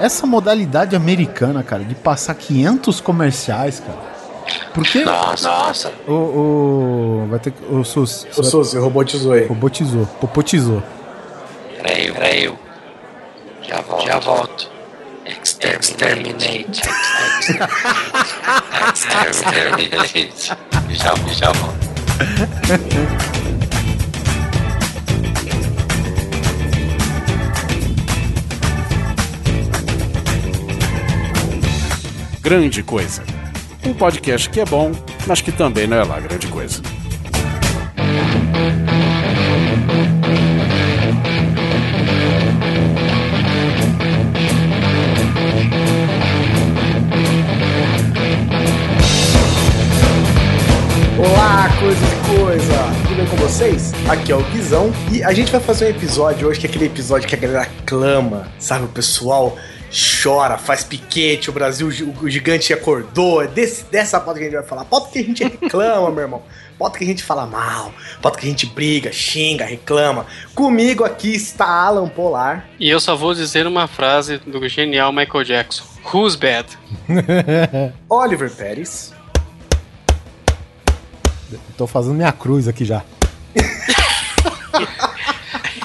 essa modalidade americana, cara, de passar 500 comerciais, cara. Porque Nossa, nossa. o, o vai ter que o Sus, O Suzy robotizou aí. robotizou, popotizou. Peraí, peraí. Já volto. Já volto. Exterminate. Exterminate. Já, já volto. Grande Coisa. Um podcast que é bom, mas que também não é lá grande coisa. Olá, coisa de coisa! Tudo bem com vocês? Aqui é o Guizão e a gente vai fazer um episódio hoje que é aquele episódio que a galera clama, sabe? O pessoal chora, faz piquete, o Brasil, o gigante acordou. É desse, dessa pauta que a gente vai falar. Pauta que a gente reclama, meu irmão. Pauta que a gente fala mal, pauta que a gente briga, xinga, reclama. Comigo aqui está Alan Polar. E eu só vou dizer uma frase do genial Michael Jackson. Who's bad? Oliver Pérez. Tô fazendo minha cruz aqui já.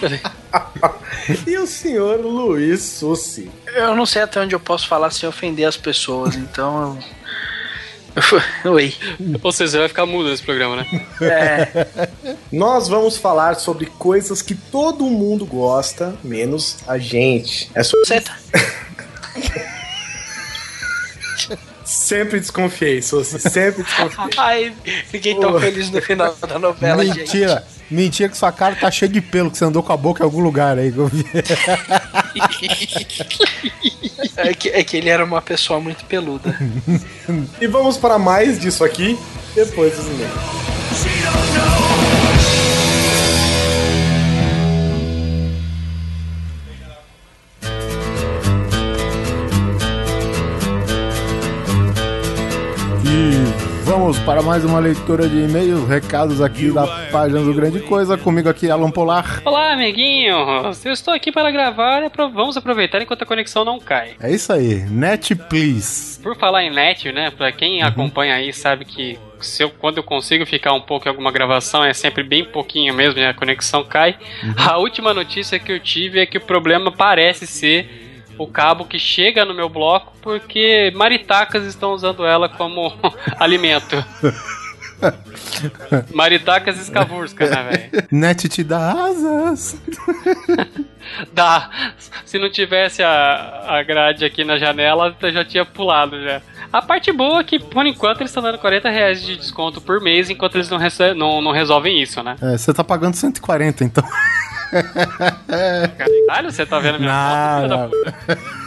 e o senhor Luiz Sussi. Eu não sei até onde eu posso falar sem ofender as pessoas, então. Oi. Ou seja, você vai ficar mudo nesse programa, né? É, Nós vamos falar sobre coisas que todo mundo gosta, menos a gente. É você tá. Sempre desconfiei, Sussi. Sempre desconfiei. Ai, fiquei tão Pô. feliz no final da novela, gente. Mentira. Mentira que sua cara tá cheia de pelo, que você andou com a boca em algum lugar aí. É que, é que ele era uma pessoa muito peluda. E vamos para mais disso aqui depois dos e-mails. Vamos para mais uma leitura de e-mails, recados aqui da página do Grande Coisa. Comigo aqui, Alan Polar. Olá, amiguinhos! Eu estou aqui para gravar e apro- vamos aproveitar enquanto a conexão não cai. É isso aí, Net Please. Por falar em net, né? Pra quem acompanha aí sabe que se eu, quando eu consigo ficar um pouco em alguma gravação é sempre bem pouquinho mesmo, né? A conexão cai. A última notícia que eu tive é que o problema parece ser o cabo que chega no meu bloco porque maritacas estão usando ela como alimento. Maritacas escavurska, né, velho? Net te dá asas. Dá. Se não tivesse a, a grade aqui na janela, eu já tinha pulado já. A parte boa é que, por enquanto, eles estão dando 40 reais de desconto por mês enquanto eles não, não, não resolvem isso, né? É, você tá pagando 140, então. Caralho, você tá vendo minha foto? Não, puta?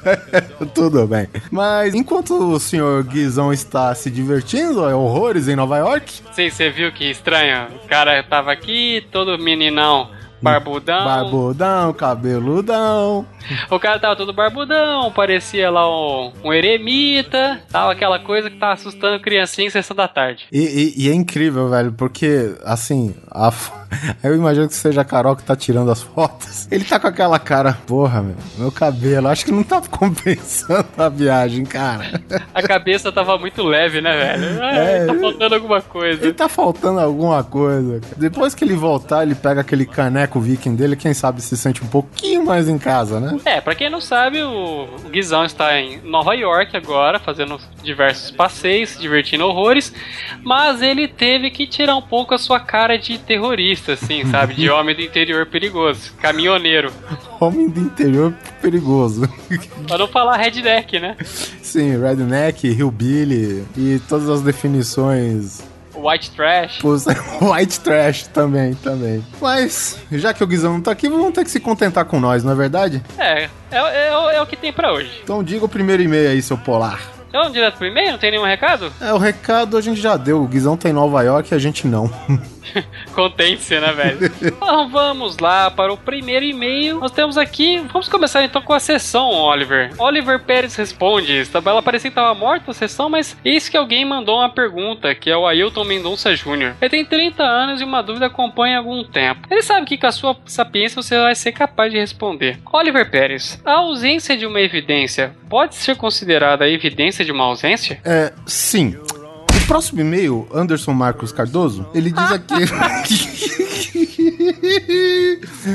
Tudo bem. Mas enquanto o senhor Guizão está se divertindo, é horrores em Nova York, Sei, você viu que estranho? O cara tava aqui, todo meninão, barbudão. barbudão, cabeludão. O cara tava todo barbudão, parecia lá um, um eremita, tava aquela coisa que tava assustando criancinha em sessão da tarde. E, e- e é incrível, velho, porque, assim, a eu imagino que seja a Carol que tá tirando as fotos. Ele tá com aquela cara, porra, meu, meu cabelo, acho que não tá compensando a viagem, cara. A cabeça tava muito leve, né, velho? É, É. tá faltando alguma coisa. Ele tá faltando alguma coisa. cara. Depois que ele voltar, ele pega aquele caneco viking dele, quem sabe se sente um pouquinho mais em casa, né? É, pra quem não sabe, o o Guizão está em Nova York agora, fazendo diversos passeios, se divertindo horrores, mas ele teve que tirar um pouco a sua cara de terrorista, assim, sabe? De homem do interior perigoso, caminhoneiro. Homem do interior perigoso. Pra não falar redneck, né? Sim, redneck, hillbilly e todas as definições White trash. White trash também, também. Mas, já que o Guizão não tá aqui, vamos ter que se contentar com nós, não é verdade? É, é, é, é o que tem pra hoje. Então diga o primeiro e-mail aí, seu polar. Então, direto pro e-mail, não tem nenhum recado? É, o recado a gente já deu. O Guizão tá em Nova York e a gente não. Contente-se, né, velho? então vamos lá para o primeiro e-mail. Nós temos aqui. Vamos começar então com a sessão, Oliver. Oliver Pérez responde. Ela parecia que estava morta a sessão, mas eis que alguém mandou uma pergunta, que é o Ailton Mendonça Jr. Ele tem 30 anos e uma dúvida acompanha há algum tempo. Ele sabe que com a sua sapiência você vai ser capaz de responder. Oliver Pérez, a ausência de uma evidência pode ser considerada a evidência de uma ausência? É, sim. O próximo e-mail, Anderson Marcos Cardoso, ele diz aqui.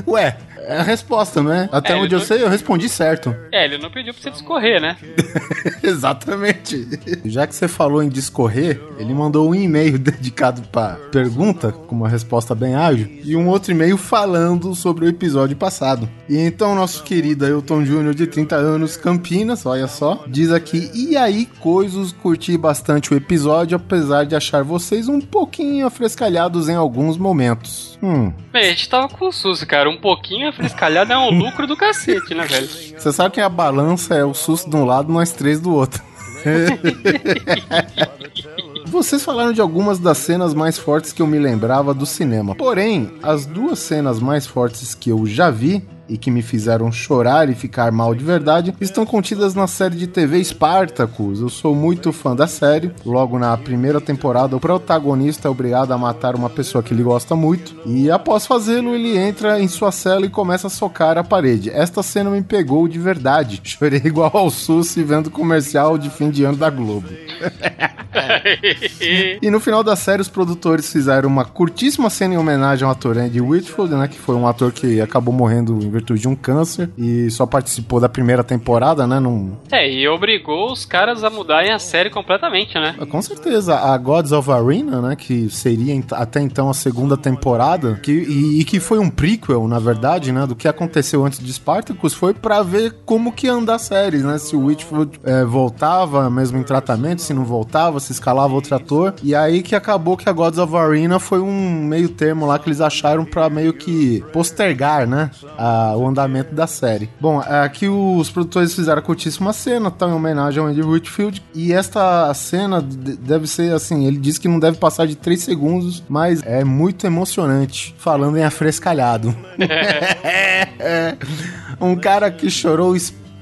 Ué, é a resposta, né? Até É, onde eu não- sei, eu respondi certo. É, ele não pediu pra você discorrer, né? Exatamente. Já que você falou em discorrer, ele mandou um e-mail dedicado pra pergunta, com uma resposta bem ágil, e um outro e-mail falando sobre o episódio passado. E então, nosso querido Ailton Júnior, de 30 anos, Campinas, olha só, diz aqui: E aí, coisas, curti bastante o episódio, apesar de achar vocês um pouquinho afrescalhados em alguns momentos. Hum, Bem, a gente tava com o susto, cara. Um pouquinho afrescalhado é um lucro do cacete, né, velho? você sabe que a balança é o susto de um lado, nós três do outro. Vocês falaram de algumas das cenas mais fortes que eu me lembrava do cinema. Porém, as duas cenas mais fortes que eu já vi e que me fizeram chorar e ficar mal de verdade estão contidas na série de TV Spartacus. Eu sou muito fã da série. Logo na primeira temporada, o protagonista é obrigado a matar uma pessoa que ele gosta muito e após fazê-lo, ele entra em sua cela e começa a socar a parede. Esta cena me pegou de verdade. Chorei igual ao SUS vendo comercial de fim de ano da Globo. E no final da série, os produtores fizeram uma curtíssima cena em homenagem ao ator Andy Whitfield, né? Que foi um ator que acabou morrendo virtude de um câncer e só participou da primeira temporada, né? Num... É, e obrigou os caras a mudarem a série completamente, né? Com certeza, a Gods of Arena, né? Que seria até então a segunda temporada, que, e, e que foi um prequel, na verdade, né? Do que aconteceu antes de Spartacus, foi pra ver como que ia andar a série, né? Se o Whitfield é, voltava mesmo em tratamento, se não voltava, se escalava outro ator. E aí que acabou que a Gods of Arena foi um meio termo lá que eles acharam pra meio que postergar, né? a- o andamento da série. Bom, aqui os produtores fizeram a curtíssima cena, tá em homenagem ao Andy Whitfield. E esta cena de- deve ser assim, ele diz que não deve passar de 3 segundos, mas é muito emocionante. Falando em afrescalhado. É. um cara que chorou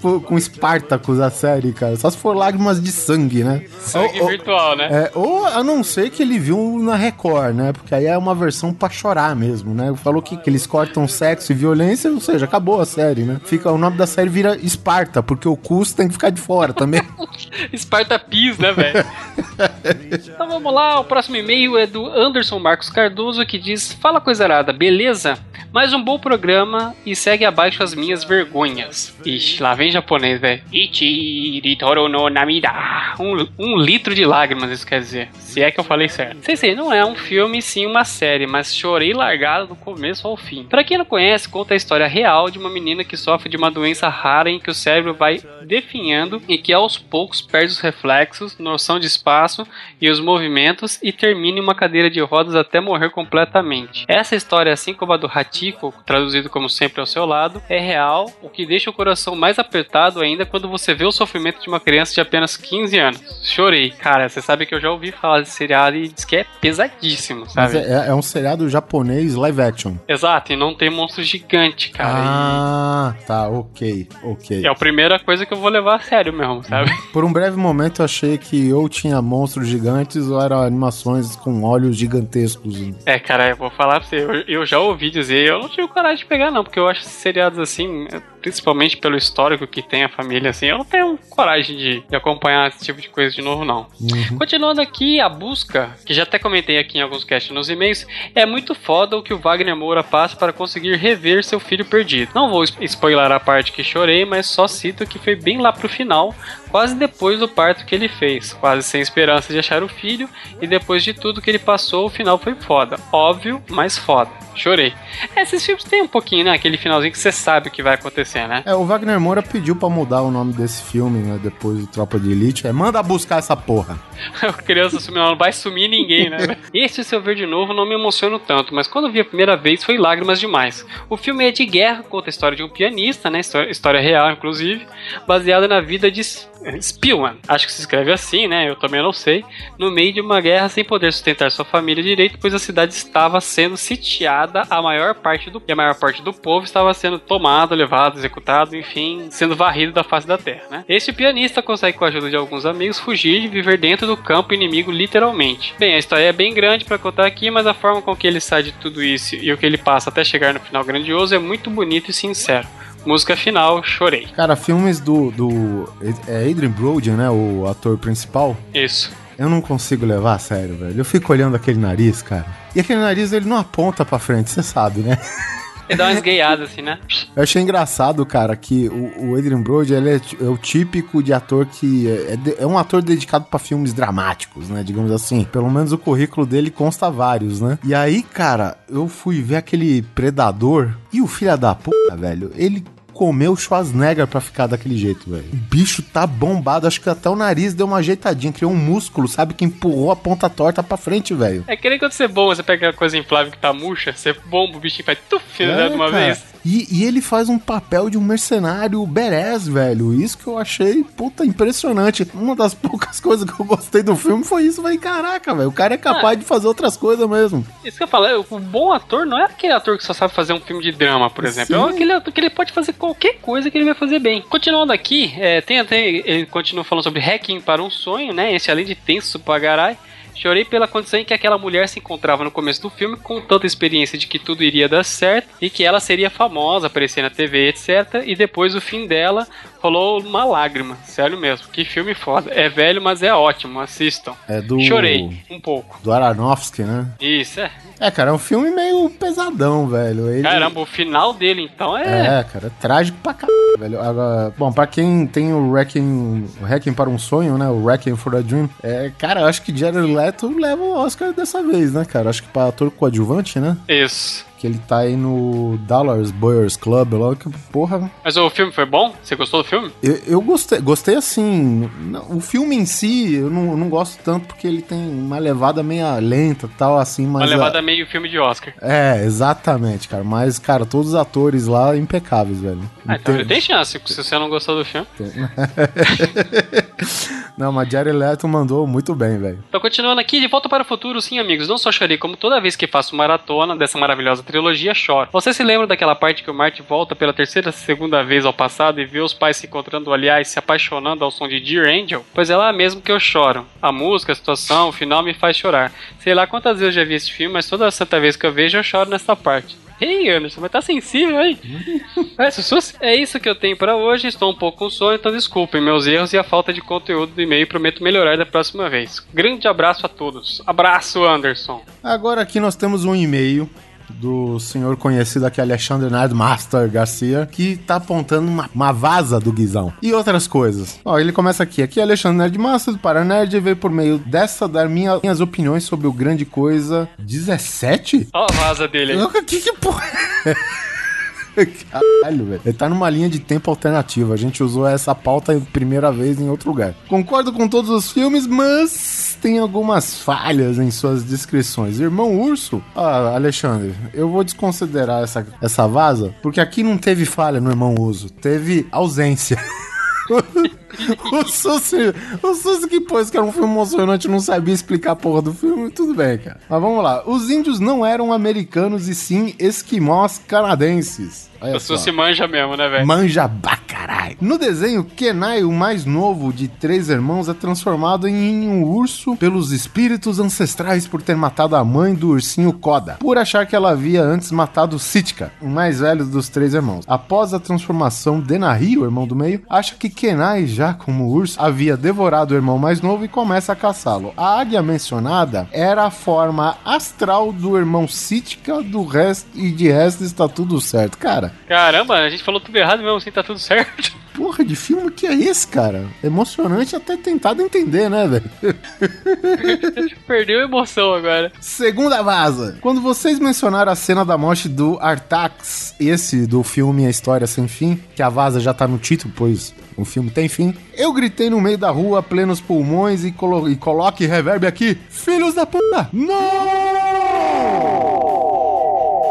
es- com Spartacus a série, cara. Só se for lágrimas de sangue, né? Sangue Ou- ou- virtual, né? é, ou a não ser que ele viu na Record, né? Porque aí é uma versão pra chorar mesmo, né? Falou que, que eles cortam sexo e violência, ou seja, acabou a série, né? Fica, o nome da série vira Esparta, porque o custo tem que ficar de fora também. Sparta Peas, né, velho? então vamos lá, o próximo e-mail é do Anderson Marcos Cardoso que diz: Fala coisa arada, beleza? Mais um bom programa e segue abaixo as minhas vergonhas. Ixi, lá vem japonês, velho. Ichi toro no namida. Um, um litro de lágrimas, isso quer dizer. Se é que eu falei certo. Sei, sei, não é um filme, sim uma série, mas chorei largado do começo ao fim. Pra quem não conhece, conta a história real de uma menina que sofre de uma doença rara em que o cérebro vai definhando e que aos poucos perde os reflexos, noção de espaço e os movimentos e termina em uma cadeira de rodas até morrer completamente. Essa história, assim como a do Hachiko, traduzido como sempre ao seu lado, é real, o que deixa o coração mais apertado ainda quando você vê o sofrimento de uma criança de apenas 15 anos. Chorei. Cara, você sabe que eu já ouvi falar desse seriado e diz que é pesadíssimo, sabe? é, é um seriado japonês live action. Exato, e não tem monstro gigante, cara. Ah, tá, ok, ok. E é a primeira coisa que eu vou levar a sério mesmo, sabe? Por um breve momento eu achei que ou tinha monstros gigantes ou eram animações com olhos gigantescos. É, cara, eu vou falar pra você, eu, eu já ouvi dizer, eu não tive coragem de pegar, não, porque eu acho seriados assim, principalmente pelo histórico que tem a família, assim, eu não tenho coragem de, de acompanhar esse tipo de coisa de novo, não. Continuando aqui, a busca, que já até comentei aqui em alguns casts nos e-mails, é muito foda o que o Wagner Moura passa para conseguir rever seu filho perdido. Não vou sp- spoiler a parte que chorei, mas só cito que foi bem lá pro final, quase depois do parto que ele fez, quase sem esperança de achar o filho, e depois de tudo que ele passou, o final foi foda. Óbvio, mas foda. Chorei. Esses filmes tem um pouquinho, né? Aquele finalzinho que você sabe o que vai acontecer, né? É, o Wagner Moura pediu pra mudar o nome desse filme, né? Depois do Tropa de Elite. É, manda buscar essa porra. A criança sumiu, não vai sumir ninguém, né? Esse, se eu ver de novo, não me emociono tanto, mas quando vi a primeira vez foi lágrimas demais. O filme é de guerra, conta a história de um pianista, né? História, história real, inclusive, baseada na vida de Spielman. Acho que se escreve assim, né? Eu também não sei. No meio de uma guerra sem poder sustentar sua família direito, pois a cidade estava sendo sitiada, a maior parte do e a maior parte do povo estava sendo tomado, levado, executado, enfim, sendo varrido da face da terra, né? Este pianista consegue com a ajuda de alguns amigos fugir e viver dentro do campo inimigo literalmente. Bem, a história é bem grande para contar aqui, mas a forma com que ele sai de tudo isso e o que ele passa até chegar no final grandioso é muito bonito e sincero. Música final, chorei. Cara, filmes do. do é Adrian Brody, né? O ator principal. Isso. Eu não consigo levar a sério, velho. Eu fico olhando aquele nariz, cara. E aquele nariz, ele não aponta pra frente, você sabe, né? Ele dá uma esgueiada assim, né? Eu achei engraçado, cara, que o, o Adrian Brody, ele é, é, o típico de ator que... É, é, é um ator dedicado para filmes dramáticos, né? Digamos assim. Pelo menos o currículo dele consta vários, né? E aí, cara, eu fui ver aquele Predador e o filho da puta, velho, ele comeu o Schwarzenegger pra ficar daquele jeito, velho. O bicho tá bombado, acho que até o nariz deu uma ajeitadinha, criou um músculo, sabe, que empurrou a ponta torta pra frente, velho. É que nem quando você bomba, você pega aquela coisa inflável que tá murcha, você bomba o bichinho faz tuf, é, de uma cara. vez. E, e, ele faz um papel de um mercenário badass, velho. Isso que eu achei, puta, impressionante. Uma das poucas coisas que eu gostei do filme foi isso. Falei, caraca, velho, o cara é capaz ah, de fazer outras coisas mesmo. Isso que eu falo, o bom ator não é aquele ator que só sabe fazer um filme de drama, por exemplo. Sim. É aquele ator que ele pode fazer qualquer coisa que ele vai fazer bem. Continuando aqui, é, tem até, ele continua falando sobre hacking para um sonho, né? Esse além de tenso pra garai. Chorei pela condição em que aquela mulher se encontrava no começo do filme, com tanta experiência de que tudo iria dar certo e que ela seria famosa, aparecer na TV, etc. E depois o fim dela rolou uma lágrima, sério mesmo. Que filme foda. É velho, mas é ótimo, assistam. É do. Chorei um pouco. Do Aronofsky, né? Isso, é. É, cara, é um filme meio pesadão, velho. Ele... Caramba, o final dele, então, é. É, cara, é trágico pra caralho, velho. Agora, bom, pra quem tem o Wrecking, o Wrecking para um sonho, né? O Wrecking for a Dream, é, cara, eu acho que Jared Leto leva o Oscar dessa vez, né, cara? Acho que pra ator coadjuvante, né? Isso que ele tá aí no Dallas Boyers Club, logo que porra. Mas o filme foi bom? Você gostou do filme? Eu, eu gostei, gostei assim. O filme em si, eu não, não gosto tanto porque ele tem uma levada meio lenta tal, assim, mas. Uma levada a... meio filme de Oscar. É, exatamente, cara. Mas, cara, todos os atores lá impecáveis, velho. Ah, então ele tem chance, se você não gostou do filme. não, mas Jared Leto mandou muito bem, velho. Então, continuando aqui, de volta para o futuro, sim, amigos. Não só chorei, como toda vez que faço maratona dessa maravilhosa trilogia chora. Você se lembra daquela parte que o Marty volta pela terceira segunda vez ao passado e vê os pais se encontrando, aliás, se apaixonando ao som de Dear Angel? Pois é lá mesmo que eu choro. A música, a situação, o final me faz chorar. Sei lá quantas vezes eu já vi esse filme, mas toda santa vez que eu vejo eu choro nessa parte. Ei, Anderson, mas tá sensível aí. é, é isso que eu tenho para hoje. Estou um pouco com sono, então desculpem meus erros e a falta de conteúdo do e-mail. Prometo melhorar da próxima vez. Grande abraço a todos. Abraço, Anderson. Agora aqui nós temos um e-mail do senhor conhecido aqui, Alexandre Nerdmaster Garcia, que tá apontando uma, uma vaza do Guizão. E outras coisas. Ó, ele começa aqui. Aqui é Alexandre Nerdmaster do Paranerd e veio por meio dessa dar minha, minhas opiniões sobre o Grande Coisa 17? Ó a vaza dele aí. Que que porra... Caralho, velho. Ele tá numa linha de tempo alternativa. A gente usou essa pauta primeira vez em outro lugar. Concordo com todos os filmes, mas tem algumas falhas em suas descrições. Irmão Urso? Ah, Alexandre, eu vou desconsiderar essa, essa vaza, porque aqui não teve falha no Irmão Urso. Teve ausência. o Susi, o Susi que pôs que era um filme emocionante não sabia explicar a porra do filme, tudo bem, cara. Mas vamos lá. Os índios não eram americanos e sim esquimós canadenses. Olha o Susi manja mesmo, né, velho? Manja bacarai. No desenho, Kenai, o mais novo de três irmãos, é transformado em um urso pelos espíritos ancestrais por ter matado a mãe do ursinho Koda, por achar que ela havia antes matado Sitka, o mais velho dos três irmãos. Após a transformação, Denahi, o irmão do meio, acha que Kenai, já como urso, havia devorado o irmão mais novo e começa a caçá-lo. A águia mencionada era a forma astral do irmão Sitka, do resto e de resto está tudo certo. Cara, Caramba, a gente falou tudo errado mesmo, assim tá tudo certo. Porra de filme que é esse, cara? Emocionante até tentado entender, né, velho? Perdeu a emoção agora. Segunda vaza. Quando vocês mencionaram a cena da morte do Artax, esse do filme A História Sem Fim, que a vaza já tá no título, pois o filme tem fim, eu gritei no meio da rua, plenos pulmões, e, colo e coloque reverb aqui: Filhos da puta! Não!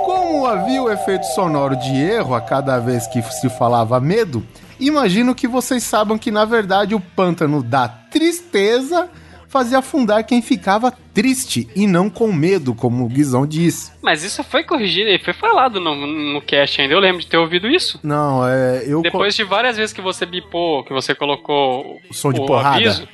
Como havia o efeito sonoro de erro a cada vez que se falava medo, imagino que vocês saibam que na verdade o pântano da tristeza fazia afundar quem ficava triste e não com medo, como o Guizão disse. Mas isso foi corrigido e foi falado no, no cast ainda. Eu lembro de ter ouvido isso. Não, é. Eu Depois de várias vezes que você bipou, que você colocou o som de porrada. aviso.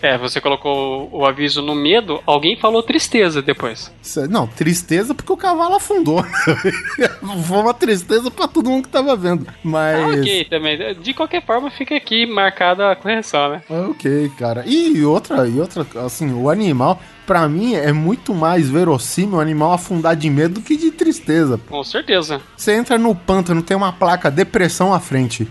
É, você colocou o aviso no medo, alguém falou tristeza depois. Não, tristeza porque o cavalo afundou. Foi uma tristeza pra todo mundo que tava vendo. Mas. Ah, ok, também. De qualquer forma, fica aqui marcada a correção, né? Ok, cara. E outra, e outra, assim, o animal, pra mim, é muito mais verossímil o animal afundar de medo do que de tristeza. Com certeza. Você entra no pântano, tem uma placa depressão à frente.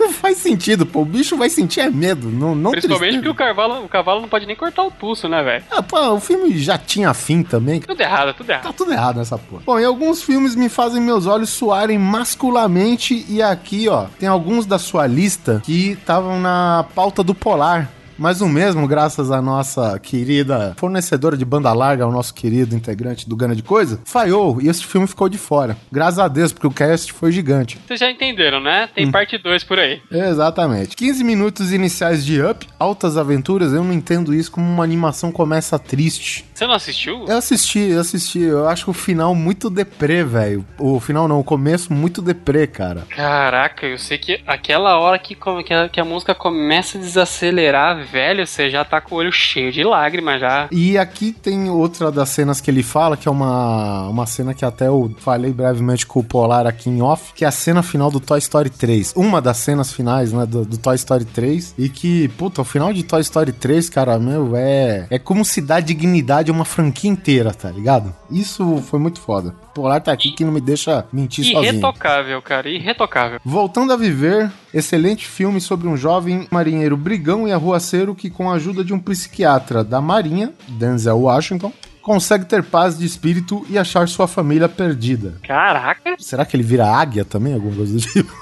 Não faz sentido, pô. O bicho vai sentir é medo, não, não Principalmente tristeza. porque o cavalo, o cavalo não pode nem cortar o pulso, né, velho? Ah, pô, o filme já tinha fim também. Tudo errado, tudo errado. Tá tudo errado nessa porra. Bom, e alguns filmes me fazem meus olhos suarem masculamente. E aqui, ó, tem alguns da sua lista que estavam na pauta do Polar. Mas o mesmo, graças à nossa querida fornecedora de banda larga, ao nosso querido integrante do Gana de Coisa, falhou e esse filme ficou de fora. Graças a Deus, porque o cast foi gigante. Vocês já entenderam, né? Hum. Tem parte 2 por aí. Exatamente. 15 minutos iniciais de Up, Altas Aventuras, eu não entendo isso como uma animação começa triste. Você não assistiu? Eu assisti, eu assisti. Eu acho o final muito deprê, velho. O final não, o começo muito deprê, cara. Caraca, eu sei que aquela hora que, que, a, que a música começa a desacelerar, velho, você já tá com o olho cheio de lágrimas já. E aqui tem outra das cenas que ele fala, que é uma, uma cena que até eu falei brevemente com o Polar aqui em off, que é a cena final do Toy Story 3. Uma das cenas finais, né, do, do Toy Story 3. E que, puta, o final de Toy Story 3, cara, meu, é, é como se dá dignidade a uma franquia inteira, tá ligado? Isso foi muito foda. O Polar tá aqui que não me deixa mentir sozinho. Irretocável, cara, irretocável. Voltando a Viver, excelente filme sobre um jovem marinheiro brigão e arruaceiro que, com a ajuda de um psiquiatra da Marinha, Denzel Washington, consegue ter paz de espírito e achar sua família perdida. Caraca, Será que ele vira águia também? Alguma coisa do tipo?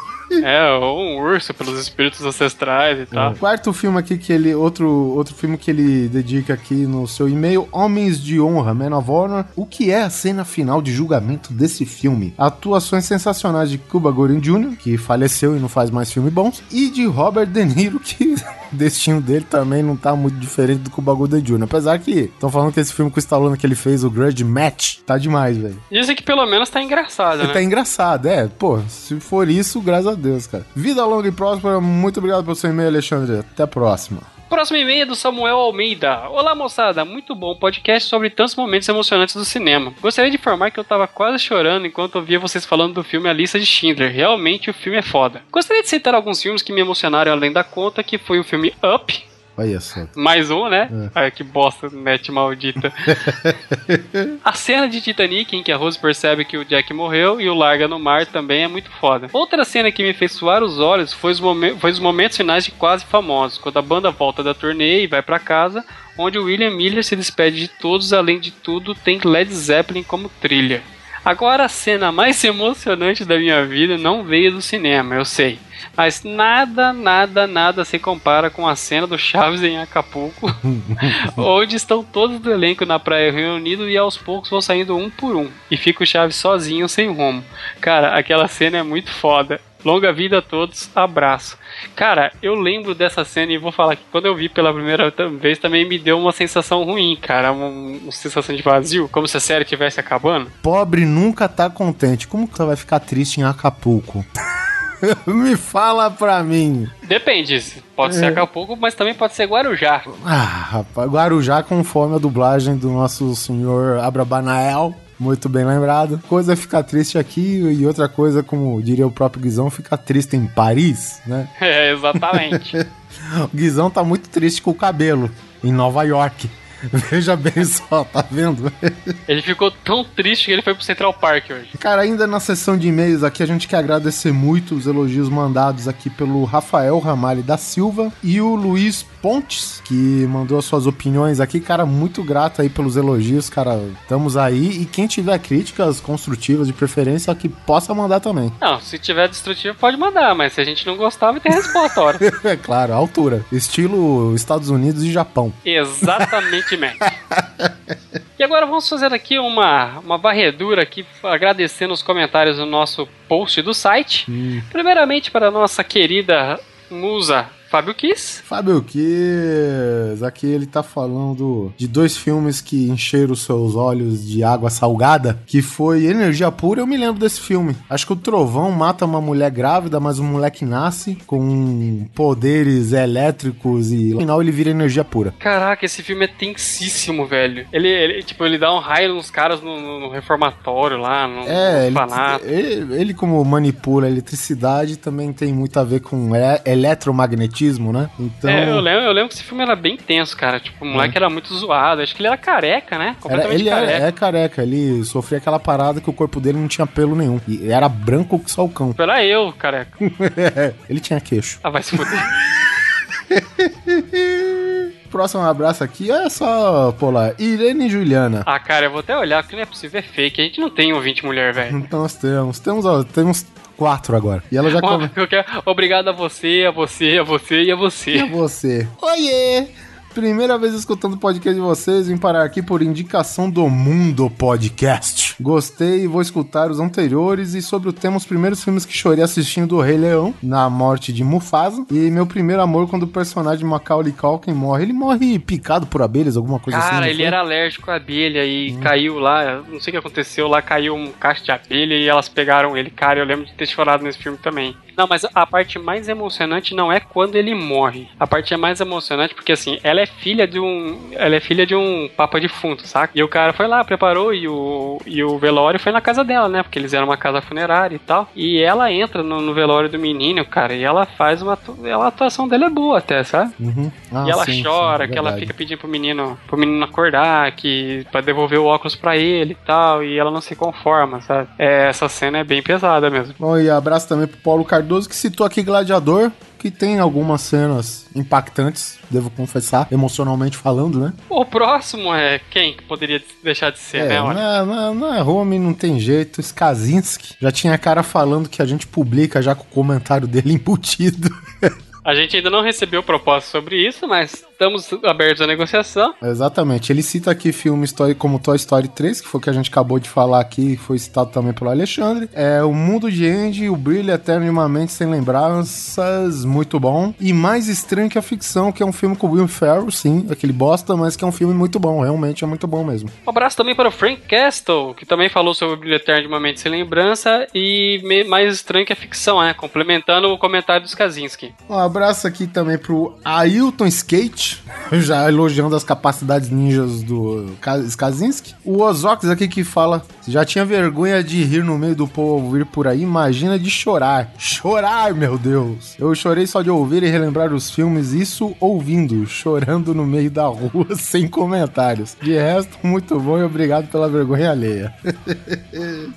É, ou um urso pelos espíritos ancestrais e tal. Quarto filme aqui que ele. Outro, outro filme que ele dedica aqui no seu e-mail: Homens de Honra, Man of Honor. O que é a cena final de julgamento desse filme? Atuações sensacionais de Cuba Gooding Jr., que faleceu e não faz mais filme bons, e de Robert De Niro, que o destino dele também não tá muito diferente do Cuba Gooding Jr. Apesar que estão falando que esse filme com o Stallone que ele fez, o Grudge Match, tá demais, velho. Dizem que pelo menos tá engraçado, né? Tá engraçado, é. Pô, se for isso, graças a Deus, cara. Vida longa e próspera. Muito obrigado pelo seu e-mail, Alexandre. Até a próxima. Próximo e-mail é do Samuel Almeida. Olá, moçada. Muito bom podcast sobre tantos momentos emocionantes do cinema. Gostaria de informar que eu tava quase chorando enquanto ouvia vocês falando do filme A Lista de Schindler. Realmente o filme é foda. Gostaria de citar alguns filmes que me emocionaram além da conta, que foi o filme Up, Olha só. mais um, né? Ai, que bosta, net maldita. a cena de Titanic, em que a Rose percebe que o Jack morreu e o larga no mar, também é muito foda. Outra cena que me fez suar os olhos foi os, momen- foi os momentos finais de Quase Famosos, quando a banda volta da turnê e vai pra casa, onde o William Miller se despede de todos, além de tudo, tem Led Zeppelin como trilha. Agora a cena mais emocionante da minha vida não veio do cinema, eu sei. Mas nada, nada, nada se compara com a cena do Chaves em Acapulco, onde estão todos do elenco na praia reunidos e aos poucos vão saindo um por um. E fica o Chaves sozinho, sem rumo. Cara, aquela cena é muito foda. Longa vida a todos, abraço. Cara, eu lembro dessa cena e vou falar que quando eu vi pela primeira vez também me deu uma sensação ruim, cara. Uma, uma sensação de vazio, como se a série estivesse acabando. Pobre nunca tá contente. Como que você vai ficar triste em Acapulco? Me fala pra mim. Depende, pode ser Acapulco, mas também pode ser Guarujá. Ah, rapaz, Guarujá conforme a dublagem do nosso senhor Abrabanael. Muito bem lembrado. Coisa é ficar triste aqui e outra coisa, como diria o próprio Guizão, ficar triste em Paris, né? É, exatamente. O Guizão tá muito triste com o cabelo em Nova York. Veja bem só, tá vendo? Ele ficou tão triste que ele foi pro Central Park hoje. Cara, ainda na sessão de e-mails aqui, a gente quer agradecer muito os elogios mandados aqui pelo Rafael Ramalho da Silva e o Luiz Pontes, que mandou as suas opiniões aqui. Cara, muito grato aí pelos elogios, cara. Estamos aí. E quem tiver críticas construtivas de preferência, que possa mandar também. Não, se tiver destrutivo pode mandar, mas se a gente não gostar, vai ter resposta hora. é claro, altura. Estilo Estados Unidos e Japão. Exatamente, E agora vamos fazer aqui uma, uma varredura aqui, agradecendo os comentários no nosso post do site. Primeiramente para a nossa querida musa Fábio Kiss. Fábio Kiss, aqui ele tá falando de dois filmes que encheram seus olhos de água salgada, que foi Energia Pura, eu me lembro desse filme. Acho que o trovão mata uma mulher grávida, mas o moleque nasce com poderes elétricos e no final ele vira energia pura. Caraca, esse filme é tensíssimo, velho. Ele, ele tipo, ele dá um raio nos caras no, no- no reformatório lá, no, É, ele, ele, ele como manipula a eletricidade também tem muito a ver com e- eletromagnetismo, né? Então, É, eu lembro, eu lembro que esse filme era bem tenso, cara. Tipo, o moleque era muito zoado. Acho que ele era careca, né? era, ele careca. é, é careca, ele sofria aquela parada que o corpo dele não tinha pelo nenhum. E era branco que só o cão. Era eu, careca. ele tinha queixo. Ah, vai se fuder. Próximo abraço aqui é só, lá, Irene e Juliana. ah, cara, eu vou até olhar, porque não é possível, é fake. A gente não tem ouvinte mulher, velho. Então nós temos, temos, ó, temos quatro agora. E ela já come... eu quero- Obrigado a você, a você, a você e a E você. você? Oiê! Primeira vez escutando o podcast de vocês, vim parar aqui por indicação do Mundo Podcast. Gostei e vou escutar os anteriores e sobre o tema os primeiros filmes que chorei assistindo do Rei Leão, na morte de Mufasa, e meu primeiro amor quando o personagem Macaulay Culkin morre. Ele morre picado por abelhas, alguma coisa assim. Cara, ele foi? era alérgico à abelha e Hum. caiu lá, não sei o que aconteceu, lá caiu um cacho de abelha e elas pegaram ele. Cara, eu lembro de ter chorado nesse filme também. Não, mas a parte mais emocionante não é quando ele morre. A parte é mais emocionante porque assim, ela é filha de um, ela é filha de um papa defunto, saca? E o cara foi lá, preparou e o e o velório foi na casa dela, né? Porque eles eram uma casa funerária e tal. E ela entra no, no velório do menino, cara, e ela faz uma ela, a atuação dela é boa até, sabe? Uhum. Ah, e ela sim, chora, sim, que ela fica pedindo pro menino, pro menino acordar, que para devolver o óculos pra ele e tal, e ela não se conforma, sabe? É, essa cena é bem pesada mesmo. Bom, e abraço também pro Paulo Cardoso, que citou aqui Gladiador, que tem algumas cenas impactantes, devo confessar, emocionalmente falando, né? O próximo é quem que poderia deixar de ser, É, né? Olha. é, é, não é Home, não tem jeito. Skazinski já tinha cara falando que a gente publica já com o comentário dele embutido. A gente ainda não recebeu proposta sobre isso, mas estamos abertos à negociação. Exatamente. Ele cita aqui filmes como Toy Story 3, que foi o que a gente acabou de falar aqui, foi citado também pelo Alexandre. É O Mundo de Andy, O Brilho Eterno de uma Mente Sem Lembranças, muito bom. E Mais Estranho que a Ficção, que é um filme com o Will Ferrell, sim, aquele bosta, mas que é um filme muito bom, realmente é muito bom mesmo. Um abraço também para o Frank Castle, que também falou sobre o Brilho Eterno de uma Mente Sem Lembrança e mais estranho que a ficção, né? Complementando o comentário dos Kaczynski. Um abraço aqui também pro Ailton Skate, já elogiando as capacidades ninjas do Ka- Skazinski. O Ozox aqui que fala, já tinha vergonha de rir no meio do povo vir por aí, imagina de chorar. Chorar, meu Deus. Eu chorei só de ouvir e relembrar os filmes, isso ouvindo, chorando no meio da rua, sem comentários. De resto, muito bom e obrigado pela vergonha alheia.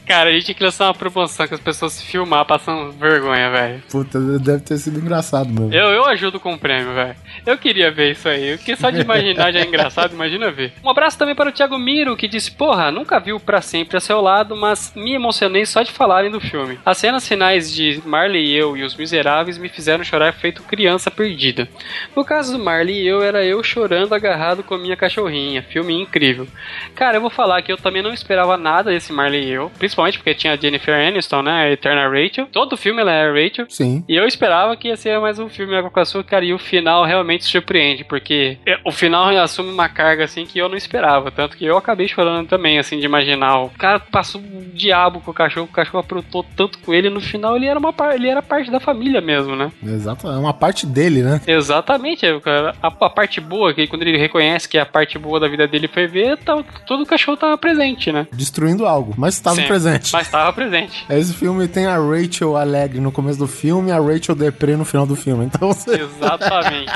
Cara, a gente tinha que lançar uma promoção que as pessoas se filmar passando vergonha, velho. Puta, deve ter sido engraçado mesmo. Eu, eu ajudo com o prêmio, velho. Eu queria ver isso aí. Porque só de imaginar já é engraçado, imagina ver. Um abraço também para o Thiago Miro, que disse: Porra, nunca viu pra sempre a seu lado, mas me emocionei só de falarem do filme. As cenas finais de Marley e eu e os miseráveis me fizeram chorar feito criança perdida. No caso do Marley e eu, era eu chorando agarrado com a minha cachorrinha. Filme incrível. Cara, eu vou falar que eu também não esperava nada desse Marley e eu, principalmente porque tinha a Jennifer Aniston, né? A Eterna Rachel. Todo filme ela é Rachel. Sim. E eu esperava que ia ser mais um filme Água com Açúcar, cara, e o final realmente surpreende, porque é, o final assume uma carga assim que eu não esperava, tanto que eu acabei chorando também, assim, de imaginar. O cara passou um diabo com o cachorro, o cachorro aprontou tanto com ele, no final ele era uma ele era parte da família mesmo, né? Exato, é uma parte dele, né? Exatamente, é, cara, a, a parte boa, que quando ele reconhece que a parte boa da vida dele foi ver, tá, todo o cachorro tava presente, né? Destruindo algo, mas estava presente. Mas tava presente. Esse filme tem a Rachel alegre no começo do filme e a Rachel deprê no final do filme. Então você. Exatamente.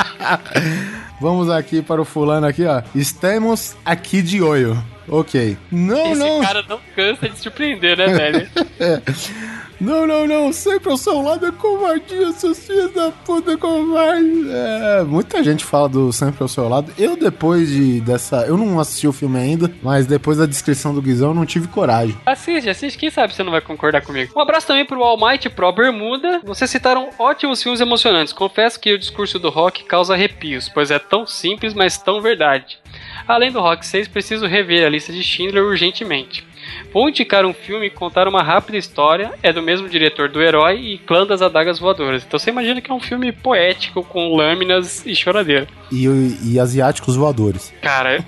Vamos aqui para o fulano aqui, ó. Estamos aqui de olho. Ok. Não, Esse não. cara não cansa de surpreender, né, velho? Não, não, não. Sempre ao seu lado é covardia, seus filhos da puta covarde. É, muita gente fala do Sempre ao seu lado. Eu, depois de dessa. Eu não assisti o filme ainda, mas depois da descrição do Guizão, eu não tive coragem. Assiste, assiste, quem sabe você não vai concordar comigo. Um abraço também pro All Might Pro Bermuda. Vocês citaram ótimos filmes emocionantes. Confesso que o discurso do rock causa arrepios, pois é tão simples, mas tão verdade. Além do Rock 6, preciso rever a lista de Schindler urgentemente. Vou indicar um filme e contar uma rápida história. É do mesmo diretor do Herói e Clã das Adagas Voadoras. Então você imagina que é um filme poético com lâminas e choradeira. E, e asiáticos voadores. Cara,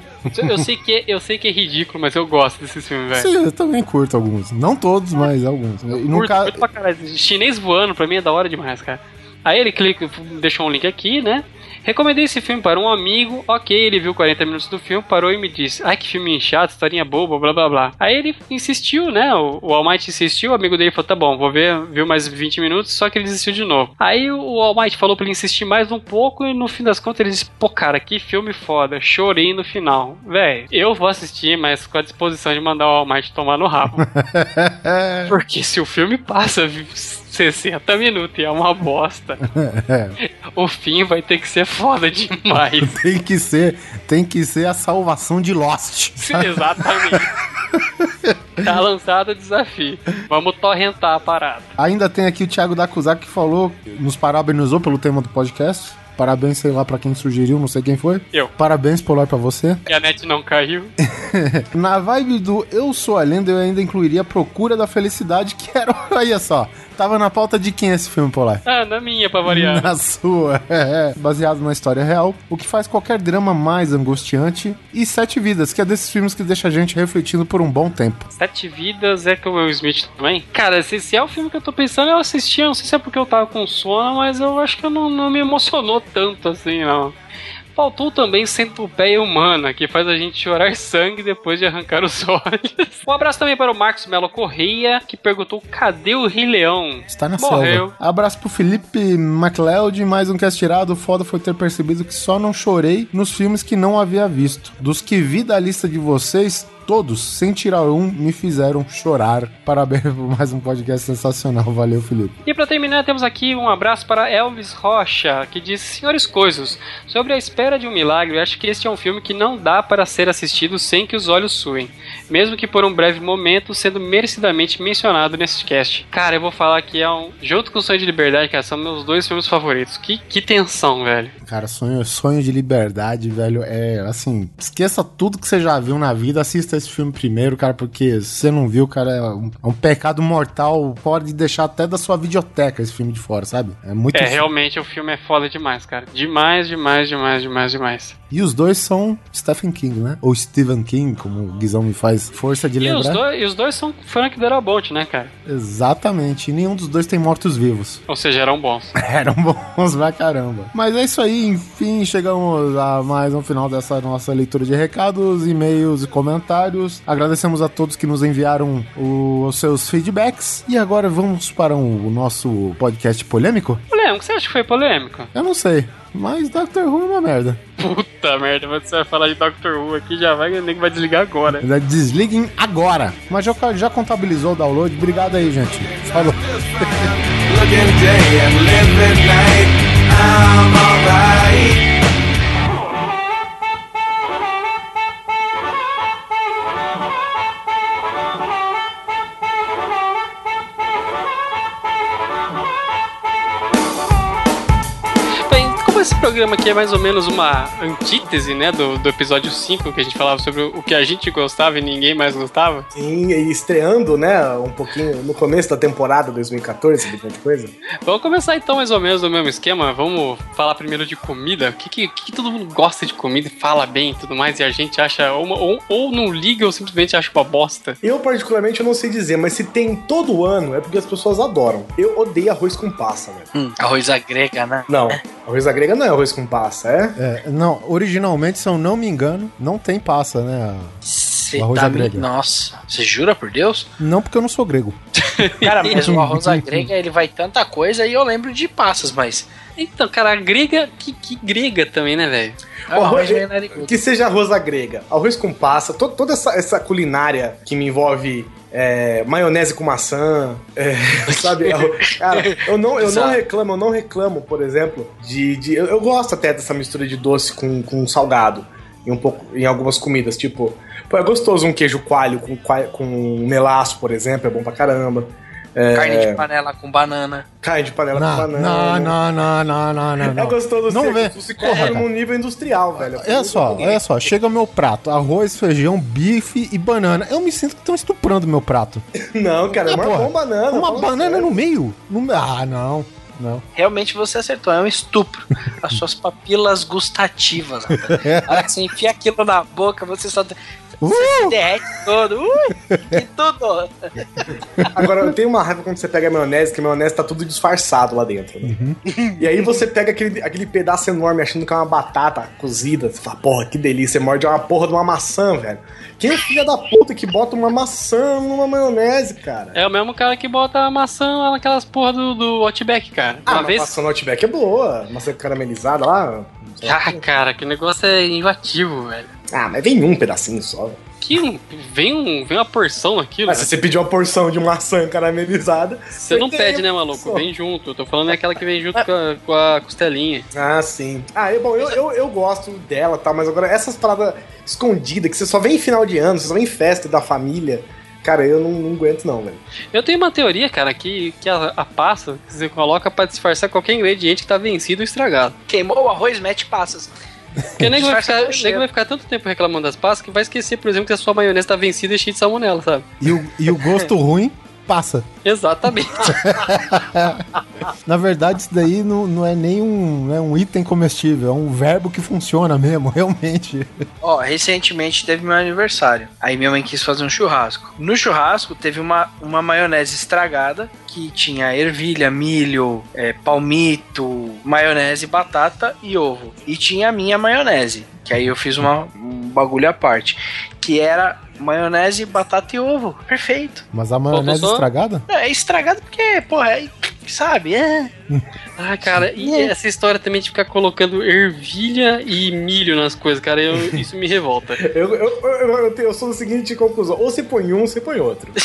eu sei que é, eu sei que é ridículo, mas eu gosto desses filmes, velho. Sim, eu também curto alguns. Não todos, mas alguns. E no Curto, ca- curto pra caralho. Chinês voando, pra mim é da hora demais, cara. Aí ele clica, deixou um link aqui, né? Recomendei esse filme para um amigo, ok, ele viu 40 minutos do filme, parou e me disse, ai que filme chato, historinha boba, blá blá blá. Aí ele insistiu, né? O, o All Might insistiu, o amigo dele falou, tá bom, vou ver, viu mais 20 minutos, só que ele desistiu de novo. Aí o All Might falou pra ele insistir mais um pouco e no fim das contas ele disse, pô cara, que filme foda, chorei no final. Véi, eu vou assistir, mas com a disposição de mandar o All Might tomar no rabo. Porque se o filme passa 60 minutos e é uma bosta, o fim vai ter que ser foda demais. tem que ser, tem que ser a salvação de Lost. Sim, exatamente. tá lançado o desafio. Vamos torrentar a parada. Ainda tem aqui o Thiago Dakuzak que falou, nos parabenizou pelo tema do podcast. Parabéns, sei lá, pra quem sugeriu, não sei quem foi. Eu. Parabéns, Polar, pra você. Que a net não caiu. Na vibe do Eu Sou a Lenda, eu ainda incluiria Procura da Felicidade, que era, olha só, tava na pauta de quem esse filme, Polar? Ah, na minha, pra variar. Na sua, é, baseado na história real, o que faz qualquer drama mais angustiante. E Sete Vidas, que é desses filmes que deixa a gente refletindo por um bom tempo. Sete Vidas é com o Will Smith também? Cara, se, se é o filme que eu tô pensando, eu assisti. eu Não sei se é porque eu tava com sono, mas eu acho que não, não me emocionou tanto assim, não. Faltou também Centopeia Humana, que faz a gente chorar sangue depois de arrancar os olhos. Um abraço também para o Marcos Melo Correia, que perguntou cadê o Rei Leão? Está na Morreu. selva. Abraço pro Felipe MacLeod, mais um cast tirado. O foda foi ter percebido que só não chorei nos filmes que não havia visto. Dos que vi da lista de vocês, todos, sem tirar um, me fizeram chorar. Parabéns por mais um podcast sensacional. Valeu, Felipe. E para terminar, temos aqui um abraço para Elvis Rocha, que diz: Senhores Coisos, sobre a espera de um milagre, acho que este é um filme que não dá para ser assistido sem que os olhos suem, mesmo que por um breve momento, sendo merecidamente mencionado nesse cast. Cara, eu vou falar que é um. Junto com o Sonho de Liberdade, cara, são meus dois filmes favoritos. Que, que tensão, velho. Cara, sonho, sonho de liberdade, velho, é assim, esqueça tudo que você já viu na vida, assista esse filme primeiro, cara, porque se você não viu, cara, é um, é um pecado mortal, pode deixar até da sua videoteca esse filme de fora, sabe? É muito É, realmente o filme é foda demais, cara. Demais, demais, demais, demais, demais. E os dois são Stephen King, né? Ou Stephen King, como o Guizão me faz força de E os, lembrar. dois, e os dois são Frank Darabont, né, cara? Exatamente. E nenhum dos dois tem mortos-vivos. Ou seja, eram bons. Eram bons pra caramba. Mas é isso aí, enfim, chegamos a mais um final dessa nossa leitura de recados, e-mails e comentários. Agradecemos a todos que nos enviaram o- os seus feedbacks. E agora vamos para o nosso podcast polêmico? Polêmico, você acha que foi polêmico? Eu não sei, mas Doctor Who é uma merda. Puta merda, você vai falar de Doctor Who aqui, já vai, nem vai desligar agora. Desliguem agora. Mas já, já contabilizou o download. Obrigado aí, gente. Falou. Esse programa aqui é mais ou menos uma antítese, né, do, do episódio 5, que a gente falava sobre o que a gente gostava e ninguém mais gostava, Sim, e estreando, né, um pouquinho no começo da temporada 2014, esse tipo de coisa. vamos começar então mais ou menos do mesmo esquema. Vamos falar primeiro de comida. O que, que, que todo mundo gosta de comida e fala bem e tudo mais, e a gente acha, ou, ou, ou não liga ou simplesmente acha uma bosta. Eu, particularmente, eu não sei dizer, mas se tem todo ano, é porque as pessoas adoram. Eu odeio arroz com passa, velho. Hum, arroz à grega, né? Não, arroz à grega não é arroz com passa, é? É, não, originalmente, se eu não me engano, não tem passa, né? Cê O arroz tá me- grega. Nossa, você jura por Deus? Não porque eu não sou grego. Cara, mas o arroz à grega ele vai tanta coisa e eu lembro de passas, mas Então, cara, a grega, que, que grega também, né, velho? Ah, O arroz, agricultura. que seja arroz à grega, arroz com passa, to- toda essa, essa culinária que me envolve é, maionese com maçã, é, sabe? Arro- Cara, eu não, eu não reclamo, eu não reclamo, por exemplo, de. de- eu, eu gosto até dessa mistura de doce com, com salgado. Em, um pouco, em algumas comidas, tipo. Pô, é gostoso um queijo coalho com, com melaço, por exemplo, é bom pra caramba. É, Carne de panela com banana. carne de panela com Não, banana. não, não, não, não, não, É não. gostoso Não vê. você come cara. num nível industrial, velho. Olha só, olha só, chega o meu prato, arroz, feijão, bife e banana. Eu me sinto que estão estuprando meu prato. Não, cara, é uma porra, bom banana. Uma banana sério. no meio? No- Ah, não, não. Realmente você acertou, é um estupro. As suas papilas gustativas. rapaz. A hora que você enfia aquilo na boca, você só. Você se derrete todo. Ui, que tudo. Agora, eu tenho uma raiva quando você pega a maionese, que a maionese tá tudo disfarçado lá dentro. Né? E aí você pega aquele, aquele pedaço enorme achando que é uma batata cozida. Você fala, porra, que delícia. Você morde uma porra de uma maçã, velho. Quem é filha da puta que bota uma maçã numa maionese, cara? É o mesmo cara que bota a maçã naquelas porra do, do Outback, cara. Ah, Uma vez. maçã no Outback é boa. Maçã caramelizada lá. Ah, cara, que negócio é invativo, velho. Ah, mas vem um pedacinho só. velho. Que um- vem, um, vem uma porção naquilo. Mas se você pedir uma porção de maçã caramelizada. Você não pede, né, maluco? Vem junto. Eu tô falando é aquela que vem junto com, a, com a costelinha. Ah, sim. Ah, eu, bom, eu, eu, eu gosto dela, tá? Mas agora essas paradas escondidas que você só vem em final de ano, você só vem em festa da família. Cara, eu não, não aguento, não, velho. Eu tenho uma teoria, cara, que, que a, a passa que você coloca pra disfarçar qualquer ingrediente que tá vencido ou estragado. Queimou o arroz, mete passas. Porque o nego vai, ficar, nego vai ficar tanto tempo reclamando das passas que vai esquecer, por exemplo, que a sua maionese tá vencida e cheia de salmonela, sabe? E o, e o gosto ruim passa. Exatamente. Na verdade, isso daí não, não é nem um, é um item comestível, é um verbo que funciona mesmo, realmente. Ó, recentemente teve meu aniversário. Aí minha mãe quis fazer um churrasco. No churrasco teve uma, uma maionese estragada que tinha ervilha, milho, é, palmito, maionese, batata e ovo. E tinha a minha maionese, que aí eu fiz uma, um bagulho à parte, que era maionese, batata e ovo. Perfeito. Mas a maionese só- estragada? É estragado porque, porra, é, sabe? É. Ah, cara, e essa história também de ficar colocando ervilha e milho nas coisas, cara, eu- isso me revolta. Eu, eu, eu, eu, sou da seguinte conclusão: ou você põe um, ou você põe outro.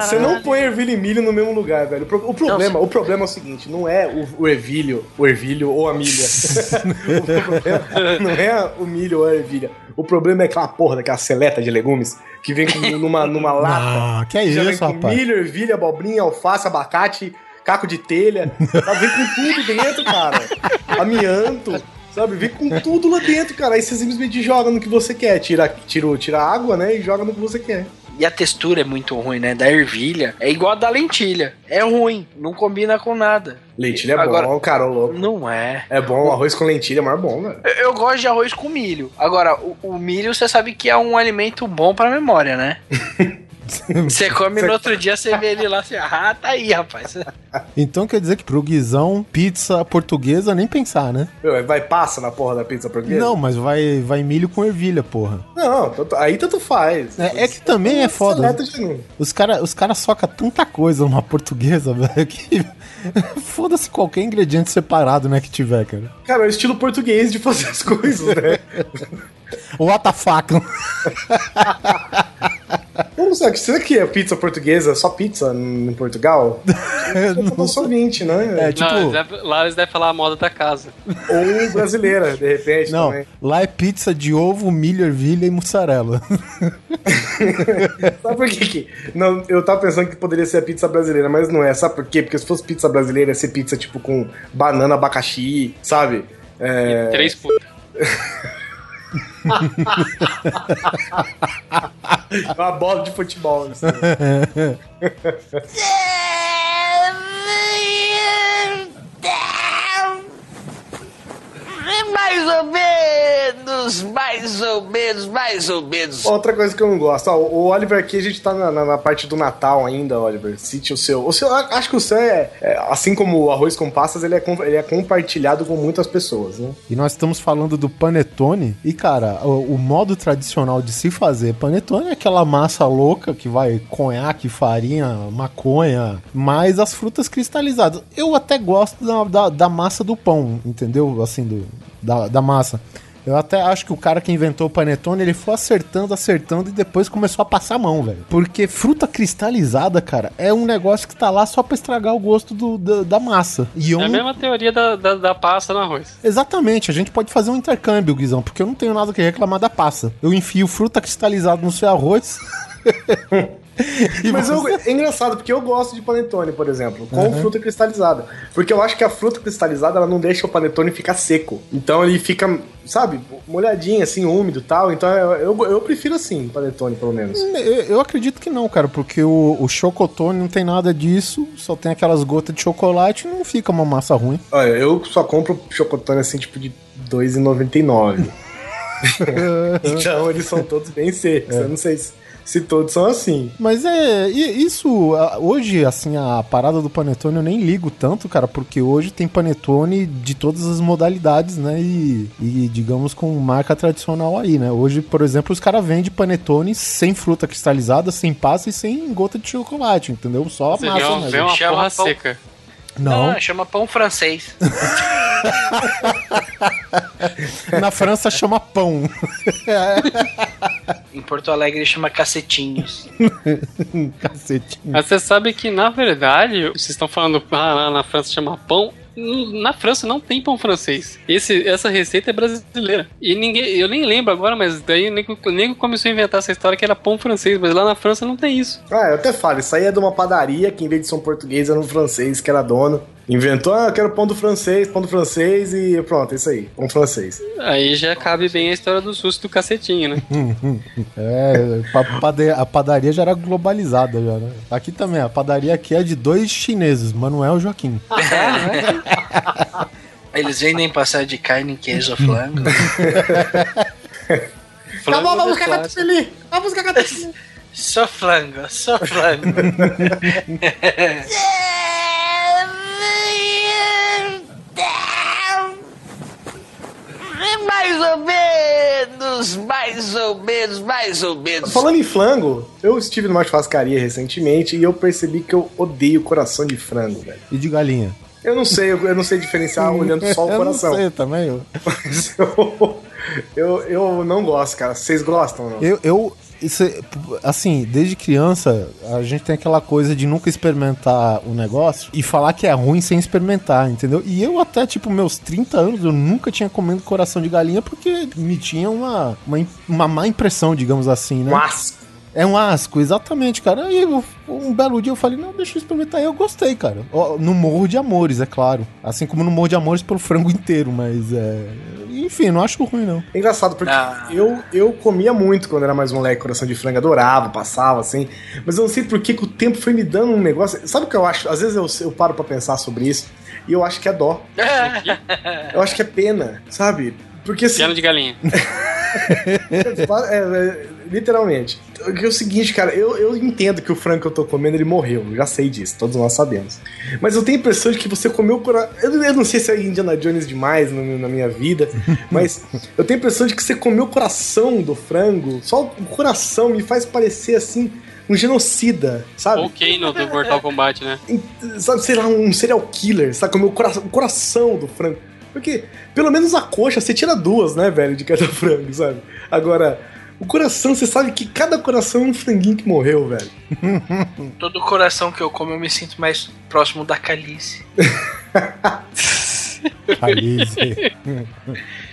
Você não põe ervilha e milho no mesmo lugar, velho. O, pro- o problema, o problema é o seguinte: não é o, o ervilho, o ervilho ou a milha. o problema não é o milho ou a ervilha. O problema é aquela porra daquela seleta de legumes que vem com- numa, numa lata. Ah, que é Já vem isso, com rapaz. milho, ervilha, abobrinha, alface, abacate, caco de telha. Tá, vem com tudo dentro, cara. Amianto. Sabe, vem com tudo lá dentro, cara. Aí você simplesmente joga no que você quer. Tira, tira, tira a água, né? E joga no que você quer. E a textura é muito ruim, né? Da ervilha. É igual a da lentilha. É ruim. Não combina com nada. Lentilha é Agora- bom, cara, louco. Não é. É bom, arroz com lentilha é mais bom, velho. Eu, eu gosto de arroz com milho. Agora, o, o milho você sabe que é um alimento bom pra memória, né? Você come no outro dia, você vê ele lá assim, ah, tá aí, rapaz. Então quer dizer que pro Guizão, pizza portuguesa, nem pensar, né? Meu, Vai passa na porra da pizza portuguesa? Não, mas vai, vai milho com ervilha, porra. Não, tanto- aí tanto faz. É, é que também é foda. Os caras os cara socam tanta coisa numa portuguesa, velho, que foda-se qualquer ingrediente separado, né, que tiver, cara. Cara, é o estilo português de fazer as coisas, né? What the fuck? Não sei, será que é pizza portuguesa, só pizza em Portugal? Não Não sou 20, né? É, tipo, Não, eles devem- lá eles devem falar a moda da casa. Ou brasileira, de repente, não, também. lá é pizza de ovo, milho, ervilha e mussarela. Sabe por quê que... Não, eu tava pensando que poderia ser a pizza brasileira, mas não é. Sabe por quê? Porque se fosse pizza brasileira, ia ser pizza, tipo, com banana, abacaxi, sabe? É... Três putas. Uma bola de futebol. assim. Mais ou menos. mais ou menos, mais ou menos. Outra coisa que eu não gosto, ó, o Oliver aqui, a gente tá na, na- na parte do Natal ainda, Oliver. Cite o seu. O seu acho que o seu é, é, assim como o arroz com passas, ele é, ele é compartilhado com muitas pessoas, né? E nós estamos falando do panetone. E, cara, o, o modo tradicional de se fazer panetone é aquela massa louca que vai conhaque, farinha, maconha, mais as frutas cristalizadas. Eu até gosto da, da, da massa do pão, entendeu? Assim, do, da, da massa. Eu até acho que o cara que inventou o panetone, ele foi acertando, acertando e depois começou a passar a mão, velho. Porque fruta cristalizada, cara, é um negócio que tá lá só pra estragar o gosto do, da, da massa. E eu É a mesma teoria da, da, da pasta no arroz. Exatamente, a gente pode fazer um intercâmbio, Guizão, porque eu não tenho nada que reclamar da passa. Eu enfio fruta cristalizada no seu arroz. Mas eu- é engraçado, porque eu gosto de panetone, por exemplo, com fruta cristalizada. Porque eu acho que a fruta cristalizada, ela não deixa o panetone ficar seco. Então ele fica, sabe, molhadinho, assim, úmido e tal. Então eu, eu, eu prefiro assim, panetone, pelo menos. Eu, eu acredito que não, cara, porque o, o chocotone não tem nada disso, só tem aquelas gotas de chocolate e não fica uma massa ruim. Olha, eu só compro chocotone assim, tipo, de R$2,99. então eles são todos bem secos. Eu não sei se, se todos são assim. Mas é, isso, hoje, assim, a parada do panetone eu nem ligo tanto, cara, porque hoje tem panetone de todas as modalidades, né, e, e digamos com marca tradicional aí, né. Hoje, por exemplo, os caras vendem panetone sem fruta cristalizada, sem passa e sem gota de chocolate, entendeu? Só a massa, né. vê uma porra seca. Não, Ah, chama pão francês. na França chama pão. em Porto Alegre chama cacetinhos. Cacetinho. Mas você sabe que, na verdade, vocês estão falando, ah, lá na França chama pão. Na França não tem pão francês. Esse, essa receita é brasileira. E ninguém. Eu nem lembro agora, mas daí o nego, o nego começou a inventar essa história que era pão francês, mas lá na França não tem isso. Ah, eu até falo, isso aí é de uma padaria que em vez de ser um português era um francês que era dono. Inventou, ah, eu quero pão do francês, pão do francês e pronto, é isso aí, pão francês. Aí já cabe bem a história do susto do cacetinho, né? É, a padaria já era globalizada já, né? Aqui também, a padaria aqui é de dois chineses, Manuel e Joaquim. Eles vendem passar de carne, queijo, flango. Acabou, vamos buscar catupiry! Vamos buscar catupiry! Só flango, só flango. Mais ou menos, mais ou menos, mais ou menos. Falando em flango, eu estive numa churrascaria recentemente e eu percebi que eu odeio coração de frango, velho. E de galinha. Eu não sei, eu, eu não sei diferenciar olhando só o eu coração. não sei também. Eu, Mas eu, eu, eu não gosto, cara. Vocês gostam, não? eu, eu- isso é- assim, desde criança, a gente tem aquela coisa de nunca experimentar o negócio e falar que é ruim sem experimentar, entendeu? E eu até, tipo, meus 30 anos, eu nunca tinha comido coração de galinha porque me tinha uma, uma, uma má impressão, digamos assim, né? Mas, É um asco, exatamente, cara. Aí eu- um belo dia eu falei, não, deixa eu experimentar. Aí eu gostei, cara. No Morro de Amores, é claro. Assim como no Morro de Amores pelo frango inteiro, mas é. Enfim, não acho ruim, não. é engraçado, porque Ah. eu, eu comia muito quando era mais moleque, coração de frango, adorava, passava, assim. Mas eu não sei por que, que o tempo foi me dando um negócio. Sabe o que eu acho? Às vezes eu, eu paro pra pensar sobre isso e eu acho que é dó. Eu acho que é pena, sabe? Porque assim. Piano de galinha. É, é, literalmente. Que é o seguinte, cara, eu, eu entendo que o frango que eu tô comendo, ele morreu. Eu já sei disso, todos nós sabemos. Mas eu tenho a impressão de que você comeu o coração. Eu, eu não sei se é Indiana Jones demais no- na minha vida, mas eu tenho a impressão de que você comeu o coração do frango. Só o coração me faz parecer assim. Um genocida, sabe? Ou Kano do Mortal Kombat, né? sabe, sei lá, um serial killer, sabe? Comer o coração, o coração do frango. Porque, pelo menos a coxa, você tira duas, né, velho, de cada frango, sabe? Agora, o coração, você sabe que cada coração é um franguinho que morreu, velho. Todo coração que eu como eu me sinto mais próximo da calice. Alice.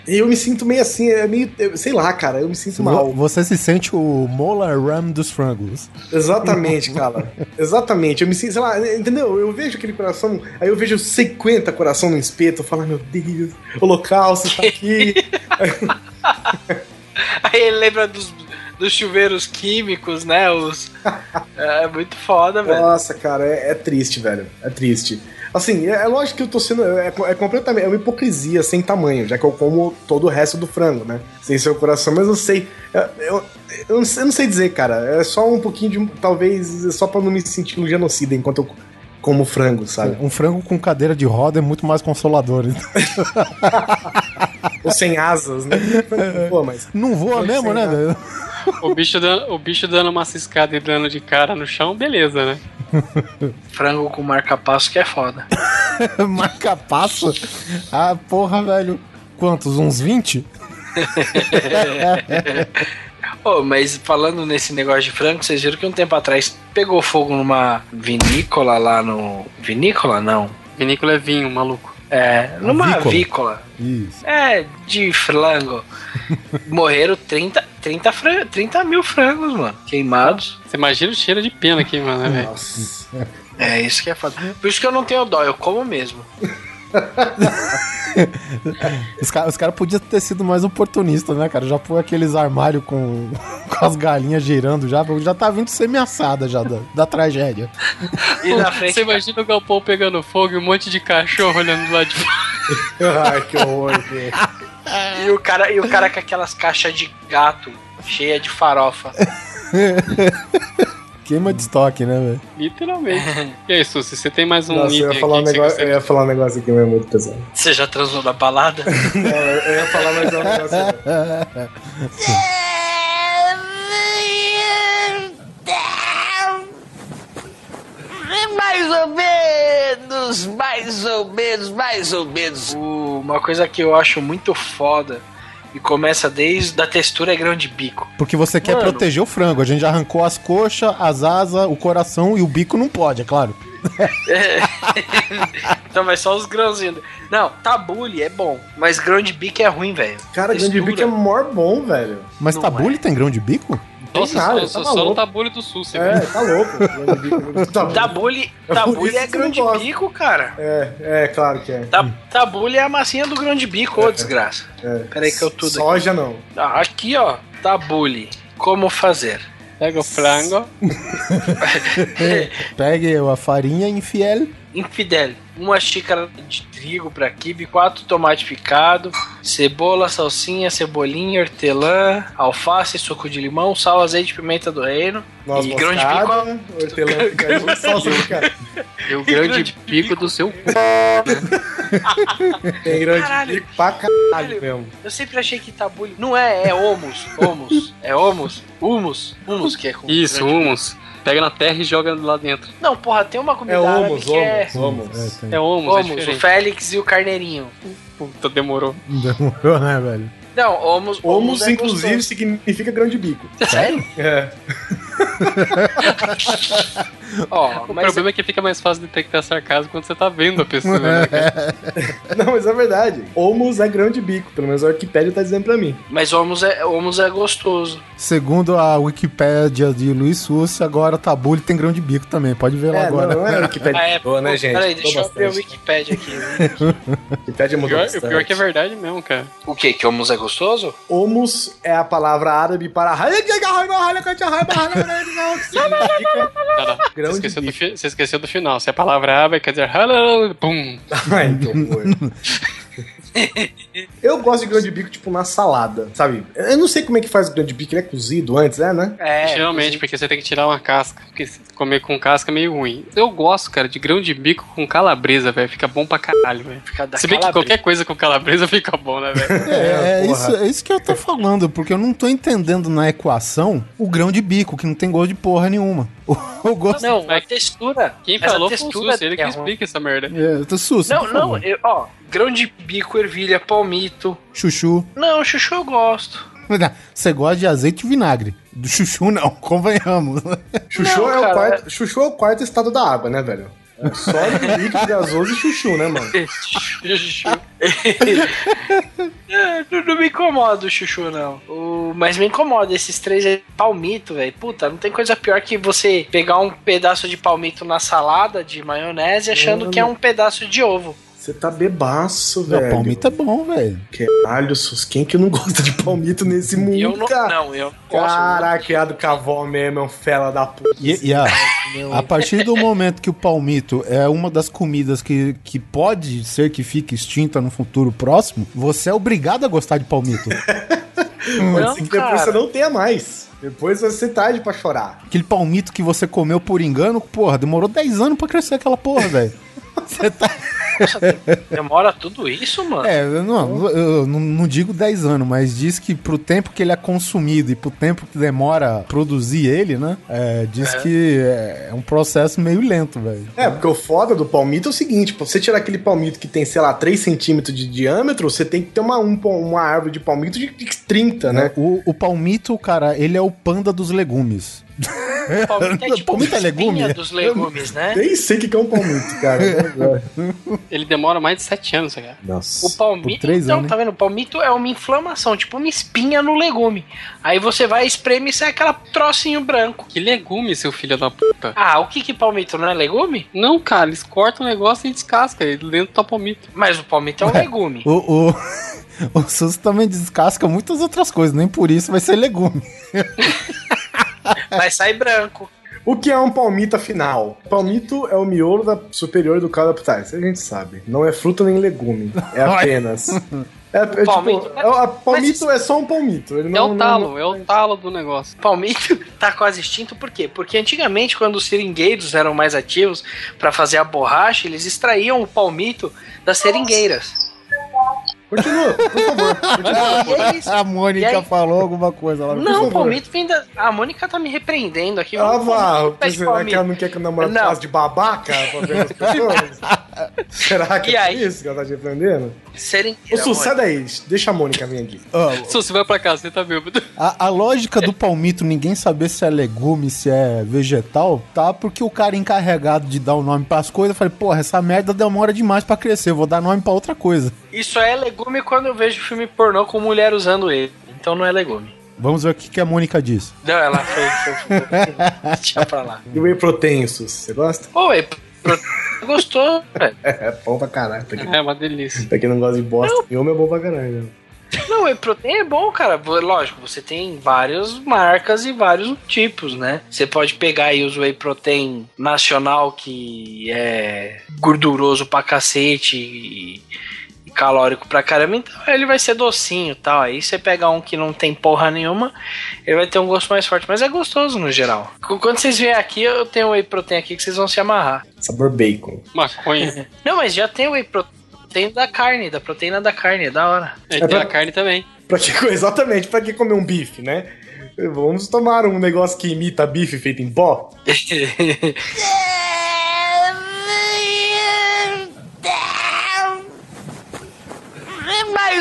E eu me sinto meio assim, é meio, eu- sei lá, cara, eu me sinto mal. Você se sente o Molar Ram dos frangos. Exatamente, cara. Exatamente. Eu me sinto, sei lá, entendeu? Eu vejo aquele coração, aí eu vejo 50 coração no espeto, eu falo, "Ai, meu Deus, o holocausto tá aqui. Aí ele lembra dos, dos chuveiros químicos, né? Os. É muito foda, velho. Nossa, cara, é, é triste, velho. É triste. Assim, é, é lógico que eu tô sendo. É, é completamente. É uma hipocrisia sem tamanho, já que eu como todo o resto do frango, né? Sem seu coração, mas eu sei. Eu, eu, eu, não, sei eu não sei dizer, cara. É só um pouquinho de. Talvez. Só pra não me sentir um genocida enquanto eu como frango, sabe? Um frango com cadeira de roda é muito mais consolador. então. Ou sem asas, né? Pô, mas. Não voa mesmo, né, velho? O bicho, dando, o bicho dando uma ciscada e dando de cara no chão, beleza, né? Frango com marca-passo que é foda. Marca passo? Ah, porra, velho. Quantos? Uns 20? Ô, mas falando nesse negócio de frango, vocês viram que um tempo atrás pegou fogo numa vinícola lá no. Vinícola? Não. Vinícola é vinho, maluco. É, numa Avícola. avícola. Isso. É, de frango. Morreram 30, 30, fran- 30 mil frangos, mano. Queimados. Você imagina o cheiro de pena aqui, mano, né, velho? Nossa. É, isso que é foda. Por isso que eu não tenho dó, eu como mesmo. Os caras cara podiam ter sido mais oportunistas, né, cara? Já põe aqueles armários com, com as galinhas girando já, já tá vindo semi-assada já da, da tragédia. E na frente. Você imagina o galpão pegando fogo e um monte de cachorro olhando do lado de fora. Ai, que horror. E o cara, e o cara com aquelas caixas de gato cheia de farofa. Queima de estoque, né, velho? Literalmente. E aí, Susi, você tem mais um Nossa, eu item ia, falar um negócio, você eu ia falar um negócio aqui, mas é muito pesado. Você já transou na balada? Não, eu eu ia falar mais um negócio. Mais ou menos, mais ou menos, mais ou menos. O- Uma coisa que eu acho muito foda e começa desde a textura é grão de bico. Porque você quer Mano. proteger o frango. A gente já arrancou as coxas, as asas, o coração e o bico não pode, é claro. então vai só os grãozinhos. Não, tabule é bom, mas grão de bico é ruim, velho. Cara, grande Textura. bico é mor bom, velho. Mas Não tabule é. tem grão de bico? Nossa, nada, só, tá só, só no tabule do Susi, É, velho. tá louco. Grande. Tá. Tabule, É tabule isso é que você grão não de gosta. bico, cara. É, é, claro que é. Ta- Tabule é a massinha do grão de bico, ô desgraça. é. Peraí que eu tudo aqui. Soja não. Ah, aqui, ó. Tabule. Como fazer? Pega o frango. Pegue a farinha infiel. Infidel. Uma xícara de trigo para quibe, quatro tomates picados, cebola, salsinha, cebolinha, hortelã, alface, suco de limão, sal, azeite, pimenta do reino. Noz e grão de moscada, hortelã salsa picada. E o grande pico do seu cu. Tem grande Caralho. bico pra caralho mesmo. Eu sempre achei que tabule. Não é, é homus. Homus. É homus. Humus. Humus que é com. Isso, grande bico. Pega na terra e joga lá dentro. Não, porra, tem uma comida É árabe homus, que é. homus, homus. tem. É humus, é Homus, o diferente. Félix e o Carneirinho. Puta, demorou. Demorou, né, velho? Não, homus. Homus, é inclusive, gostoso. significa grande bico. Sério? É. Ó, O mas problema é que fica mais fácil detectar sarcasmo quando você tá vendo a pessoa, né? Não, mas é verdade. Homus é grande bico. Pelo menos a Wikipédia tá dizendo pra mim. Mas homus é, homus é gostoso. Segundo a Wikipédia de Luiz Sussi, agora tabule tem grão de bico também. Pode ver lá É, agora. não, não é a Wikipédia Ah, é, boa, né, gente? Peraí, deixa eu abrir a. Wikipédia aqui. né? Wikipédia O mudou pior, o pior é que é verdade mesmo, cara. O quê? Que homus é gostoso? Homus é a palavra árabe para. Significa Não, não. Você grão de esqueceu, do você esqueceu do final. Se a palavra aba quer dizer hello, pum. Ai, que horror. Eu gosto de grão de bico, tipo, na salada, sabe? Eu não sei como é que faz o grão de bico, ele é cozido antes, é, né? É. Geralmente, porque você tem que tirar uma casca. Porque comer com casca é meio ruim. Eu gosto, cara, de grão de bico com calabresa, velho. Fica bom pra caralho, velho. Fica da Se bem que qualquer coisa com calabresa fica bom, né, velho? É, é porra. isso, é isso que eu tô falando, porque eu não tô entendendo na equação o grão de bico, que não tem gosto de porra nenhuma. O, gosto. Não, a Mas- textura. Quem Mas a falou foi o textura ele que é ruim. explica essa merda. É, eu tô susto. Não, não, eu- ó, grão de bico, ervilha, palmito. Chuchu. Não, chuchu eu gosto. Você gosta de azeite e vinagre. Do chuchu, não, convenhamos. Chuchu, Não, é o quarto, chuchu é o quarto estado da água, né, velho? É sólido, líquido, gasoso e chuchu, né, mano? chuchu. É, não, não me incomoda o chuchu, não. O, mas me incomoda esses três aí. Palmito, velho. Puta, não tem coisa pior que você pegar um pedaço de palmito na salada de maionese achando que é um pedaço de ovo. Você tá bebaço, Não, velho. palmito é bom, velho. Caralho, sus, quem que não gosta de palmito nesse mundo, eu não, cara? não, eu não gosto. Caraca, criado com a avó mesmo, é um fela da puta. E, e a, A partir do momento que o palmito é uma das comidas que, que pode ser que fique extinta no futuro próximo, você é obrigado a gostar de palmito. Pode ser que depois você não tenha mais. Depois vai ser tarde pra chorar. Aquele palmito que você comeu por engano, porra, demorou 10 anos pra crescer aquela porra, velho. Você tá. Demora tudo isso, mano? É, eu não, eu não, não digo 10 anos, mas diz que pro tempo que ele é consumido e pro tempo que demora a produzir ele, né? É, diz É. que é, um processo meio lento, velho. É, porque o foda do palmito é o seguinte: pra você tirar aquele palmito que tem, sei lá, 3 centímetros de diâmetro, você tem que ter uma, um, uma árvore de palmito de, de 30, né? O, o palmito, cara, ele é o panda dos legumes. O palmito é tipo Palmito é a legume? espinha dos legumes, né? Nem sei o que é um palmito, cara. Ele demora mais de 7 anos, cara. Nossa. O palmito. Por três então, anos, tá vendo? O palmito é uma inflamação, tipo uma espinha no legume. Aí você vai espreme e sai aquela trocinho branco. Que legume, seu filho da puta. Ah, o que que palmito não é legume? Não, cara, eles cortam o negócio e descascam. E dentro tá palmito. Mas o palmito é um legume. O, o, o SUS também descasca muitas outras coisas, nem por isso vai ser legume. Mas sai branco. O que é um palmito afinal? Palmito é o miolo da superior do caldo aptar. Isso a gente sabe. Não é fruta nem legume. É apenas. É, é Palmito- tipo, é, a- palmito é só um palmito. Ele É não, o não- talo, é o talo do negócio. O palmito tá quase extinto por quê? Porque antigamente, quando os seringueiros eram mais ativos para fazer a borracha, eles extraíam o palmito das seringueiras. Continua, por favor. E é isso. A Mônica falou alguma coisa lá. Não, o palmito vem da. A Mônica tá me repreendendo aqui. Ah, O vá. Será que palmito. ela não quer que eu namore Não. fase de babaca pra ver as pessoas? Será que E é aí? isso que ela tá te aprendendo? Ô, Seringueira. Sus, sai daí. Deixa a Mônica vir aqui. Se você vai pra casa, você tá bêbado. A, a lógica do palmito, ninguém saber se é legume, se é vegetal, tá? Porque o cara encarregado de dar o nome pras coisas, falei, porra, essa merda demora demais pra crescer, eu vou dar nome pra outra coisa. Isso é legume quando eu vejo filme pornô com mulher usando ele. Então não é legume. Vamos ver o que, que a Mônica disse. Não, ela foi. foi, foi deixa pra lá. E o whey protein, Sus, você gosta? Ô, e pro- gostou, velho. É, é bom pra caralho. Pra quem, É uma delícia. pra quem não gosta de bosta, e homem é bom pra caralho. né? Não, whey protein é bom, cara. Lógico, você tem várias marcas e vários tipos, né? Você pode pegar aí os whey protein nacional, que é gorduroso pra cacete e calórico pra caramba, então ele vai ser docinho e tal. Aí você pega um que não tem porra nenhuma, ele vai ter um gosto mais forte, mas é gostoso no geral. Quando vocês vierem aqui, eu tenho whey protein aqui que vocês vão se amarrar. Sabor bacon. Maconha. Não, mas já tem whey protein da carne, da proteína da carne, é da hora. E tem a carne também. Pra que, exatamente, pra que comer um bife, né? Vamos tomar um negócio que imita bife feito em pó?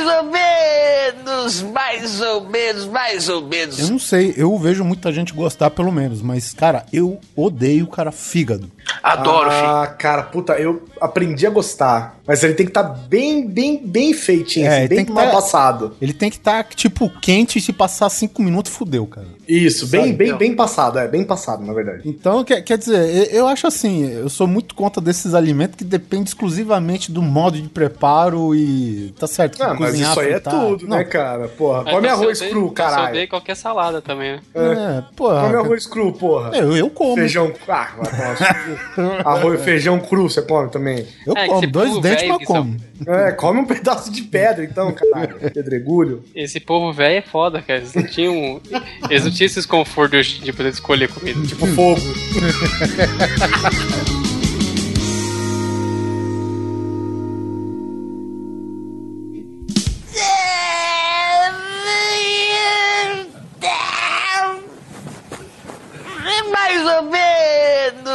Mais ou menos, mais ou menos, mais ou Eu menos. não sei, eu vejo muita gente gostar pelo menos, mas, cara, eu odeio, cara, fígado. Adoro, filho. Ah, cara, puta, eu aprendi a gostar. Mas ele tem que estar bem, bem, bem feitinho, É, assim, bem tem que mal tá- passado. Ele tem que estar, tipo, quente e se passar cinco minutos, fudeu, cara. Isso, bem, Sabe? bem, bem passado, é, bem passado, na verdade. Então, quer, quer dizer, eu, eu acho assim, eu sou muito contra desses alimentos que dependem exclusivamente do modo de preparo e. Tá certo. Ah, mas cozinhar, isso aí é tudo, Não, né, cara? Porra, É, come então arroz cru, caralho. odeia qualquer salada também, né? É, porra. Come arroz cru, porra. Eu, eu como. Feijão. Ah, vai arroz, feijão cru, você come também? Eu É, como. Dois dentes, que como. É, come um pedaço de pedra, então, caralho. Pedregulho. Esse povo velho é foda, cara. Eles não tinham. Eles não tinham esses confortos de poder escolher comida. Tipo fogo.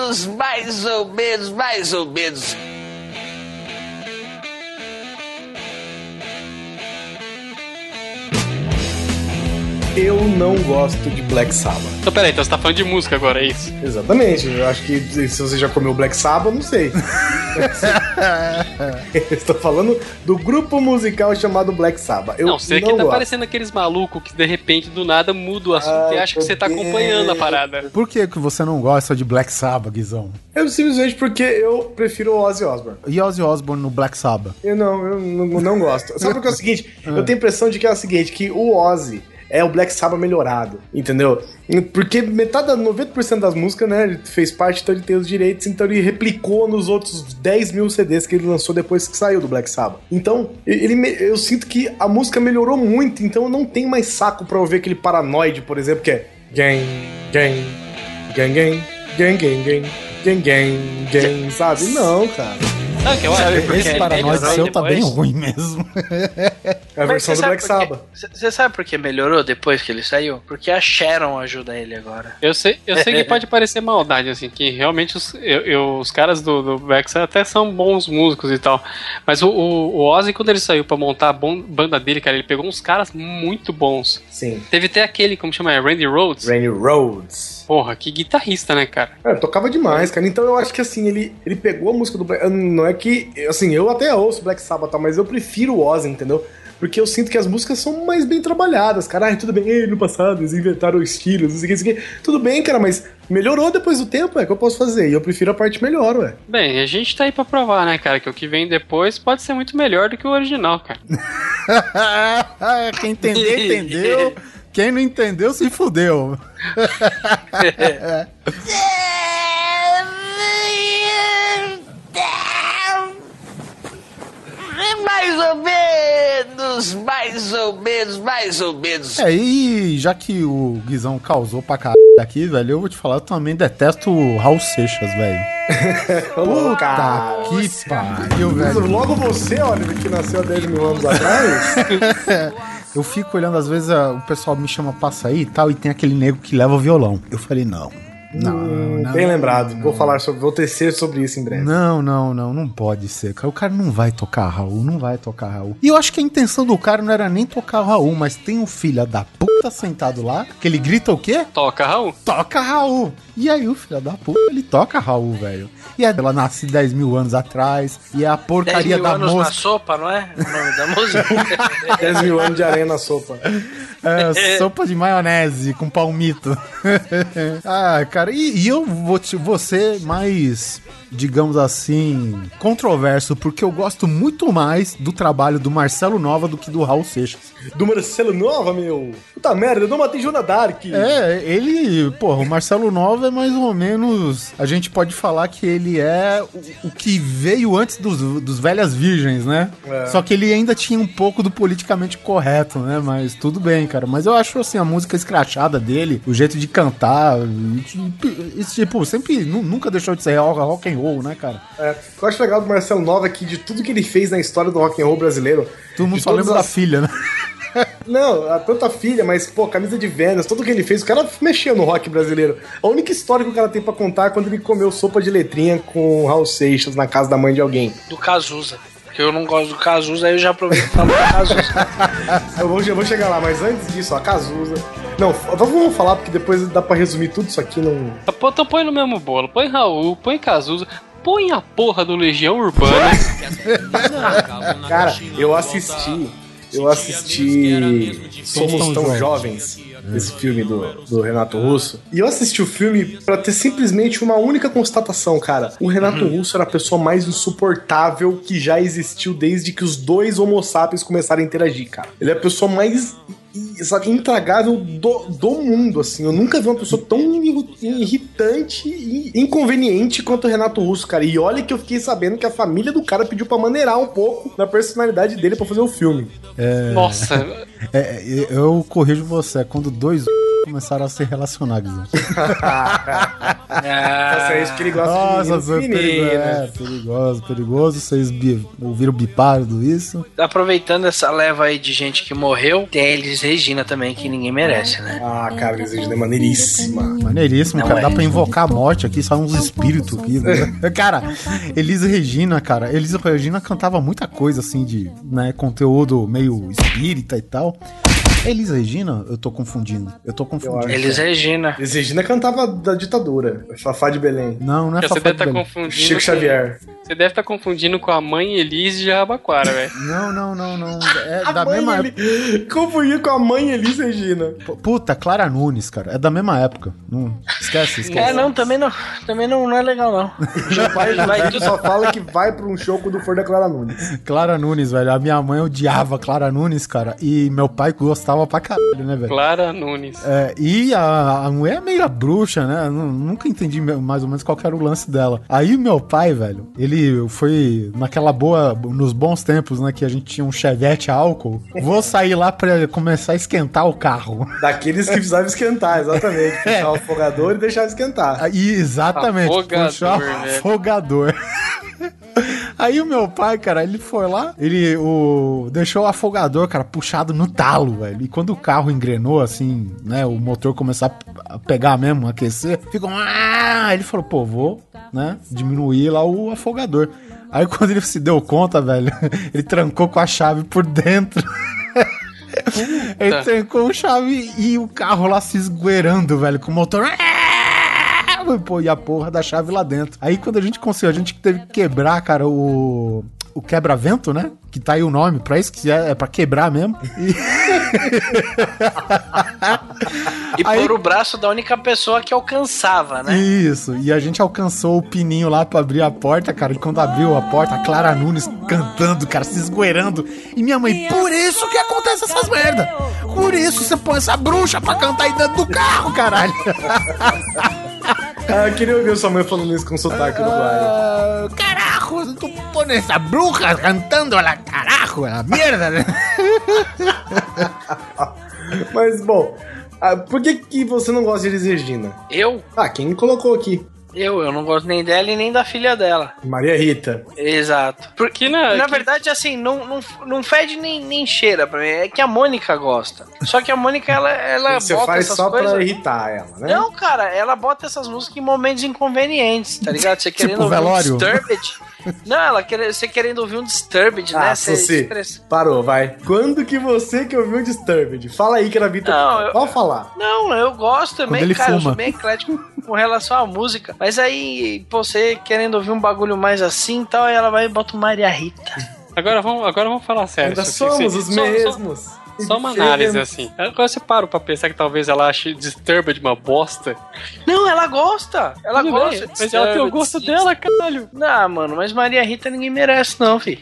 menos, mais ou menos, mais ou menos. Eu não gosto de Black Sabbath. Então, peraí, então você tá falando de música agora, é isso? Exatamente. Eu acho que se você já comeu Black Sabbath, eu não sei. Estou falando do grupo musical chamado Black Sabbath. Eu não, você não aqui tá gosto. parecendo aqueles malucos que de repente do nada muda o assunto Ah, e acha que você tá porque- acompanhando a parada. Por que, que você não gosta de Black Sabbath, Guizão? Eu simplesmente porque eu prefiro o Ozzy Osbourne. E Ozzy Osbourne no Black Sabbath? Eu não, eu não, não gosto. Sabe o que é o seguinte? Eu tenho a impressão de que é o seguinte, que o Ozzy é o Black Sabbath melhorado, entendeu? Porque metade, da- 90% das músicas, né, ele fez parte, então ele tem os direitos, então ele replicou nos outros 10 mil CDs que ele lançou depois que saiu do Black Sabbath. Então, ele, eu sinto que a música melhorou muito, então eu não tenho mais saco pra ouvir aquele Paranoid, por exemplo, que é gang, gang, gang, gang, gang, gang, gang, gang, gang, gang, sabe? Não, cara. Não, que eu acho porque Esse paranoide seu tá depois. bem ruim mesmo. É a versão do sabe Black? Sabbath. Cê- Você sabe por que melhorou depois que ele saiu? Porque a Sharon ajuda ele agora. Eu sei, eu sei que pode parecer maldade, assim, que realmente os, eu, eu- os caras do, do Vex até são bons músicos e tal. Mas o, o, o Ozzy, quando ele saiu pra montar a banda dele, cara, ele pegou uns caras muito bons. Sim. Teve até aquele, como chama? É Randy Rhodes? Rainy Roads. Porra, que guitarrista, né, cara? É, tocava demais, cara. Então eu acho que assim, ele, ele pegou a música do Black. Não é que. Assim, eu até ouço Black Sabbath, tá, mas eu prefiro o Ozzy, entendeu? Porque eu sinto que as músicas são mais bem trabalhadas, cara. Ai, tudo bem, ei, no passado eles inventaram estilos, não sei o que, não sei o que. Tudo bem, cara, mas melhorou depois do tempo, é que eu posso fazer. E eu prefiro a parte melhor, ué. Bem, a gente tá aí pra provar, né, cara, que o que vem depois pode ser muito melhor do que o original, cara. Quem entender, entendeu. Quem não entendeu, se fudeu. Mais ou menos, mais ou menos, mais ou menos. É, e já que o Guizão causou pra caralho aqui, velho, eu vou te falar, eu também detesto o Raul Seixas, velho. Puta que pariu, velho. Logo você, Oliver, que nasceu há 10 mil anos atrás. Eu fico olhando, às vezes a- o pessoal me chama pra sair e tal, e tem aquele nego que leva o violão. Eu falei, não. Não, não. Bem lembrado. Vou falar sobre. Vou tecer sobre isso em breve. Não, não, não, não pode ser, cara. O cara não vai tocar Raul, não vai tocar Raul. E eu acho que a intenção do cara não era nem tocar o Raul, mas tem um filho da puta sentado lá, que ele grita o quê? Toca, Raul. Toca Raul. E aí o filho da puta, ele toca Raul, velho. E é- ela nasce 10 mil anos atrás, e é a 10 porcaria mil da anos na sopa, não é? O nome da música? 10 mil anos de areia na sopa. É, sopa de maionese com palmito. ah, cara, e, e eu vou, te, vou ser mais, digamos assim, controverso, porque eu gosto muito mais do trabalho do Marcelo Nova do que do Raul Seixas. Do Marcelo Nova, meu. Puta merda, eu não matei Jona Dark. É, ele, porra, o Marcelo Nova é mais ou menos. A gente pode falar que ele é o, o que veio antes dos, dos Velhas Virgens, né? É. Só que ele ainda tinha um pouco do politicamente correto, né? Mas tudo bem, cara. Mas eu acho assim, a música escrachada dele, o jeito de cantar, e, tipo, esse tipo, sempre nu- nunca deixou de ser rock, rock and roll, né, cara? É, o que eu acho legal do Marcelo Nova é que de tudo que ele fez na história do rock and roll brasileiro. Todo mundo só lembra da as- filha, né? Não, a tanta filha, mas, pô, camisa de Vênus, tudo que ele fez, o cara mexeu no rock brasileiro. A única história que o cara tem pra contar é quando ele comeu sopa de letrinha com o Raul Seixas na casa da mãe de alguém. do Cazuza. Porque eu não gosto do Cazuza, aí eu já aproveito pra falar do Cazuza. Eu vou, eu vou chegar lá, mas antes disso, ó, a Cazuza. Não, vamos falar, porque depois dá pra resumir tudo isso aqui num. Pô, Então põe no mesmo bolo. Põe Raul, põe Cazuza, põe a porra do Legião Urbana. Cara, eu assisti. Eu assisti Somos Tão Jovens, esse filme do, do Renato Russo. E eu assisti o filme pra ter simplesmente uma única constatação, cara. O Renato Russo era a pessoa mais insuportável que já existiu desde que os dois Homo sapiens começaram a interagir, cara. Ele é a pessoa mais sabe, intragável do, do mundo, assim. Eu nunca vi uma pessoa tão irri- irritante e inconveniente quanto o Renato Russo, cara. E olha que eu fiquei sabendo que a família do cara pediu pra maneirar um pouco da personalidade dele pra fazer o filme. Nossa, É, é, eu corrijo você, é quando dois começaram a se relacionar, Guizão. Nossa, é isso que ele gosta Nossa, de é meninos perigo- finos. é, perigoso, perigoso. Vocês bi- ouviram bipado isso? Aproveitando essa leva aí de gente que morreu, tem a Elis Regina também, que ninguém merece, né? Ah, cara, Elis Regina é maneiríssima. Maneiríssimo, Não cara. é. Dá pra invocar a morte aqui, só uns espíritos aqui. né? cara, Elisa Regina, cara. Elisa Regina cantava muita coisa assim de né, conteúdo meio espírita e tal. Elisa Regina, eu tô confundindo. Eu tô confundindo. Elis Regina. Elis Regina cantava da ditadura. Fafá de Belém. Não, não é você Fafá deve de estar Belém. confundindo. Chico com- Xavier. Você deve estar confundindo com a mãe Elise de Rabaquara, velho. Não, não, não, não. É A da mesma Eli... Confundir com a mãe Elis Regina. época. Puta, Clara Nunes, cara. É da mesma época. Não, esquece, esquece. É, não, também não, também não, não é legal, não. Pai Vai vai só fala que vai pra um show quando for da Clara Nunes. Clara Nunes, velho. A minha mãe odiava Clara Nunes, cara. E meu pai gostava gostava pra caralho, né, velho? Clara Nunes. É, e a, a mulher é meio bruxa, né? Nu- Nunca entendi mais ou menos qual que era o lance dela. Aí meu pai, velho, ele foi naquela boa, nos bons tempos, né? Que a gente tinha um chevette a álcool. Vou sair lá pra começar a esquentar o carro. Daqueles que precisavam esquentar, exatamente. Puxar o afogador e deixar esquentar. Aí, exatamente, Afogador, puxar o né? afogador. Aí o meu pai, cara, ele foi lá, ele o, deixou o afogador, cara, puxado no talo, velho. E quando o carro engrenou, assim, né, o motor começar a pegar mesmo, aquecer, ficou... Ah! Ele falou, pô, vou, né, diminuir lá o afogador. Aí quando ele se deu conta, velho, ele trancou com a chave por dentro. ele trancou a chave e o carro lá se esgueirando, velho, com o motor... Pô, e a porra da chave lá dentro. Aí quando a gente conseguiu, a gente teve que quebrar, cara, o. O quebra-vento, né? Que tá aí o nome, pra isso que é, é pra quebrar mesmo. E- E Aí- pôr o braço da única pessoa que alcançava, né? Isso, e a gente alcançou o pininho lá pra abrir a porta, cara. E quando abriu a porta, a Clara Nunes cantando, cara, se esgueirando. E minha mãe, por isso que acontece essas merda. Por isso você põe essa bruxa pra cantar aí dentro do carro, caralho. Ah, eu queria ouvir sua mãe falando isso com sotaque. Ah, carajo, tu pones essa bruja cantando a la carajo, a merda. né? Mas, bom, ah, por que, que você não gosta de Elis Regina? Eu? Ah, quem colocou aqui? Eu, eu não gosto nem dela e nem da filha dela. Maria Rita. Exato. Porque na, Na que- verdade, assim, não, não, não fede nem, nem cheira pra mim. É que a Mônica gosta. Só que a Mônica, ela, ela Você bota faz essas só coisas... pra irritar ela, né? Não, cara, ela bota essas músicas em momentos inconvenientes, tá ligado? Você querendo ouvir velório? um Disturbed. Não, ela quer, você querendo ouvir um Disturbed, né? Ah, Você Suci, expressa- parou, vai. Quando que você que ouviu Disturbed? Fala aí que era Vitor. Não, eu- Pode falar. Não, eu gosto também, ele cara. Eu sou bem eclético com relação à música. Mas aí, pô, você querendo ouvir um bagulho mais assim e tal, aí ela vai e bota o Maria Rita. Agora vamos, agora vamos falar sério. Ainda somos os só- só- mesmos. Só uma análise assim. Agora você parou pra pensar que talvez ela ache Disturbed uma bosta. Não, ela gosta. Ela Tudo gosta. bem, Mas ela tem o gosto dela, caralho. Não, mano, mas Maria Rita ninguém merece, não, filho.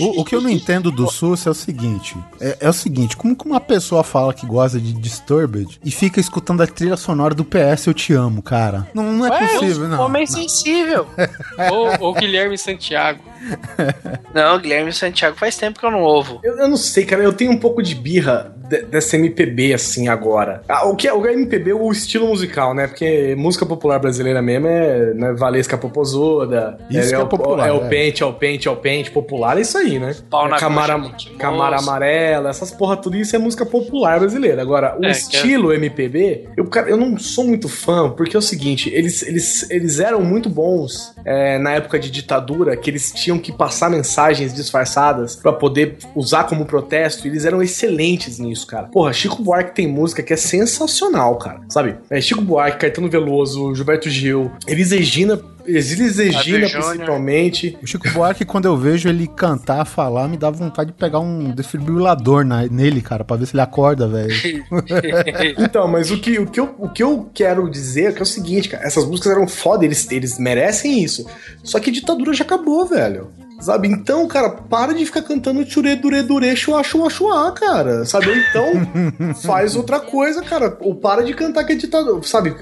O, o que eu não entendo do SUS é o seguinte: é, é o seguinte, como que uma pessoa fala que gosta de Disturbed e fica escutando a trilha sonora do PS Eu Te Amo, cara? Não, não é Ué, possível, não. Homem sensível. ou, ou Guilherme Santiago. Não, Guilherme Santiago faz tempo que eu não ouvo. Eu, eu não sei, cara. Eu tenho um pouco de birra de- dessa MPB, assim, agora. Ah, o que é o MPB, o estilo musical, né? Porque música popular brasileira mesmo é né, Valesca Popozuda. Isso que é o, popular, É o é. pente, é o pente, é o pente. Popular é isso aí, né? Pau na É Camara, Camara. Amarela, essas porra, tudo isso é música popular brasileira. Agora, o É, estilo MPB, eu, cara, eu não sou muito fã, porque é o seguinte, eles, eles, eles eram muito bons é, na época de ditadura, que eles tinham que passar mensagens disfarçadas pra poder usar como protesto, eles eram excelentes nisso, cara. Porra, Chico Buarque tem música que é sensacional, cara, sabe? É Chico Buarque, Caetano Veloso, Gilberto Gil, Elis Regina, Regina Fábio Júnior. principalmente. O Chico Buarque, quando eu vejo ele cantar, falar, me dá vontade de pegar um desfibrilador na- nele, cara, pra ver se ele acorda, velho. Então, mas o que, o, que eu, o que eu quero dizer é que é o seguinte, cara, essas músicas eram foda, eles, eles merecem isso. Só que a ditadura já acabou, velho. Sabe? Então, cara, para de ficar cantando tchure dure dure chua chua chua, cara. Sabe? Ou então faz outra coisa, cara. Ou para de cantar que é ditadura. Sabe?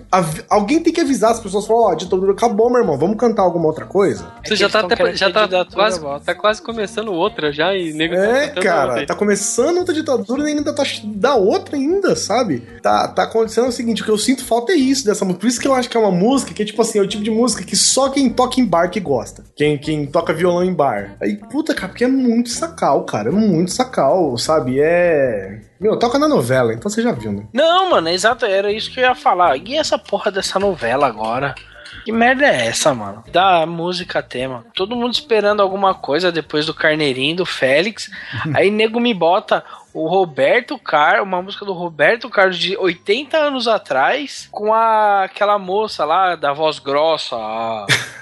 Alguém tem que avisar as pessoas, falar, ó, a ditadura acabou, meu irmão. Vamos cantar alguma outra coisa? Você que já tá, até- já tá, quase, tá quase começando outra já e nego tá É, cantando cara, outra. tá começando outra ditadura e ainda tá da outra ainda, sabe? Tá, tá acontecendo o seguinte, o que eu sinto falta é isso dessa música. Por isso que eu acho que é uma música que é tipo assim, é o tipo de música que só quem toca em bar que gosta. Quem, quem toca violão em bar. Aí, puta, cara, porque é muito sacal, cara. É muito sacal, sabe? É. Meu, toca na novela, então você já viu, né? Não, mano, é exato, era isso que eu ia falar. E essa porra dessa novela agora? Que merda é essa, mano? Da música tema. Todo mundo esperando alguma coisa depois do Carneirinho, do Félix. Aí nego me bota o Roberto Carlos, uma música do Roberto Carlos de 80 anos atrás, com a, aquela moça lá da voz grossa.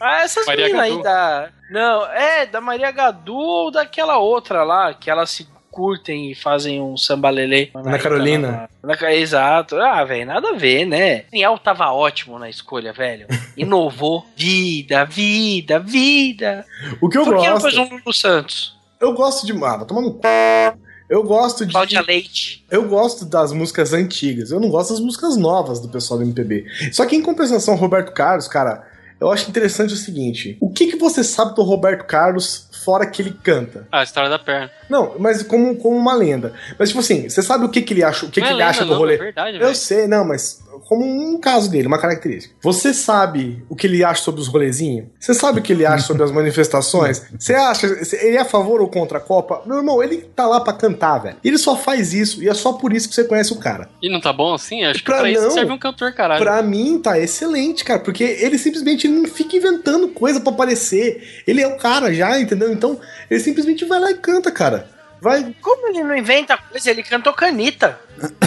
Ah, essas Maria meninas aí da. Não, é, da Maria Gadu ou daquela outra lá, que elas se curtem e fazem um sambalelê. Ana Carolina. Na ca- Exato. Ah, velho, nada a ver, né? Daniel tava ótimo na escolha, velho. Inovou. Vida, vida, vida. O que eu Por que não gosto. pôs um Lulu Santos? Eu gosto de. Ah, vai tomar no c. Eu gosto de. Cláudia Leite. Eu gosto das músicas antigas. Eu não gosto das músicas novas do pessoal do MPB. Só que em compensação, Roberto Carlos, cara, eu acho interessante o seguinte: o que, que você sabe do Roberto Carlos fora que ele canta? Ah, a história da perna. Não, mas como, como uma lenda. Mas, tipo assim, você sabe o que, que ele acha, o que, Não que é ele lenda, acha do não, rolê? é verdade, eu velho. sei, não, mas como um caso dele, uma característica. Você sabe o que ele acha sobre os rolezinhos? Você sabe o que ele acha sobre as manifestações? Você acha, ele é a favor ou contra a Copa? Meu irmão, ele tá lá pra cantar, velho. Ele só faz isso, e é só por isso que você conhece o cara. E não tá bom assim? Acho que Pra pra, isso não, serve um cantor, caralho. Pra mim, tá excelente, cara, porque ele simplesmente não fica inventando coisa pra aparecer. Ele é o cara já, entendeu? Então, ele simplesmente vai lá e canta, cara. Vai. Como ele não inventa coisa? Ele cantou canita.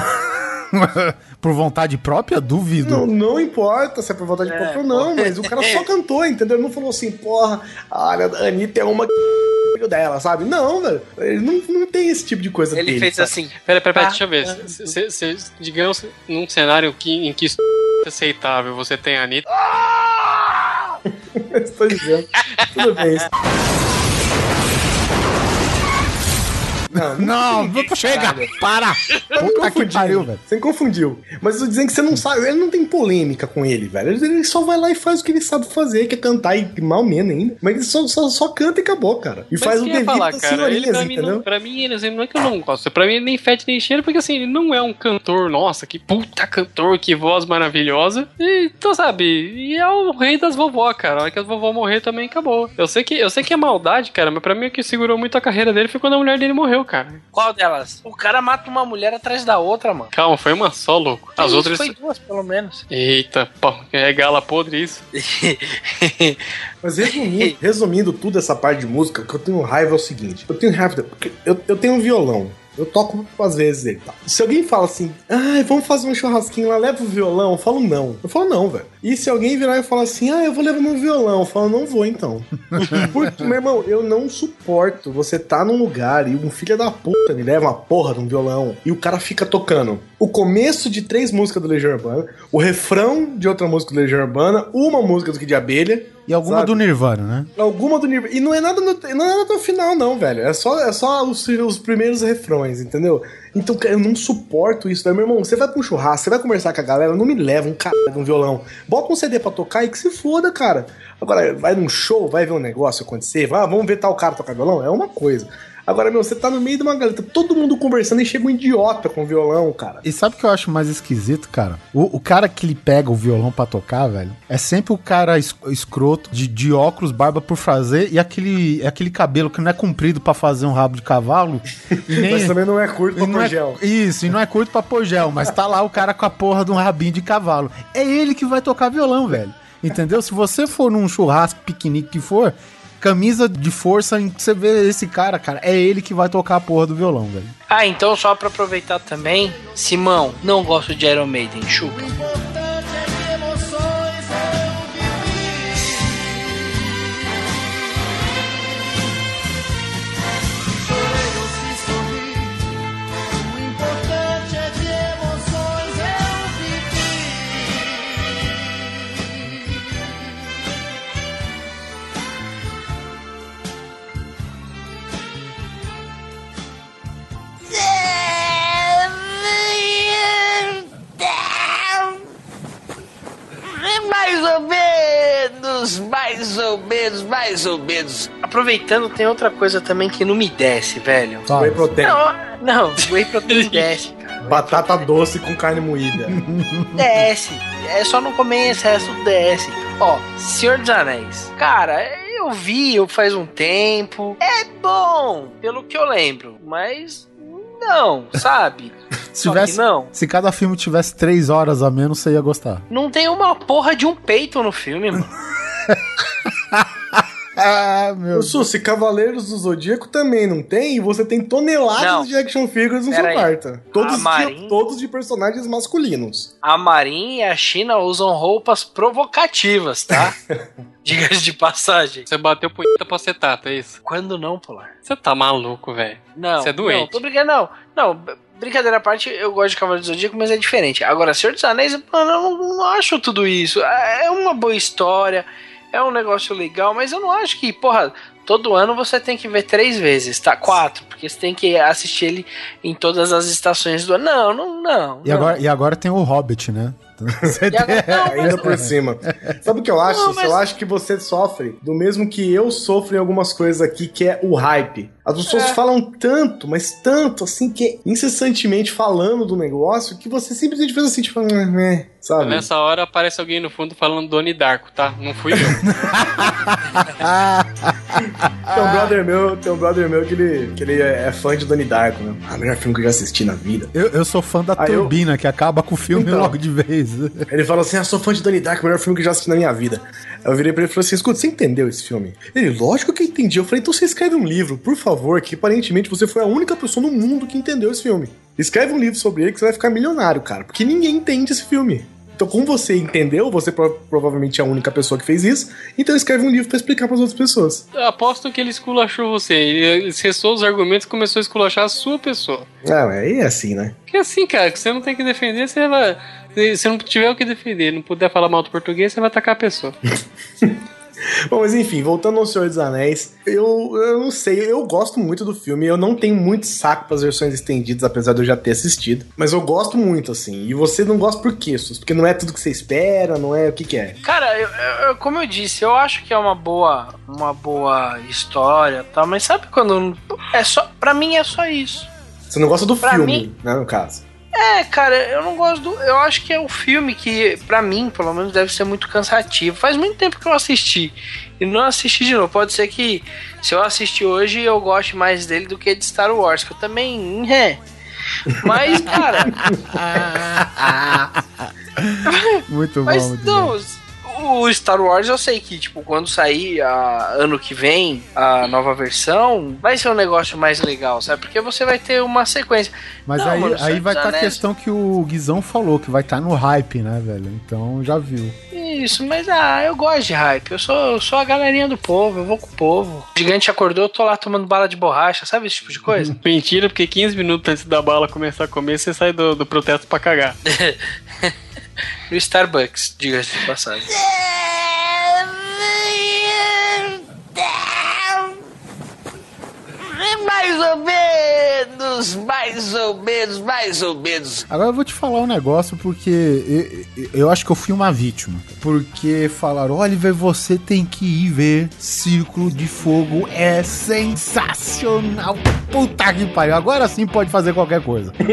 Por vontade própria, duvido. Não, não importa se é por vontade de É, próprio ou não, mas o cara só cantou, entendeu? Ele não falou assim, porra, olha, a Anitta é uma filho dela, sabe? Não, velho. Ele não, não tem esse tipo de coisa Ele dele, fez sabe? assim. Pera, pera, pera, Ah, deixa eu ver. Se- se- se- digamos, num cenário que, em que isso é aceitável, você tem a Anitta. Estou dizendo. Tudo bem. Isso. Não, Não, chega! Para! Puta que confundiu, pariu, velho. Você confundiu. Mas eu tô dizendo que você não sabe. Ele não tem polêmica com ele, velho. Ele, só vai lá e faz o que ele sabe fazer, que é cantar e mal menos ainda. Mas ele só, só, só canta e acabou, cara. E Mas faz o devido falar, das cara, ele pra mim, entendeu? não, pra mim, ele assim, não é que eu não gosto. Pra mim, ele nem fede nem cheira, porque assim, ele não é um cantor, nossa, que puta cantor, que voz maravilhosa. E, então, sabe, e é o rei das vovó, cara. A hora que as vovó morrer também acabou. Eu sei que, eu sei que é maldade, cara, mas pra mim o que segurou muito a carreira dele foi quando a mulher dele morreu, cara. Qual delas? O cara mata uma mulher atrás da outra, mano. Calma, foi uma só, louco. As Isso, outras. Foi duas, pelo menos. Eita, pô, é gala podre isso. Mas resumindo, resumindo tudo essa parte de música, o que eu tenho raiva é o seguinte: eu tenho raiva, porque eu, eu tenho um violão. Eu toco às vezes ele. Tá. Se alguém fala assim, ai, vamos fazer um churrasquinho lá, leva o violão, eu falo não. Eu falo não, velho. E se alguém virar e falar assim, ah, eu vou levar meu violão, eu falo, não vou então. Porque, meu irmão, eu não suporto você tá num lugar e um filho da puta me leva uma porra de um violão e o cara fica tocando o começo de três músicas do Legião Urbana, o refrão de outra música do Legião Urbana, uma música do Kid de Abelha. E alguma Sabe? do Nirvana, né? Alguma do nível. E não é nada no, não é nada até o final, não, velho. É só, é só os, os primeiros refrões, entendeu? Então, cara, eu não suporto isso, né? Meu irmão, você vai pra um churrasco, você vai conversar com a galera, não me leva um cara de um violão. Bota um CD pra tocar e que se foda, cara. Agora, vai num show, vai ver um negócio acontecer, vai, vamos ver tal cara tocar violão, é uma coisa. Agora, meu, você tá no meio de uma galera, todo mundo conversando e chega um idiota com violão, cara. E sabe o que eu acho mais esquisito, cara? O, o cara que ele pega o violão pra tocar, velho, é sempre o cara es- escroto, de, de óculos, barba por fazer, e aquele, aquele cabelo que não é comprido pra fazer um rabo de cavalo. Nem, Mas também não é curto pra não pôr é- gel. Isso, e não é curto pra pôr gel, mas tá lá o cara com a porra de um rabinho de cavalo. É ele que vai tocar violão, velho. Entendeu? Se você for num churrasco, piquenique que for, camisa de força, você vê esse cara, cara, é ele que vai tocar a porra do violão, velho. Ah, então só pra aproveitar também, Simão, não gosto de Iron Maiden, chupa. Mais ou menos, mais ou menos, mais ou menos. Aproveitando, tem outra coisa também que não me desce, velho. Whey protein. Não, não, whey protein desce, cara. Batata doce com carne moída. Desce. É só não comer em excesso, desce. Ó, Senhor dos Anéis. Cara, eu vi eu faz um tempo. É bom, pelo que eu lembro. Mas não, sabe? Se, tivesse, não. se cada filme tivesse três horas a menos, você ia gostar. Não tem uma porra de um peito no filme, mano. Ah, meu Sussi, Cavaleiros do Zodíaco também não tem? E você tem toneladas Não. de action figures no Pera seu quarto. Todos, A de, Marin- todos de personagens masculinos. A Marinha e a China usam roupas provocativas, tá? Diga de passagem. Você bateu punheta pra acetato, é isso? Quando não, Polar? Você tá maluco, velho. Não. Você é doente. Não, tô brincando, não. Não, brincadeira à parte, eu gosto de Cavaleiro do Zodíaco, mas é diferente. Agora, Senhor dos Anéis, mano, eu não, não acho tudo isso. É uma boa história, é um negócio legal, mas eu não acho que, porra, todo ano você tem que ver três vezes, tá? Quatro, porque você tem que assistir ele em todas as estações do ano. Não, não, não. E não. agora, e agora tem o Hobbit, né? Você agora- não, mas- Ainda por cima. Sabe o que eu acho? Não, mas- Eu acho que você sofre do mesmo que eu sofro em algumas coisas aqui, que é o hype. As pessoas É. falam tanto, mas tanto, assim, que é incessantemente falando do negócio, que você simplesmente faz assim, tipo, né, sabe? Nessa hora aparece alguém no fundo falando Doni Darko, tá? Não fui eu. Tem um brother meu, tem um brother meu que ele, que ele é fã de Donnie Darko, né? Ah, o melhor filme que eu já assisti na vida. Eu, eu sou fã da Ah, eu- turbina, que acaba com o filme Então. logo de vez. Ele falou assim: ah, sou fã de Donnie Darko, o melhor filme que eu já assisti na minha vida. Aí Eu virei pra ele e falei assim: escuta, você entendeu esse filme? Ele, lógico que eu entendi. Eu falei, então você escreve um livro, por favor, que aparentemente você foi a única pessoa no mundo que entendeu esse filme. Escreve um livro sobre ele que você vai ficar milionário, cara, porque ninguém entende esse filme. Então, como você entendeu, você pro- provavelmente é a única pessoa que fez isso, então escreve um livro pra explicar pras outras pessoas. Eu aposto que ele esculachou você. Ele, cessou os argumentos e começou a esculachar a sua pessoa. Ah, aí é assim, né? Porque assim, cara, que você não tem que defender, você vai. Se não tiver o que defender, não puder falar mal do português, você vai atacar a pessoa. Bom, mas enfim, voltando ao Senhor dos Anéis, eu, eu não sei, eu gosto muito do filme, eu não tenho muito saco pras versões estendidas, apesar de eu já ter assistido, mas eu gosto muito, assim, e você não gosta por quê, Sus? Porque não é tudo que você espera, não é o que que é? Cara, eu- eu- eu- como eu disse, eu acho que é uma boa, uma boa história, tá? Mas sabe quando é só, para mim é só isso. Você não gosta do Pra filme, mim- né, no caso. É, cara, eu não gosto do, eu acho que é um filme que pra mim, pelo menos deve ser muito cansativo. Faz muito tempo que eu assisti e não assisti de novo. Pode ser que se eu assistir hoje eu goste mais dele do que de Star Wars, que eu também, é. Mas, cara, Muito bom, Mas muito bom. O Star Wars eu sei que, tipo, quando sair a, ano que vem a nova versão, vai ser um negócio mais legal, sabe? Porque você vai ter uma sequência. Mas Não, aí, mano, aí vai estar a Anéis- questão que o Guizão falou, que vai estar no hype, né, velho? Então já viu. Isso, mas ah, eu gosto de hype. Eu sou, eu sou a galerinha do povo, eu vou com o povo. O gigante acordou, eu tô lá tomando bala de borracha, sabe esse tipo de coisa? Mentira, porque 15 minutos antes da bala começar a comer, você sai do, do protesto pra cagar. No Starbucks, diga-se de passagem. Mais ou menos, mais ou menos, mais ou menos. Agora eu vou te falar um negócio, porque eu, eu acho que eu fui uma vítima. Porque falaram, Oliver, você tem que ir ver Círculo de Fogo, é sensacional. Puta que pariu, agora sim pode fazer qualquer coisa.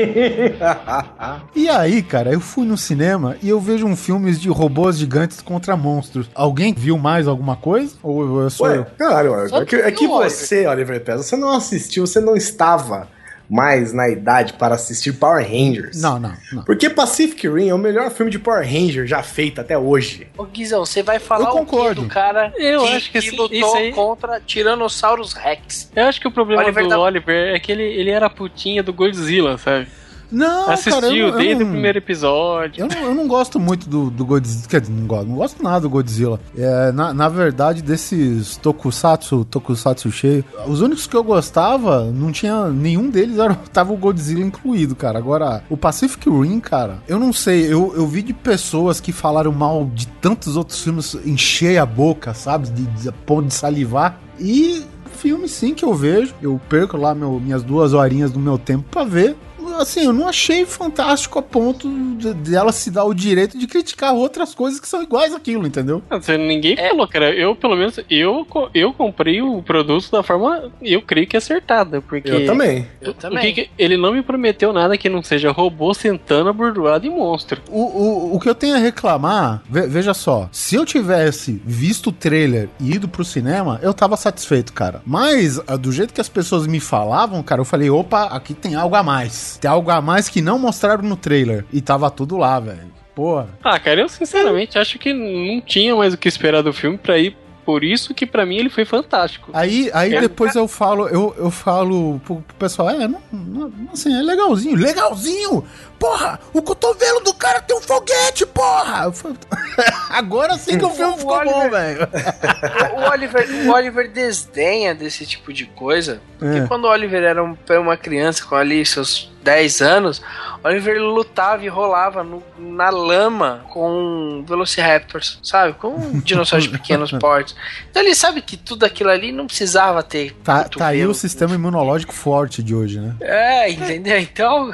E aí, cara, eu fui no cinema e eu vejo um filme de robôs gigantes contra monstros. Alguém viu mais alguma coisa? Ou eu sou eu? Ué, caralho, Oliver, é que, é que você, Oliver Pérez, você não assistiu, você não estava mais na idade para assistir Power Rangers. Não, não, não. Porque Pacific Rim é o melhor filme de Power Ranger já feito até hoje. Ô Guizão, você vai falar Eu o concordo. do cara Eu que, acho que que lutou isso aí- contra Tiranossauros Rex? Eu acho que o problema Oliver do tá- Oliver é que ele, ele era a putinha do Godzilla, sabe? Não, Assistiu cara, eu, não- eu desde não- o primeiro episódio. Eu não, eu não gosto muito do, do Godzilla. Quer dizer, não gosto, não gosto nada do Godzilla. É, na, na verdade, desses tokusatsu, tokusatsu cheio, os únicos que eu gostava, não tinha. Nenhum deles era, tava o Godzilla incluído, cara. Agora, o Pacific Rim, cara, eu não sei. Eu, eu vi de pessoas que falaram mal de tantos outros filmes encher a boca, sabe? De, de, ponto de salivar. E filme sim que eu vejo. Eu perco lá meu- minhas duas horinhas do meu tempo pra ver. Assim, eu não achei fantástico a ponto de, de ela se dar o direito de criticar outras coisas que são iguais àquilo, entendeu? Ninguém É. falou, cara. Eu, pelo menos, eu, eu comprei o produto da forma, eu creio que acertada. Porque Eu também. Eu o também. que que- ele não me prometeu nada que não seja robô sentando abordoado e monstro. O, o, o que eu tenho a reclamar, ve- veja só, se eu tivesse visto o trailer e ido pro cinema, eu tava satisfeito, cara. Mas, ah, do jeito que as pessoas me falavam, cara, eu falei, opa, aqui tem algo a mais. Tem algo a mais que não mostraram no trailer. E tava tudo lá, velho. Porra. Ah, cara, eu sinceramente acho que não tinha mais o que esperar do filme pra ir. Por isso que pra mim ele foi fantástico. Aí, aí É. depois eu falo, eu, eu falo pro, pro pessoal, é, não, não- assim, é legalzinho, legalzinho! Porra, o cotovelo do cara tem um foguete, porra! Agora sim que o filme O ficou bom, Oliver- velho. O Oliver, o Oliver desdenha desse tipo de coisa. Porque É. quando o Oliver era um- era uma criança com ali seus 10 anos, Oliver lutava e rolava no- na lama com Velociraptors, sabe? Com dinossauros de pequenos portes. Então ele sabe que tudo aquilo ali não precisava ter. Tá, tá aí o cotovelo. sistema imunológico forte de hoje, né? É, entendeu? Então,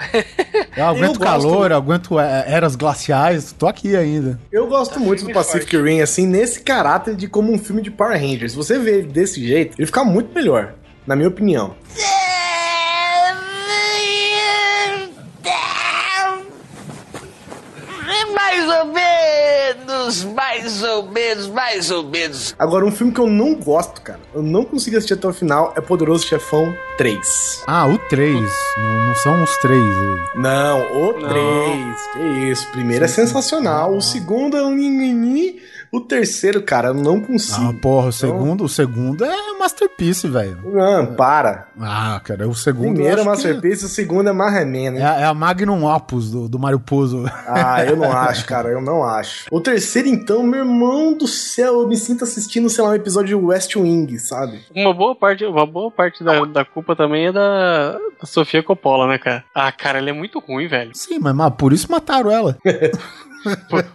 Eu aguento gosto- calor, eu aguento é, eras glaciais, tô aqui ainda. Eu gosto muito do Pacific Rim, assim, nesse caráter de como um filme de Power Rangers. Se você vê ele desse jeito, ele fica muito melhor, na minha opinião. Mais ou menos, mais ou menos, mais ou menos. Agora, um filme que eu não gosto, cara, eu não consigo assistir até o final, é Poderoso Chefão 3. Ah, o 3. Não, não são os três. Não, o 3. Que isso. O primeiro é sensacional. O segundo é um ninguém. O terceiro, cara, eu não Ah, consigo. porra, o segundo, o segundo é Masterpiece, velho. Não, para. Ah, cara, o O segundo. primeiro é acho que Masterpiece, o segundo é Marreman, É, né? a- é a Magnum Opus do, do Mario Puzo. Ah, eu não acho, cara, eu não acho. O terceiro, então, meu irmão do céu, eu me sinto assistindo, sei lá, um episódio de West Wing, sabe? Uma boa parte, uma boa parte da, da culpa também é da, da Sofia Coppola, né, cara? Ah, cara, ela é muito ruim, velho. Sim, mas, mas por isso mataram ela.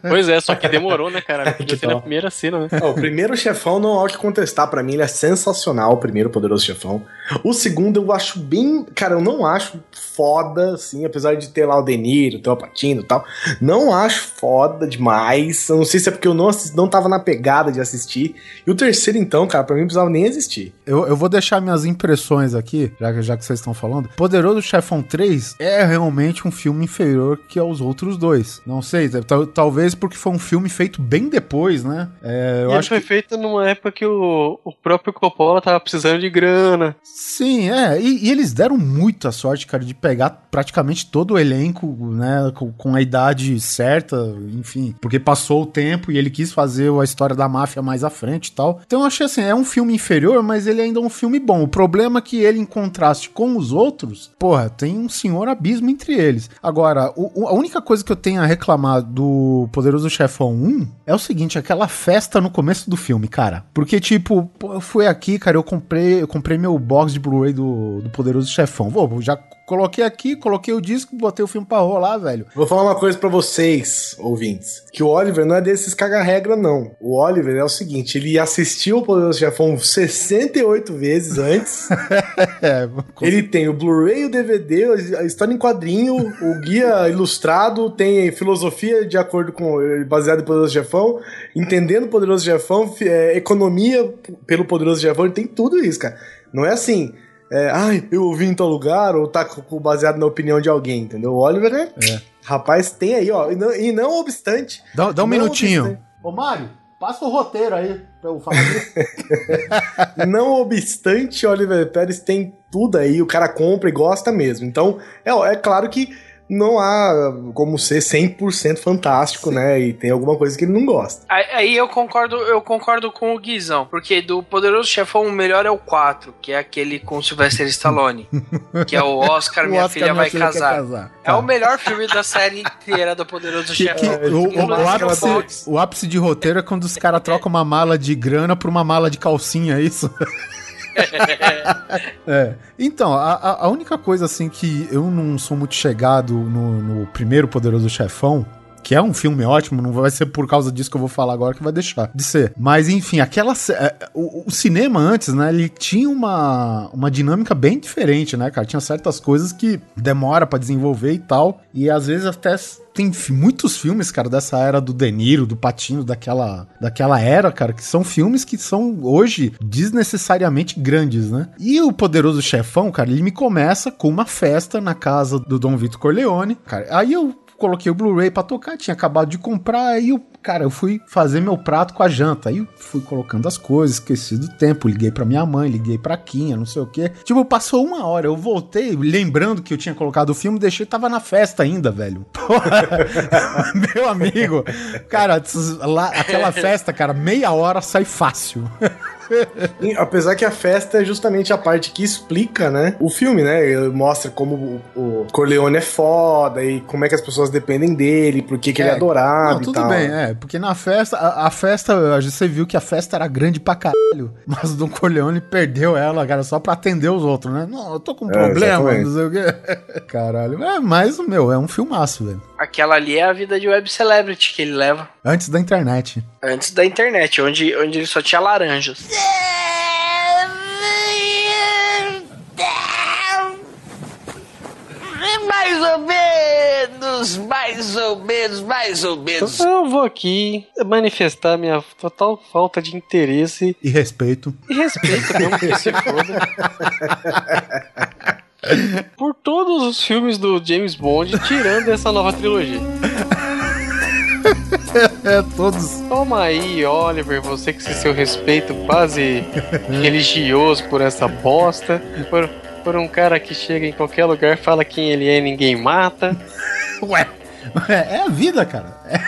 Pois é, só que demorou, né, cara? Ela podia ser na primeira cena, né? Ó, o primeiro chefão não há o que contestar, pra mim ele é sensacional, o primeiro poderoso chefão. O segundo eu acho bem, cara, eu não acho foda, assim, apesar de ter lá o Deniro, ter o Patino e tal. Não acho foda demais. Eu não sei se é porque eu não, assis- não tava na pegada de assistir. E o terceiro, então, cara, pra mim não precisava nem existir. Eu, eu vou deixar minhas impressões aqui, já, que- já que vocês estão falando. Poderoso Chefão 3 é realmente um filme inferior que aos outros dois. Não sei, tal- talvez porque foi um filme feito bem depois, né? É, eu e ele acho foi que. feito numa época que o, o próprio Coppola tava precisando de grana. Sim, é. E, e eles deram muita sorte, cara, de pegar praticamente todo o elenco, né? Com, com a idade certa, enfim. Porque passou o tempo e ele quis fazer a história da máfia mais à frente e tal. Então eu achei assim, é um filme inferior, mas ele ainda é um filme bom. O problema é que ele, em contraste com os outros, porra, tem um senhor abismo entre eles. Agora, o- a única coisa que eu tenho a reclamar do Poderoso Chefão 1 é o seguinte, aquela festa no começo do filme, cara. Porque, tipo, eu fui aqui, cara, eu comprei, eu comprei meu box de Blu-ray do, do Poderoso Chefão. Vou, já coloquei aqui, coloquei o disco, botei o filme pra rolar, velho. Vou falar uma coisa pra vocês, ouvintes. Que o Oliver não é desses caga-regra, não. O Oliver é o seguinte, ele assistiu o Poderoso Chefão 68 vezes antes. É, Ele tem o Blu-ray, o DVD, a história em quadrinho, o guia ilustrado, tem filosofia de acordo com baseado em Poderoso Chefão, entendendo o Poderoso Chefão, é, economia pelo Poderoso Chefão, ele tem tudo isso, cara. Não é assim, é, ai, eu ouvi em tal lugar, ou tá baseado na opinião de alguém, entendeu? O Oliver é. Rapaz, tem aí, ó. E não, e não obstante. dá, dá um não minutinho. obstante- Ô, Mário, passa o roteiro aí pra eu falar disso. Não obstante, Oliver Pérez tem tudo aí, o cara compra e gosta mesmo. Então, é, é claro que não há como ser 100% fantástico, né? E tem alguma coisa que ele não gosta. aí, eu concordo, eu concordo com o Guizão, porque do Poderoso Chefão o melhor é o 4, que é aquele com o Sylvester Stallone, que é o Oscar, O minha Oscar, filha vai quer casar. É Tá. o melhor filme da série inteira do Poderoso Que- que Chefão. o, o- o ápice, o ápice de roteiro é quando os caras trocam uma mala de grana por uma mala de calcinha, é isso? É. Então, a, a- única coisa assim que eu não sou muito chegado no, no primeiro Poderoso Chefão. Que é um filme ótimo, não vai ser por causa disso que eu vou falar agora que vai deixar de ser. Mas enfim, aquela. ce- é, O, o cinema antes, né? Ele tinha uma, uma dinâmica bem diferente, né, cara? Tinha certas coisas que demora pra desenvolver e tal. E às vezes até tem muitos filmes, cara, dessa era do De Niro, do Patino, daquela, daquela era, cara, que são filmes que são hoje desnecessariamente grandes, né? E o Poderoso Chefão, cara, ele me começa com uma festa na casa do Dom Vito Corleone, cara. Aí eu coloquei o Blu-ray pra tocar, tinha acabado de comprar, aí eu, cara, eu fui fazer meu prato com a janta. Aí eu fui colocando as coisas, esqueci do tempo, liguei pra minha mãe, liguei pra Quinha, não sei o quê. Tipo, passou uma hora, eu voltei, lembrando que eu tinha colocado o filme, deixei, tava na festa ainda, velho. Porra, meu amigo, cara, lá, aquela festa, cara, meia hora sai fácil. E, apesar que a festa é justamente a parte que explica, né? O filme, né? Ele mostra como o, Corleone é foda e como é que as pessoas dependem dele, por que, que ele é adorado Não, e tudo tal. bem, é. Porque na festa, a, a festa, a gente- você viu que a festa era grande pra caralho, mas o Don Corleone perdeu ela, cara, só pra atender os outros, né? Não, eu tô com um É, problema, exatamente. não sei o quê. Caralho, é, mas, meu, é um filmaço, velho. Aquela ali é a vida de web celebrity que ele leva Antes da internet. antes da internet, onde, onde ele só tinha laranjas. Mais ou menos, mais ou menos, mais ou menos. Eu vou aqui manifestar minha total falta de interesse E respeito. e respeito mesmo que se foda. Por todos os filmes do James Bond, tirando essa nova trilogia. É, todos. Toma aí, Oliver, você com esse seu respeito quase religioso por essa bosta. Por, por um cara que chega em qualquer lugar, fala quem ele é e ninguém mata. Ué, é, a vida, cara. É,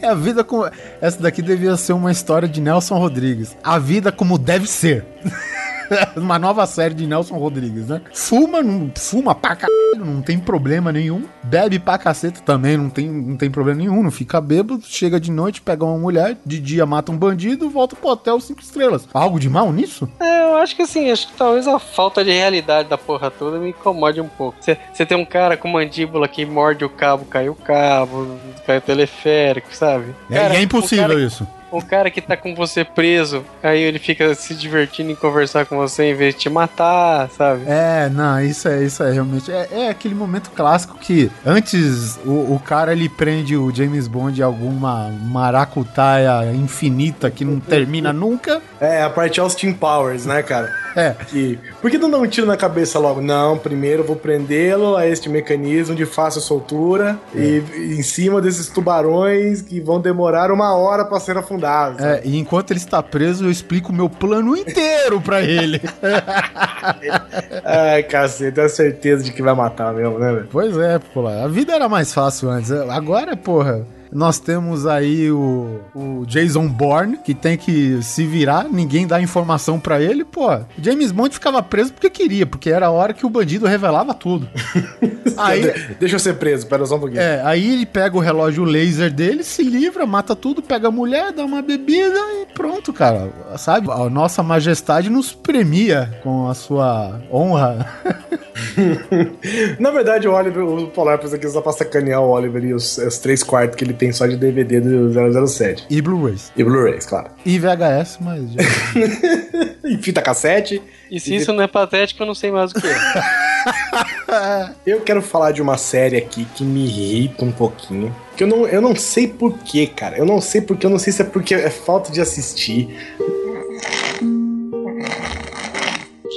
é a vida como. Essa daqui devia ser uma história de Nelson Rodrigues. A vida como deve ser. Uma nova série de Nelson Rodrigues, né? Fuma, não, fuma pra caralho, não tem problema nenhum. Bebe pra caceta também, não tem, não tem problema nenhum. Não fica bêbado, chega de noite, pega uma mulher, de dia mata um bandido, volta pro hotel cinco estrelas. Algo de mal nisso? É, eu acho que assim, acho que talvez a falta de realidade da porra toda me incomode um pouco. Você tem um cara com mandíbula que morde o cabo, cai o cabo, cai o teleférico, sabe? É, Cara, e é um impossível cara- isso. Um cara que tá com você preso, aí ele fica se divertindo em conversar com você em vez de te matar, sabe? É, não, isso é, isso é realmente. É, é aquele momento clássico que antes o, o cara ele prende o James Bond em alguma maracutaia infinita que não termina nunca. É, a parte Austin Powers, né, cara? É. Que, por que não dá um tiro na cabeça logo? Não, primeiro eu vou prendê-lo a este mecanismo de fácil soltura e, e em cima desses tubarões que vão demorar uma hora pra ser afundados. É, e enquanto ele está preso, eu explico o meu plano inteiro pra ele. Ai, cacete, tenho certeza de que vai matar mesmo, né, velho? pois é, pô, a vida era mais fácil antes. Agora, porra. Nós temos aí o, o Jason Bourne, que tem que se virar, ninguém dá informação pra ele, pô. James Bond ficava preso porque queria, porque era a hora que o bandido revelava tudo. aí, De- Deixa eu ser preso, pera só um pouquinho. É, aí ele pega o relógio laser dele, se livra, mata tudo, pega a mulher, dá uma bebida e pronto, cara. Sabe? A nossa majestade nos premia com a sua honra. Na verdade, o Oliver, o Polar pensa aqui só pra sacanear o Oliver e os, os três quartos que ele tem só de DVD do 007. E Blu-rays. E Blu-rays, claro. E VHS, mas. já- E fita cassete. E se isso não é patético, eu não sei mais o que é. Eu quero falar de uma série aqui que me irrita um pouquinho. Que eu não, eu não sei porquê, cara. Eu não sei porque, eu não sei se é porque é falta de assistir.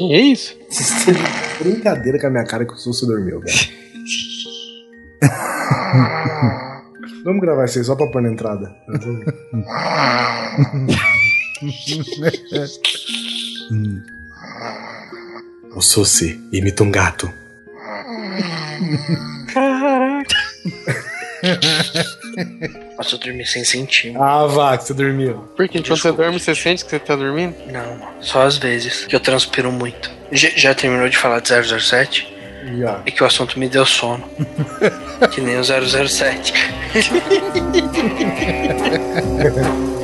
Que é isso? Brincadeira com a minha cara que o Sulcio dormiu, velho. Vamos gravar isso aí só pra pôr na entrada. o Susi imita um gato. Caraca. Nossa, eu dormi sem sentir. Ah, vá, que você dormiu. Porque quando você dorme, você sente que você tá dormindo? Não, só às vezes. Que eu transpiro muito. Já, já terminou de falar de 007? Já. É que o assunto me deu sono. que nem o 007.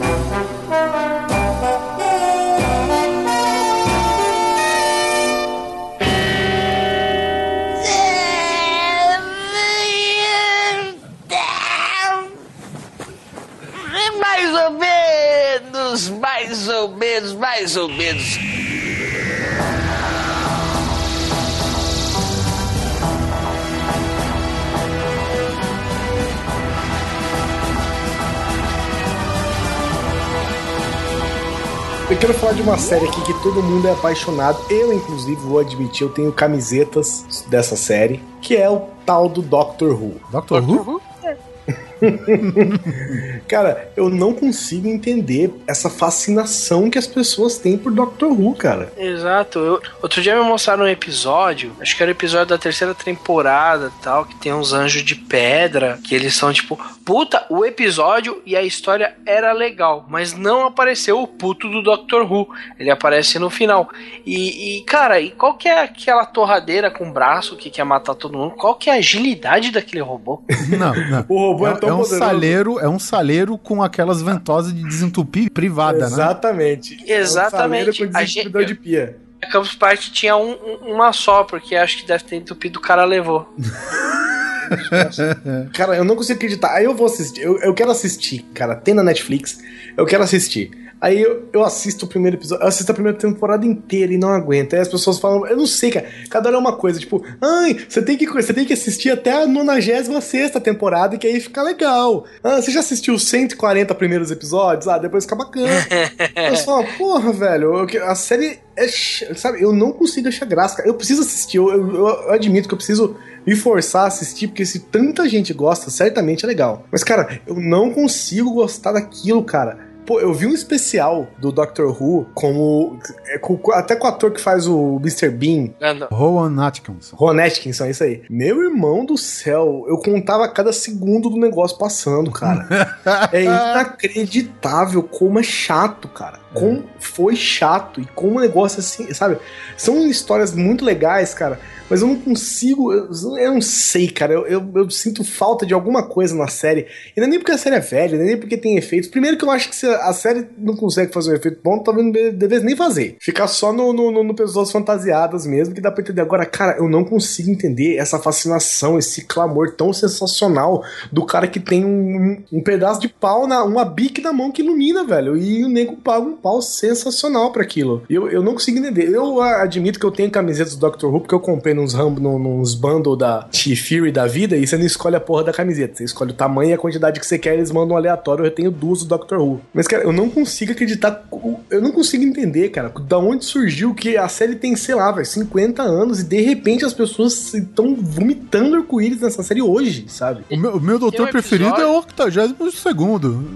menos, mais ou menos, mais ou menos. Eu quero falar de uma série aqui que todo mundo é apaixonado. Eu, inclusive, vou admitir, eu tenho camisetas dessa série, que é o tal do Doctor Who. Doctor Who? Cara, eu não consigo entender essa fascinação que as pessoas têm por Doctor Who, cara. Exato. Eu- outro dia me mostraram um episódio, acho que era o episódio da terceira temporada tal, que tem uns anjos de pedra, que eles são tipo puta, o episódio e a história era legal, mas não apareceu o puto do Doctor Who. Ele aparece no final. E, e, cara, e qual que é aquela torradeira com braço que quer matar todo mundo? Qual que é a agilidade daquele robô? Não, não. O robô é, É, tão é um poderoso. saleiro, é um saleiro com aquelas ventosas de desentupir privada, né? Exatamente. Exatamente. É um saleiro com A desentupidor gente- de pia. Campus Party tinha um- uma só, porque acho que deve ter entupido o cara levou. Cara, eu não consigo acreditar. Aí eu vou assistir. Eu, eu quero assistir, cara. Tem na Netflix. Eu quero assistir. Aí eu, eu assisto o primeiro episódio, eu assisto a primeira temporada inteira e não aguento. Aí as pessoas falam, eu não sei, cara. Cada hora é uma coisa, tipo, ai, você tem que, você tem que assistir até a 96 temporada, que aí fica legal. Ah, você já assistiu os 140 primeiros episódios? Ah, depois fica bacana. eu só, porra, velho, eu a série é. Sabe, eu não consigo achar graça, cara. Eu preciso assistir, eu, eu- eu admito que eu preciso me forçar a assistir, porque se tanta gente gosta, certamente é legal. Mas, cara, eu não consigo gostar daquilo, cara. Pô, eu vi um especial do Doctor Who como. é, com- até com o ator que faz o Mr. Bean, Rowan Atkinson. Ron Atkinson, é isso aí. Meu irmão do céu, eu contava cada segundo do negócio passando, cara. é inacreditável como é chato, cara. Como foi chato e como o negócio assim, sabe? São histórias muito legais, cara. Mas eu não consigo, eu, eu não sei, cara. Eu, eu, eu sinto falta de alguma coisa na série. E não é nem porque a série é velha, nem porque tem efeitos. Primeiro que eu acho que se a série não consegue fazer um efeito bom, talvez não de- devesse nem fazer. Ficar só no, no, no, no pessoas fantasiadas mesmo, que dá pra entender. Agora, cara, eu não consigo entender essa fascinação, esse clamor tão sensacional do cara que tem um, um pedaço de pau, na, uma bique na mão que ilumina, velho. E o nego paga um pau sensacional pra aquilo. Eu, eu não consigo entender. Eu admito que eu tenho camisetas do Doctor Who, porque eu comprei nos num- nos bundle da T-Fury da vida, e você não escolhe a porra da camiseta. Você escolhe o tamanho e a quantidade que você quer, eles mandam aleatório. Eu tenho duas do Doctor Who. Mas, cara, eu não consigo acreditar. Eu não consigo entender, cara, da onde surgiu que a série tem, sei lá, velho, 50 anos e de repente as pessoas estão vomitando arco-íris nessa série hoje, sabe? O meu, o meu doutor um preferido é episódio- o 82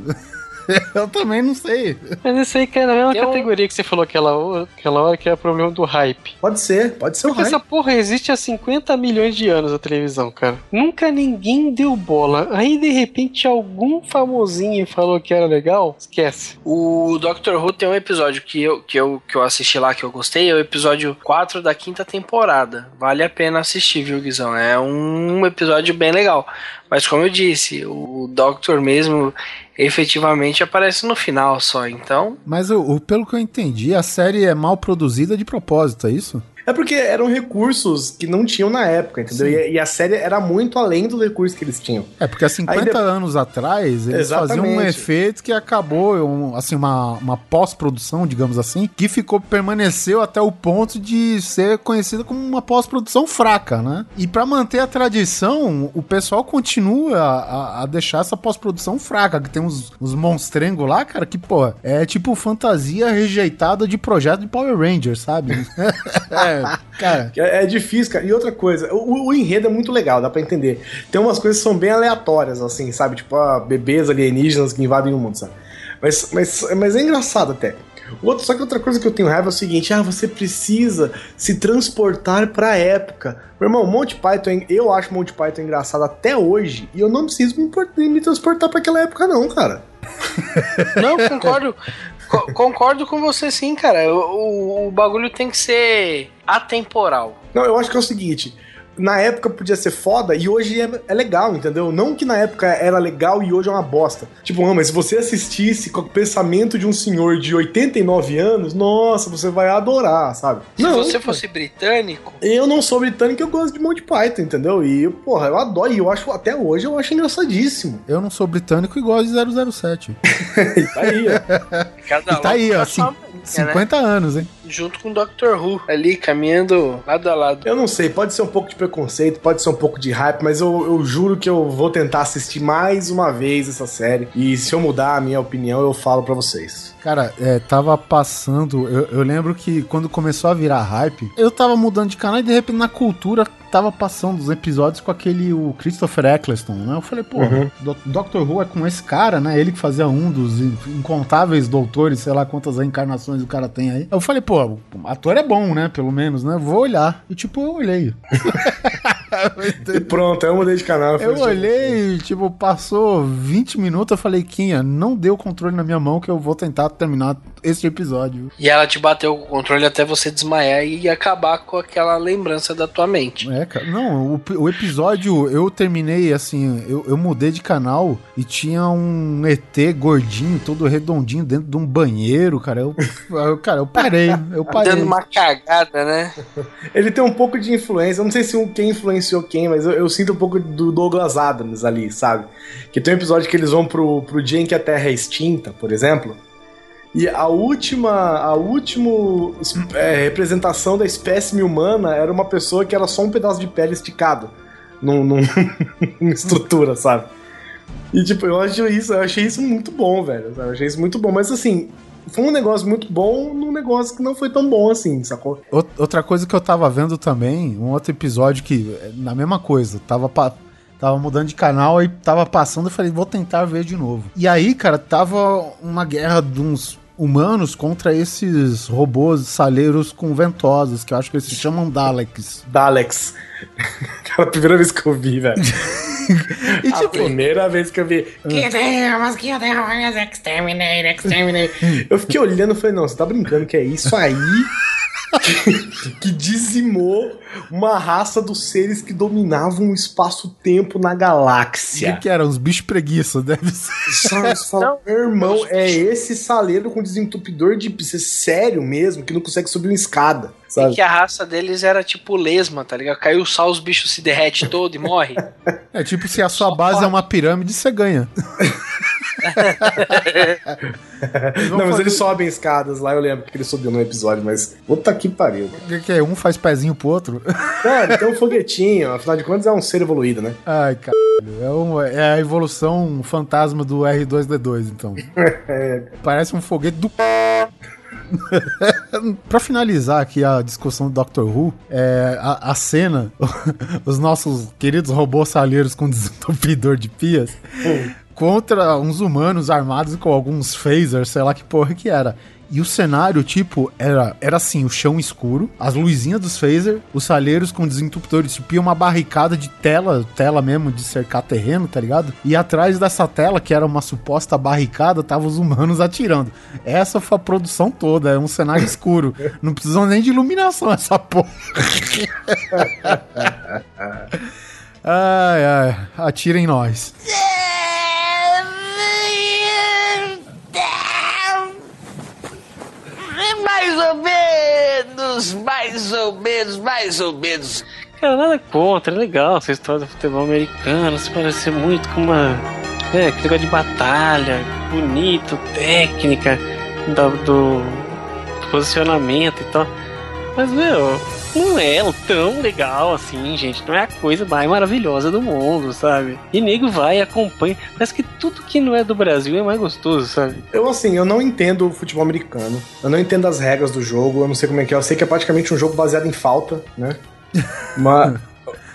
Eu também não sei. Mas isso aí cai na mesma Eu- categoria que você falou aquela, hora- aquela hora, que é o problema do hype. Pode ser, pode ser o Porque hype. essa porra existe há 50 milhões de anos a televisão, cara. Nunca ninguém deu bola. Aí, de repente, algum famosinho falou que era legal, esquece. O Doctor Who tem um episódio que eu, que, eu, que eu assisti lá que eu gostei, é o episódio 4 da quinta temporada. Vale a pena assistir, viu, Guizão? É um episódio bem legal. Mas como eu disse, o Doctor mesmo efetivamente aparece no final só, então. Mas o, o- pelo que eu entendi, a série é mal produzida de propósito, é isso? É porque eram recursos que não tinham na época, entendeu? E, e a série era muito além dos recursos que eles tinham. É, porque há 50 Aí de- anos atrás, eles faziam um Exatamente. efeito que acabou, um, assim, uma, uma pós-produção, digamos assim, que ficou, permaneceu até o ponto de ser conhecida como uma pós-produção fraca, né? E pra manter a tradição, o pessoal continua a, a deixar essa pós-produção fraca, que tem uns, uns monstrengos lá, cara, que, pô, é tipo fantasia rejeitada de projeto de Power Rangers, sabe? é, cara... É, é difícil, cara. E outra coisa, o, o enredo é muito legal, dá pra entender. Tem umas coisas que são bem aleatórias, assim, sabe? Tipo, ah, bebês alienígenas que invadem o mundo, sabe? Mas, mas, mas é engraçado até. Outro, só que outra coisa que eu tenho raiva é o seguinte: ah, você precisa se transportar pra época. Meu irmão, Monty Python, eu acho Monty Python engraçado até hoje, e eu não preciso me, me transportar pra aquela época, não, cara. Não, concordo. co- concordo com você sim, cara. O, o, o bagulho tem que ser atemporal. Não, eu acho que é o seguinte. Na época podia ser foda e hoje é, é legal, entendeu? Não que na época era legal e hoje é uma bosta. Tipo, não, mas se você assistisse com o pensamento de um senhor de 89 anos, nossa, você vai adorar, sabe? Se não, você fosse britânico, eu não sou britânico, eu gosto de Monty Python, entendeu? E, porra, eu adoro, e eu acho, até hoje eu acho engraçadíssimo. Eu não sou britânico e gosto de 007. E tá aí, ó. cada E tá aí, ó, a cin- sua mania, né? 50 anos, hein? Junto com o Doctor Who, ali caminhando lado a lado. Eu não sei, pode ser um pouco de preconceito, pode ser um pouco de hype, mas eu, eu juro que eu vou tentar assistir mais uma vez essa série. E se eu mudar a minha opinião, eu falo pra vocês. Cara, é, tava passando. Eu, eu lembro que quando começou a virar hype, eu tava mudando de canal e de repente na cultura tava passando os episódios com aquele o Christopher Eccleston, né? Eu falei, pô, Uhum. Do- Doctor Who é com esse cara, né? Ele que fazia um dos in- incontáveis doutores, sei lá quantas reencarnações o cara tem aí. Eu falei, pô, o ator é bom, né? Pelo menos, né? Vou olhar. E tipo, eu olhei. E pronto, aí eu mudei de canal. Eu olhei, tipo, passou 20 minutos, eu falei, Quinha, não deu o controle na minha mão que eu vou tentar terminar esse episódio. E ela te bateu o controle até você desmaiar e acabar com aquela lembrança da tua mente. É, cara. Não, o, o episódio eu terminei assim, eu, eu mudei de canal e tinha um ET gordinho, todo redondinho dentro de um banheiro, cara. Eu, eu- cara, eu parei, eu parei. Dando uma cagada, né? Ele tem um pouco de influência, eu não sei se o- quem influenciou quem, mas eu, eu sinto um pouco do Douglas Adams ali, sabe? Que tem um episódio que eles vão pro, pro dia em que a Terra é extinta, por exemplo. E a última, a última é, representação da espécime humana era uma pessoa que era só um pedaço de pele esticado num, num- estrutura, sabe? E tipo, eu acho isso, eu achei isso muito bom, velho. sabe? Eu achei isso muito bom, mas assim, foi um negócio muito bom num negócio que não foi tão bom assim, sacou? Out- Outra coisa que eu tava vendo também, um outro episódio que, é, na mesma coisa, tava, tava mudando de canal e tava passando, eu falei, vou tentar ver de novo. E aí, cara, tava uma guerra de uns humanos contra esses robôs saleiros com ventosas, que eu acho que eles se chamam Daleks. Daleks. Cara, a primeira vez que eu vi, velho. E A tipo, primeira vez que eu vi. Them, exterminate, exterminate. Eu fiquei olhando e falei, não, você tá brincando que é isso aí que, dizimou uma raça dos seres que dominavam o espaço-tempo na o que, galáxia. que era? Uns bichos preguiça, deve ser. Fala, meu irmão, é esse saleiro com desentupidor de sério mesmo, que não consegue subir uma escada. E Sabe? que a raça deles era tipo lesma, tá ligado? Caiu o sal, os bichos se derrete todo e morre. É tipo, se a sua base é uma pirâmide, você ganha. Não, mas eles sobem escadas lá, eu lembro que ele subiu no episódio, mas puta que pariu. O que, que é? Um faz pezinho pro outro? Não, ele tem um foguetinho, afinal de contas é um ser evoluído, né? Ai, caralho. É, um- é a evolução fantasma do R2D2, então. Parece um foguete do. pra finalizar aqui a discussão do Doctor Who, é, a, a cena, os nossos queridos robôs salheiros com desentupidor de pias, contra uns humanos armados com alguns phasers, sei lá que porra que era. E o cenário, tipo, era, era assim, o chão escuro, as luzinhas dos phaser, os salheiros com desentupidores, tipo, uma barricada de tela, tela mesmo de cercar terreno, tá ligado? E atrás dessa tela, que era uma suposta barricada, tava os humanos atirando. Essa foi a produção toda, é um cenário escuro. Não precisam nem de iluminação essa porra. ai, ai, atira em nós. Mais ou menos, mais ou menos, mais ou menos. Cara, nada contra, é legal essa história do futebol americano, se parece muito com uma. É, aquele negócio de batalha, bonito, técnica, do, do posicionamento e tal. Mas, meu, não é tão legal assim, gente. Não é a coisa mais maravilhosa do mundo, sabe? E nego vai e acompanha. Parece que tudo que não é do Brasil é mais gostoso, sabe? Eu, assim, eu não entendo o futebol americano. Eu não entendo as regras do jogo. Eu não sei como é que é. Eu sei que é praticamente um jogo baseado em falta, né? Mas.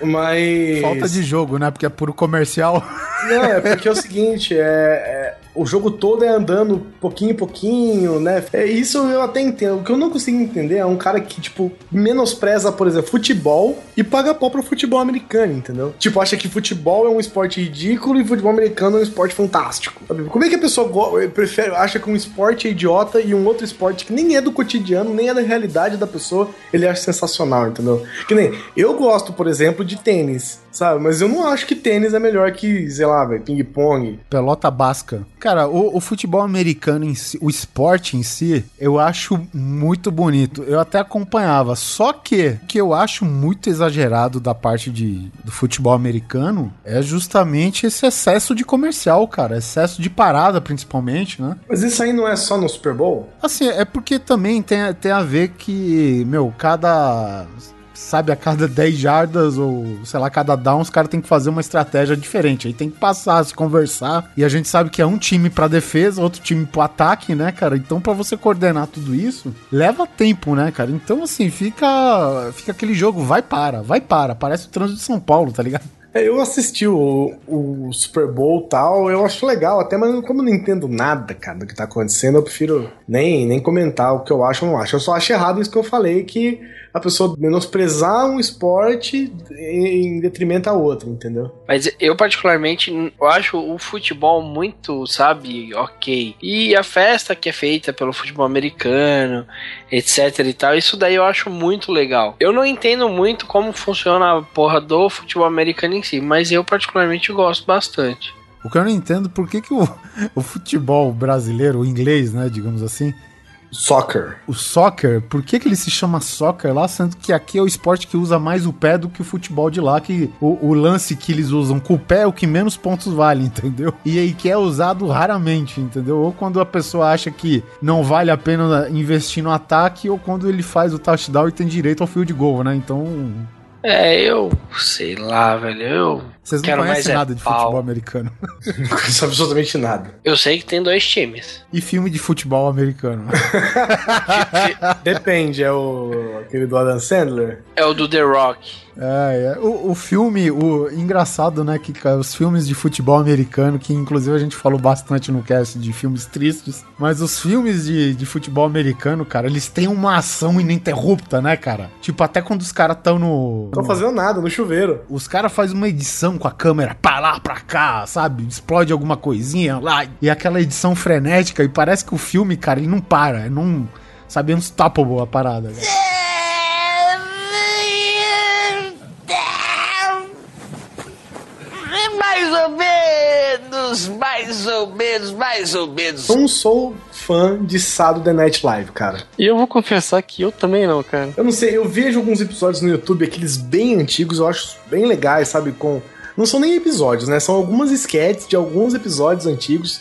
Mas. Falta de jogo, né? Porque é puro comercial. Não, é porque é o seguinte, é, é, o jogo todo é andando pouquinho em pouquinho, né? É, isso eu até entendo. O que eu não consigo entender é um cara que, tipo, menospreza, por exemplo, futebol e paga pau pro futebol americano, entendeu? Tipo, acha que futebol é um esporte ridículo e futebol americano é um esporte fantástico. Como é que a pessoa prefere, acha que um esporte é idiota e um outro esporte que nem é do cotidiano, nem é da realidade da pessoa, ele acha sensacional, entendeu? Que nem, eu gosto, por exemplo, de tênis, sabe? Mas eu não acho que tênis é melhor que, sei lá, velho, ping-pong. Pelota basca. Cara, o, o futebol americano em si, o esporte em si, eu acho muito bonito. Eu até acompanhava. Só que o que eu acho muito exagerado da parte de, do futebol americano é justamente esse excesso de comercial, cara. Excesso de parada, principalmente, né? Mas isso aí não é só no Super Bowl? Assim, é porque também tem, tem a ver que, meu, cada. Sabe, a cada 10 jardas ou, sei lá, cada down, os caras têm que fazer uma estratégia diferente. Aí tem que passar, se conversar. E a gente sabe que é um time pra defesa, outro time pro ataque, né, cara? Então, pra você coordenar tudo isso, leva tempo, né, cara? Então, assim, fica fica aquele jogo, vai para, vai para. Parece o trânsito de São Paulo, tá ligado? É, eu assisti o, o Super Bowl tal, eu acho legal, até, mas como eu não entendo nada, cara, do que tá acontecendo, eu prefiro nem, nem comentar o que eu acho ou não acho. Eu só acho errado isso que eu falei, que a pessoa menosprezar um esporte em detrimento a outro, entendeu? Mas eu, particularmente, eu acho o futebol muito, sabe, ok. E a festa que é feita pelo futebol americano, etc e tal, isso daí eu acho muito legal. Eu não entendo muito como funciona a porra do futebol americano em si, mas eu, particularmente, gosto bastante. O que eu não entendo, por que, que o, o futebol brasileiro, o inglês, né, digamos assim, Soccer. o soccer, por que, que ele se chama soccer lá, sendo que aqui é o esporte que usa mais o pé do que o futebol de lá, que o, o lance que eles usam com o pé é o que menos pontos vale, entendeu? E aí que é usado raramente, entendeu? Ou quando a pessoa acha que não vale a pena investir no ataque, ou quando ele faz o touchdown e tem direito ao field goal, né? Então, É, eu sei lá, velho. Eu vocês não quero mais conhecem é nada de pau. futebol americano. Não conheço absolutamente nada. Eu sei que tem dois times. E filme de futebol americano. Depende, é o aquele do Adam Sandler? É o do The Rock. É, é. O, o filme, o engraçado, né, que os filmes de futebol americano, que inclusive a gente falou bastante no cast de filmes tristes, mas os filmes de, de futebol americano, cara, eles têm uma ação ininterrupta, né, cara? Tipo, até quando os caras estão no... No- fazendo nada, no chuveiro. Os caras fazem uma edição com a câmera pra lá, pra cá, sabe? Explode alguma coisinha lá. E aquela edição frenética. E parece que o filme, cara, ele não para. É não. Sabe, é unstoppable a parada. né? Mais ou menos, mais ou menos, mais ou menos. Não sou fã de Saturday Night Live, cara. E eu vou confessar que eu também não, cara. Eu não sei, eu vejo alguns episódios no YouTube, aqueles bem antigos, eu acho bem legais, sabe? Com. Não são nem episódios, né? São algumas sketches de alguns episódios antigos,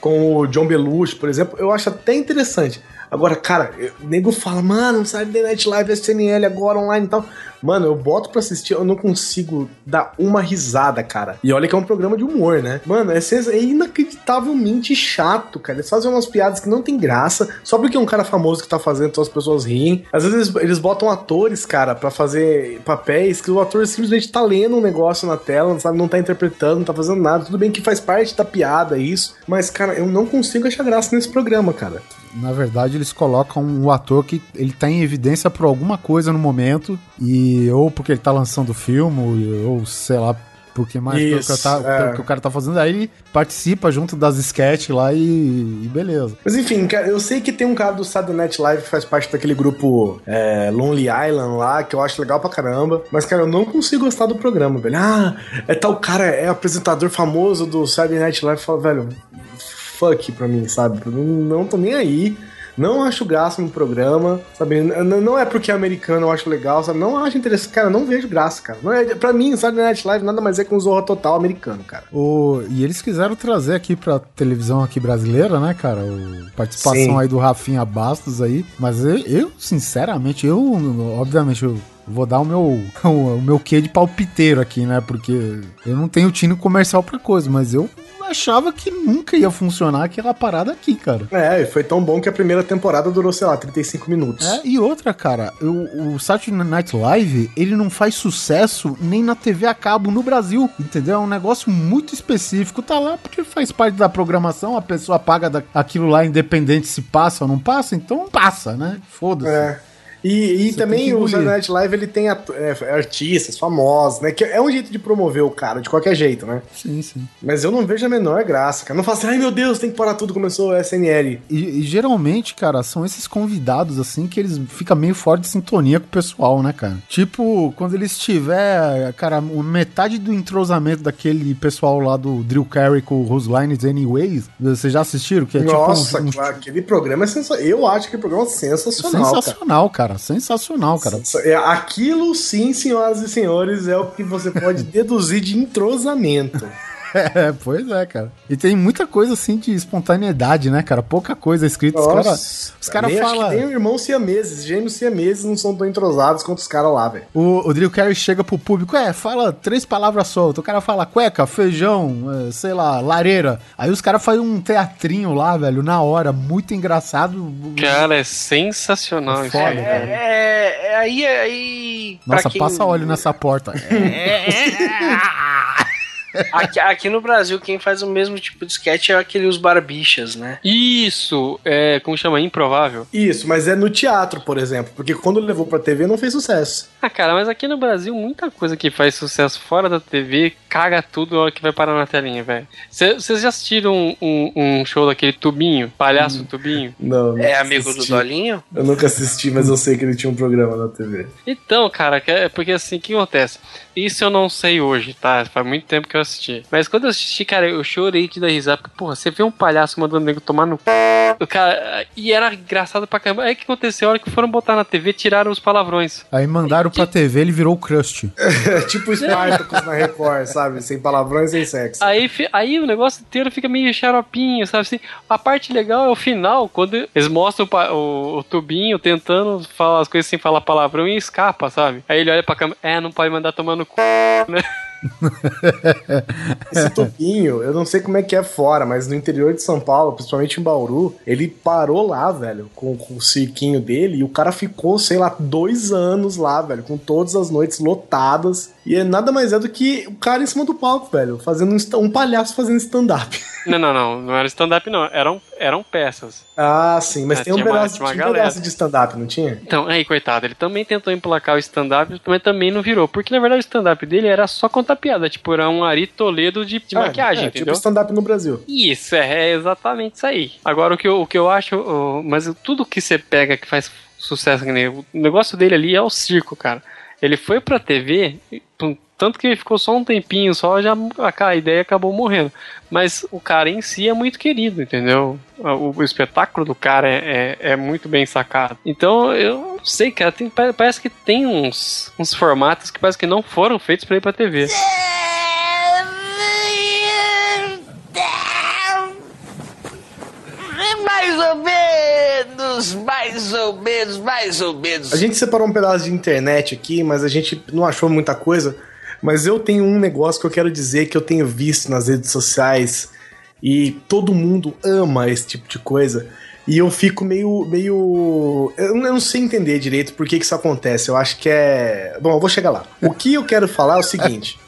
com o John Belushi, por exemplo. Eu acho até interessante. Agora, cara, eu- o nego fala, mano, Saturday Night Live, SNL agora online e tal. Mano, eu boto pra assistir, eu não consigo dar uma risada, cara. E olha que é um programa de humor, né? Mano, é, é inacreditavelmente chato, cara. Eles fazem umas piadas que não tem graça, só porque é um cara famoso que tá fazendo, então as pessoas riem. Às vezes eles, eles botam atores, cara, pra fazer papéis que o ator simplesmente tá lendo um negócio na tela, sabe? Não tá interpretando, não tá fazendo nada. Tudo bem que faz parte da piada isso, mas, cara, eu não consigo achar graça nesse programa, cara. Na verdade, eles colocam o ator que ele tá em evidência por alguma coisa no momento. E ou porque ele tá lançando o filme, ou sei lá. Porque mais pelo que, eu Isso, tá- é. que o cara tá fazendo, aí ele participa junto das sketches lá e, e beleza. Mas enfim, cara, eu sei que tem um cara do Saturday Night Live que faz parte daquele grupo é, Lonely Island lá, que eu acho legal pra caramba. Mas, cara, eu não consigo gostar do programa, velho. Ah, é tal cara, é apresentador famoso do Saturday Night Live. Fala, velho, fuck pra mim, sabe? Eu Não, tô nem aí. Não acho graça no programa, sabe? Não é porque é americano eu acho legal, sabe? Não acho interessante. Cara, não vejo graça, cara. Não é, pra mim, Saturday Night Live nada mais é que um Zorra Total americano, cara. O, e eles quiseram trazer aqui pra televisão aqui brasileira, né, cara? O, participação Sim. aí do Rafinha Bastos aí. Mas eu, eu, sinceramente, eu, obviamente, eu vou dar o meu, o, meu quê de palpiteiro aqui, né? Porque eu não tenho tino comercial pra coisa, mas eu achava que nunca ia funcionar aquela parada aqui, cara. É, e foi tão bom que a primeira temporada durou, sei lá, 35 minutos. É, e outra, cara, o, o Saturday Night Live, ele não faz sucesso nem na TV a cabo no Brasil, entendeu? É um negócio muito específico, tá lá porque faz parte da programação, a pessoa paga da- aquilo lá independente se passa ou não passa, então passa, né? Foda-se. É. E, e também que o. Saturday Night Live ele tem atu- é, artistas famosos, né? Que é um jeito de promover o cara, de qualquer jeito, né? Sim, sim. Mas eu não vejo a menor graça, cara. Não falo assim, ai meu Deus, tem que parar tudo, começou o SNL. E, e geralmente, cara, são esses convidados, assim, que eles ficam meio fora de sintonia com o pessoal, né, cara? Tipo, quando eles tiver, cara, o- metade do entrosamento daquele pessoal lá do Drew Carey com o Whose Lines Anyways, vocês já assistiram? Que é Nossa, tipo um, um claro, aquele programa é sensacional. Eu acho aquele programa sensacional, cara. sensacional, cara. Sensacional, cara. É, Aquilo sim, senhoras e senhores, é o que você pode deduzir de entrosamento. É, pois é, cara. E tem muita coisa assim de espontaneidade, né, cara? Pouca coisa escrita. Os caras os cara falam. que nem irmãos siameses, gêmeos siameses não são tão entrosados quanto os caras lá, velho. O, o Drew Carey chega pro público, é, fala três palavras soltas. O cara fala cueca, feijão, é, sei lá, lareira. Aí os caras fazem um teatrinho lá, velho, na hora, muito engraçado. Cara, é sensacional É isso aí. É, é, aí, aí. Nossa, quem- passa óleo nessa porta. Aqui, aqui no Brasil, quem faz o mesmo tipo de sketch é aquele Os Barbichas, né? Isso, é, como chama? Improvável. Isso, mas é no teatro, por exemplo, porque quando levou pra TV não fez sucesso. Ah, cara, mas aqui no Brasil, muita coisa que faz sucesso fora da TV caga tudo na hora que vai parar na telinha, velho. Vocês já assistiram um, um- um show daquele Tubinho? Palhaço Tubinho? Não, É nunca amigo do assisti. Dolinho? Eu nunca assisti, mas eu sei que ele tinha um programa na TV. Então, cara, é porque assim, o que acontece? Isso eu não sei hoje, tá? Faz muito tempo que eu assisti. Mas quando eu assisti, cara, eu chorei de dar risada. Porque, porra, você vê um palhaço mandando o nego tomar no c... O cara, e era engraçado pra caramba. Aí o que aconteceu? A hora que foram botar na TV, tiraram os palavrões. Aí mandaram pra TV, ele virou o Crust. É tipo Spartacus na Record, sabe? Sem palavrões, sem sexo. Aí, aí o negócio inteiro fica meio xaropinho, sabe assim? A parte legal é o final, quando eles mostram o, o- o tubinho tentando falar as coisas sem falar palavrão e escapa, sabe? Aí ele olha pra câmera, é, não pode mandar tomar no c... né? Esse tubinho, eu não sei como é que é fora, mas no interior de São Paulo, principalmente em Bauru, ele parou lá, velho, com, com o cirquinho dele e o cara ficou, sei lá, dois anos lá, velho, com todas as noites lotadas. E é nada mais é do que o cara em cima do palco, velho, fazendo um, um palhaço fazendo stand-up. Não, não, não, não era stand-up não, eram, eram peças. Ah, sim, mas É, tem um pedaço, tinha uma tinha um pedaço de stand-up, não tinha? Então, aí, coitado, ele também tentou emplacar o stand-up, mas também não virou. Porque, na verdade, o stand-up dele era só contar piada. Tipo, era um Ari Toledo de, de Ah, maquiagem, é, entendeu? Tipo stand-up no Brasil. Isso, é, é exatamente isso aí. Agora, o que eu, o que eu acho... o- mas tudo que você pega que faz sucesso, o negócio dele ali é o circo, cara. Ele foi pra TV, tanto que ele ficou só um tempinho, só já a, ideia acabou morrendo. Mas o cara em si é muito querido, entendeu? O, o espetáculo do cara é, é, é muito bem sacado. Então, eu não sei, cara, tem- pa- parece que tem uns, uns formatos que parece que não foram feitos pra ir pra TV. Mais ou menos, mais ou menos, mais ou menos. A gente separou um pedaço de internet aqui, mas a gente não achou muita coisa. Mas eu tenho um negócio que eu quero dizer que eu tenho visto nas redes sociais e todo mundo ama esse tipo de coisa. E eu fico meio. meio. Eu não sei entender direito por que, que isso acontece. Eu acho que é. Bom, eu vou chegar lá. O que eu quero falar é o seguinte.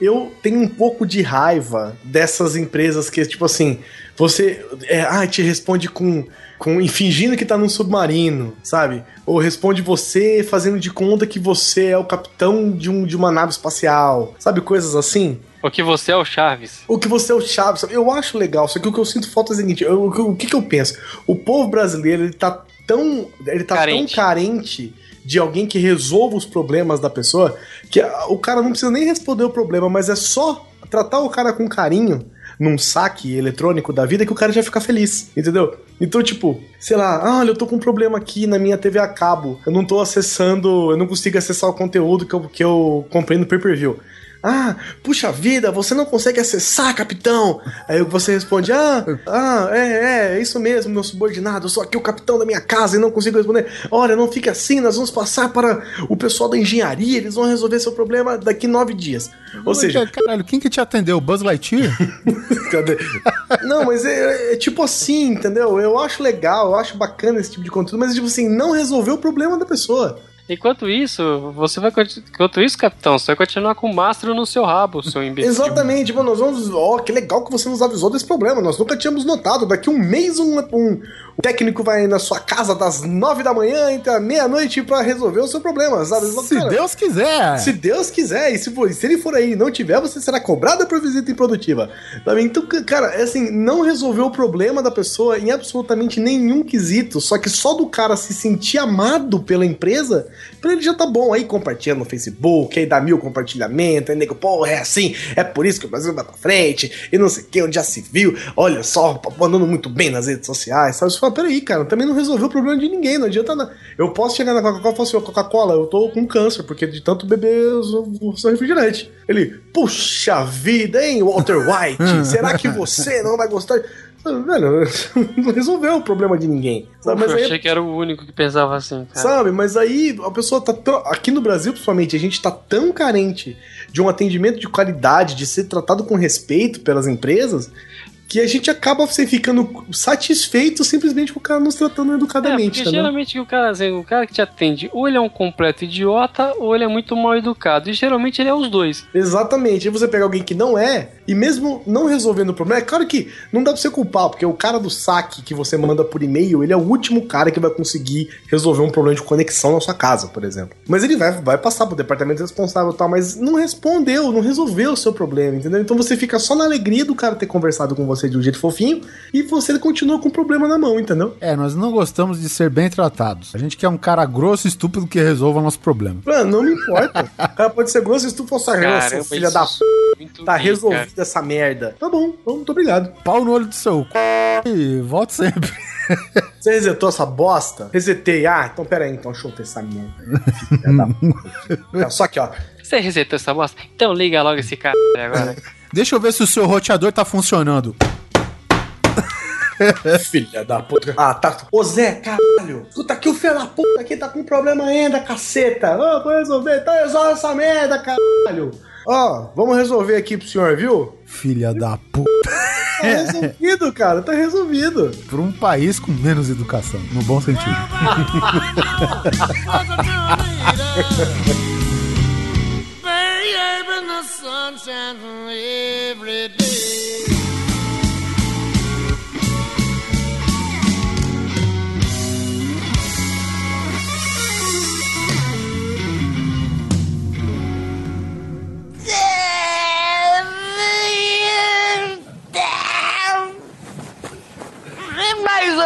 Eu tenho um pouco de raiva dessas empresas que, tipo assim, você. É, ah, te responde com. Com e fingindo que tá num submarino, sabe? Ou responde você fazendo de conta que você é o capitão de, um, de uma nave espacial, sabe? Coisas assim. O que você é o Chaves. O que você é o Chaves, sabe? eu acho legal, só que o que eu sinto falta é o seguinte: eu- o, que- que, eu penso? O povo brasileiro, ele tá tão. Ele tá Carente. tão carente de alguém que resolva os problemas da pessoa que o cara não precisa nem responder o problema, mas é só tratar o cara com carinho num saque eletrônico da vida que o cara já fica feliz, entendeu? Então, tipo, sei lá, ah, olha, eu tô com um problema aqui na minha TV a cabo. Eu não tô acessando, eu não consigo acessar o conteúdo que eu, que eu comprei no pay-per-view. Ah, puxa vida, você não consegue acessar, capitão. Aí você responde: Ah, ah, é, é, é isso mesmo, meu subordinado. Eu sou aqui o capitão da minha casa e não consigo responder. Olha, não fique assim, nós vamos passar para o pessoal da engenharia, eles vão resolver seu problema daqui nove dias. Ou seja, Caralho, quem que te atendeu? Buzz Lightyear? Cadê? Não, mas é, é tipo assim, entendeu? Eu acho legal, eu acho bacana esse tipo de conteúdo, mas tipo assim, não resolveu o problema da pessoa. Enquanto isso, você vai enquanto isso, capitão, você vai continuar com o mastro no seu rabo, seu imbecil. Exatamente, tipo, nós vamos. Ó, que legal que você nos avisou desse problema. Nós nunca tínhamos notado. Daqui um mês, um, um técnico vai na sua casa das nove da manhã, entre a meia-noite, pra resolver o seu problema, sabe? Se Cara, Deus quiser. Se Deus quiser, e se, for- se ele for aí e não tiver, você será cobrado por visita improdutiva. Sabe? Então, cara, é assim, não resolveu o problema da pessoa em absolutamente nenhum quesito, só que só do cara se sentir amado pela empresa, Pra ele já tá bom. Aí compartilha no Facebook, aí dá mil compartilhamentos, aí nego, porra, é assim, é por isso que o Brasil vai pra frente, e não sei o que, onde já se viu, olha só, mandando muito bem nas redes sociais, sabe? Você fala, peraí, cara, também não resolveu o problema de ninguém, não adianta nada. Eu posso chegar na Coca-Cola e falar assim, "Ô, Coca-Cola, eu tô com câncer, porque de tanto beber o seu refrigerante. Ele, puxa vida, hein, Walter White, será que você não vai gostar? Velho, não resolveu o problema de ninguém. Sabe? Mas eu aí achei que era o único que pensava assim, cara. Sabe, mas aí a pessoa tá tão. Aqui no Brasil, principalmente, a gente tá tão carente de um atendimento de qualidade, de ser tratado com respeito pelas empresas, que a gente acaba se ficando satisfeito simplesmente com o cara nos tratando É, educadamente, porque tá geralmente o cara, assim, o cara que te atende, ou ele é um completo idiota, ou ele é muito mal educado. E geralmente ele é os dois. Exatamente. Aí você pega alguém que não é, e mesmo não resolvendo o problema, é claro que não dá pra você culpar, porque o cara do saque que você manda por e-mail, ele é o último cara que vai conseguir resolver um problema de conexão na sua casa, por exemplo. Mas ele vai, vai passar pro departamento responsável e tal, mas não respondeu, não resolveu o seu problema, entendeu? Então você fica só na alegria do cara ter conversado com você de um jeito fofinho e você continua com o problema na mão, entendeu? É, nós não gostamos de ser bem tratados. A gente quer um cara grosso e estúpido que resolva nosso problema. Mano, não me importa. o cara pode ser grosso e Caramba, nossa, filha da isso p. Tá bem, resolvida essa merda. Tá bom, muito obrigado. Pau no olho do seu c... e volte sempre. Você resetou essa bosta? Resetei. Ah, então pera aí, então deixa eu ter essa merda. Filha da p. Só que, ó. Você resetou essa bosta? Então liga logo esse cara agora. Deixa eu ver se o seu roteador tá funcionando. Filha da puta. Ah, tá. Ô Zé, caralho. Escuta aqui, o filho da puta aqui tá com problema ainda, caceta. Ô, vou resolver. Então resolve essa merda, caralho. Ó, vamos resolver aqui pro senhor, viu? Filha da puta. Tá resolvido, cara. Tá resolvido. Por um país com menos educação, no bom sentido. Baby, every day.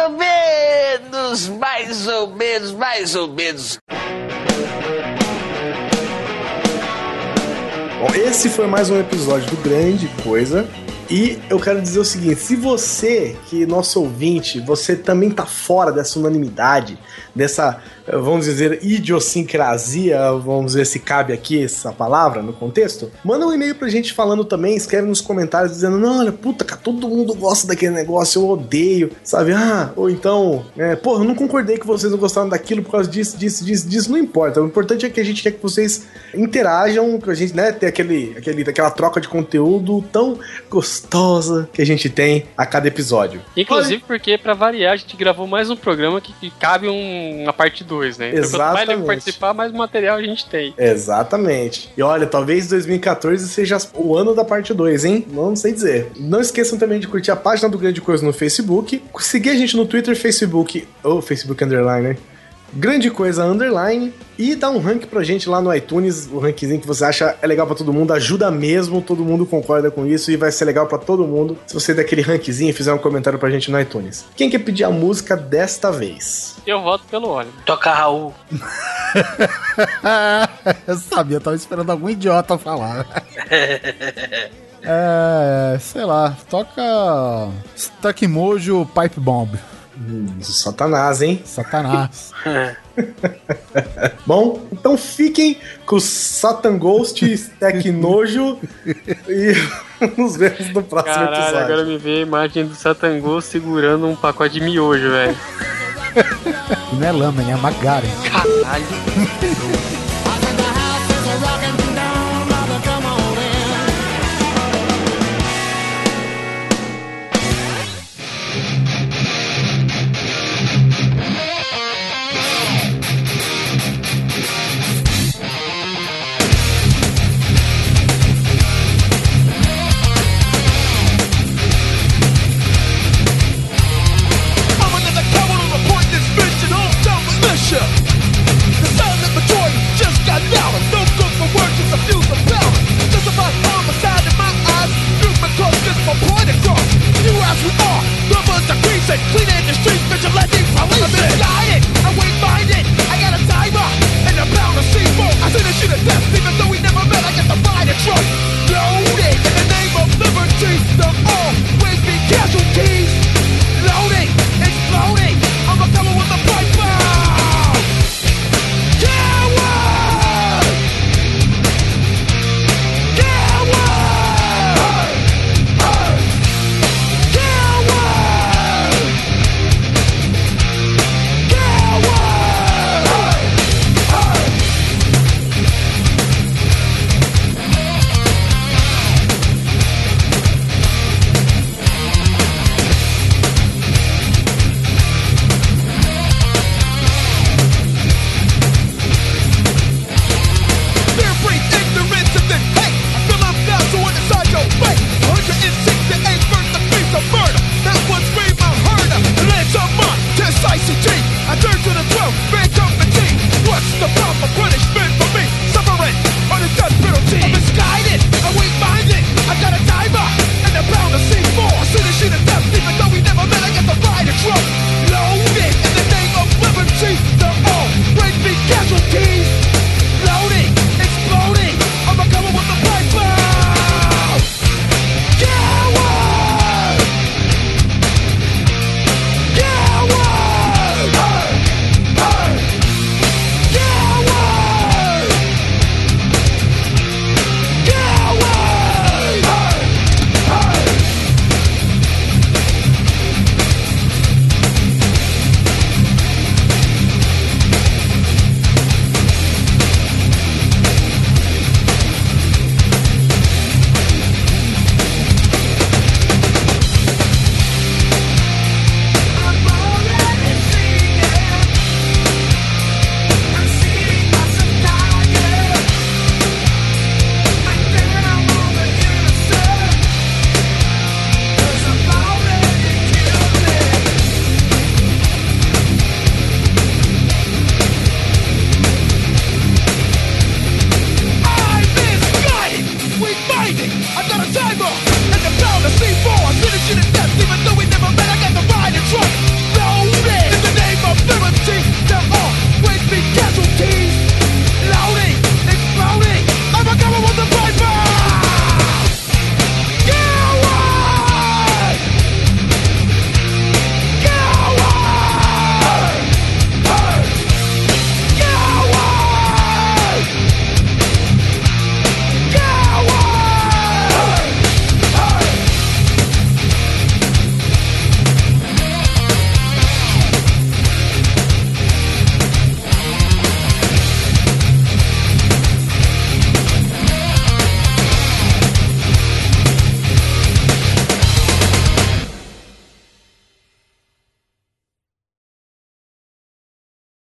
Ou menos, mais ou menos, mais ou menos. Bom, esse foi mais um episódio do Grande Coisa. E eu quero dizer o seguinte: se você, que é nosso ouvinte, você também tá fora dessa unanimidade, dessa, eh, vamos dizer, idiosincrasia, vamos ver se cabe aqui essa palavra no contexto, manda um e-mail pra gente falando também, escreve nos comentários dizendo: não, olha, puta, cara, todo mundo gosta daquele negócio, eu odeio, sabe? Ah, ou então, é, porra, eu não concordei que vocês não gostaram daquilo por causa disso, disso, disso, disso, não importa. O importante é que a gente quer que vocês interajam, que a gente, né, ter aquele, aquele, aquela troca de conteúdo tão gostosa que a gente tem a cada episódio. Inclusive porque, pra variar, a gente gravou mais um programa que, que cabe um- uma parte 2, né? Então, quanto mais nego participar, mais material a gente tem. Exatamente. E olha, talvez 2014 seja o ano da parte 2, hein? Não sei dizer. Não esqueçam também de curtir a página do Grande Coisa no Facebook, seguir a gente no Twitter, Facebook, ou Facebook Underline, né? Grande Coisa Underline e dá um rank pra gente lá no iTunes, o rankzinho que você acha é legal pra todo mundo, ajuda mesmo, todo mundo concorda com isso e vai ser legal pra todo mundo se você der aquele rankzinho e fizer um comentário pra gente no iTunes. Quem quer pedir a música desta vez? Eu voto pelo óleo. Toca Raul. eu sabia, eu tava esperando algum idiota falar. é, sei lá, toca Stuck Mojo Pipe Bomb. Satanás, hein? Satanás. Bom, então fiquem com o Satan Ghost, Stack Nojo e nos vemos no próximo Caralho, episódio. agora me vê a imagem do Satangô segurando um pacote de miojo, velho. Não é lama, é Magaren. Caralho.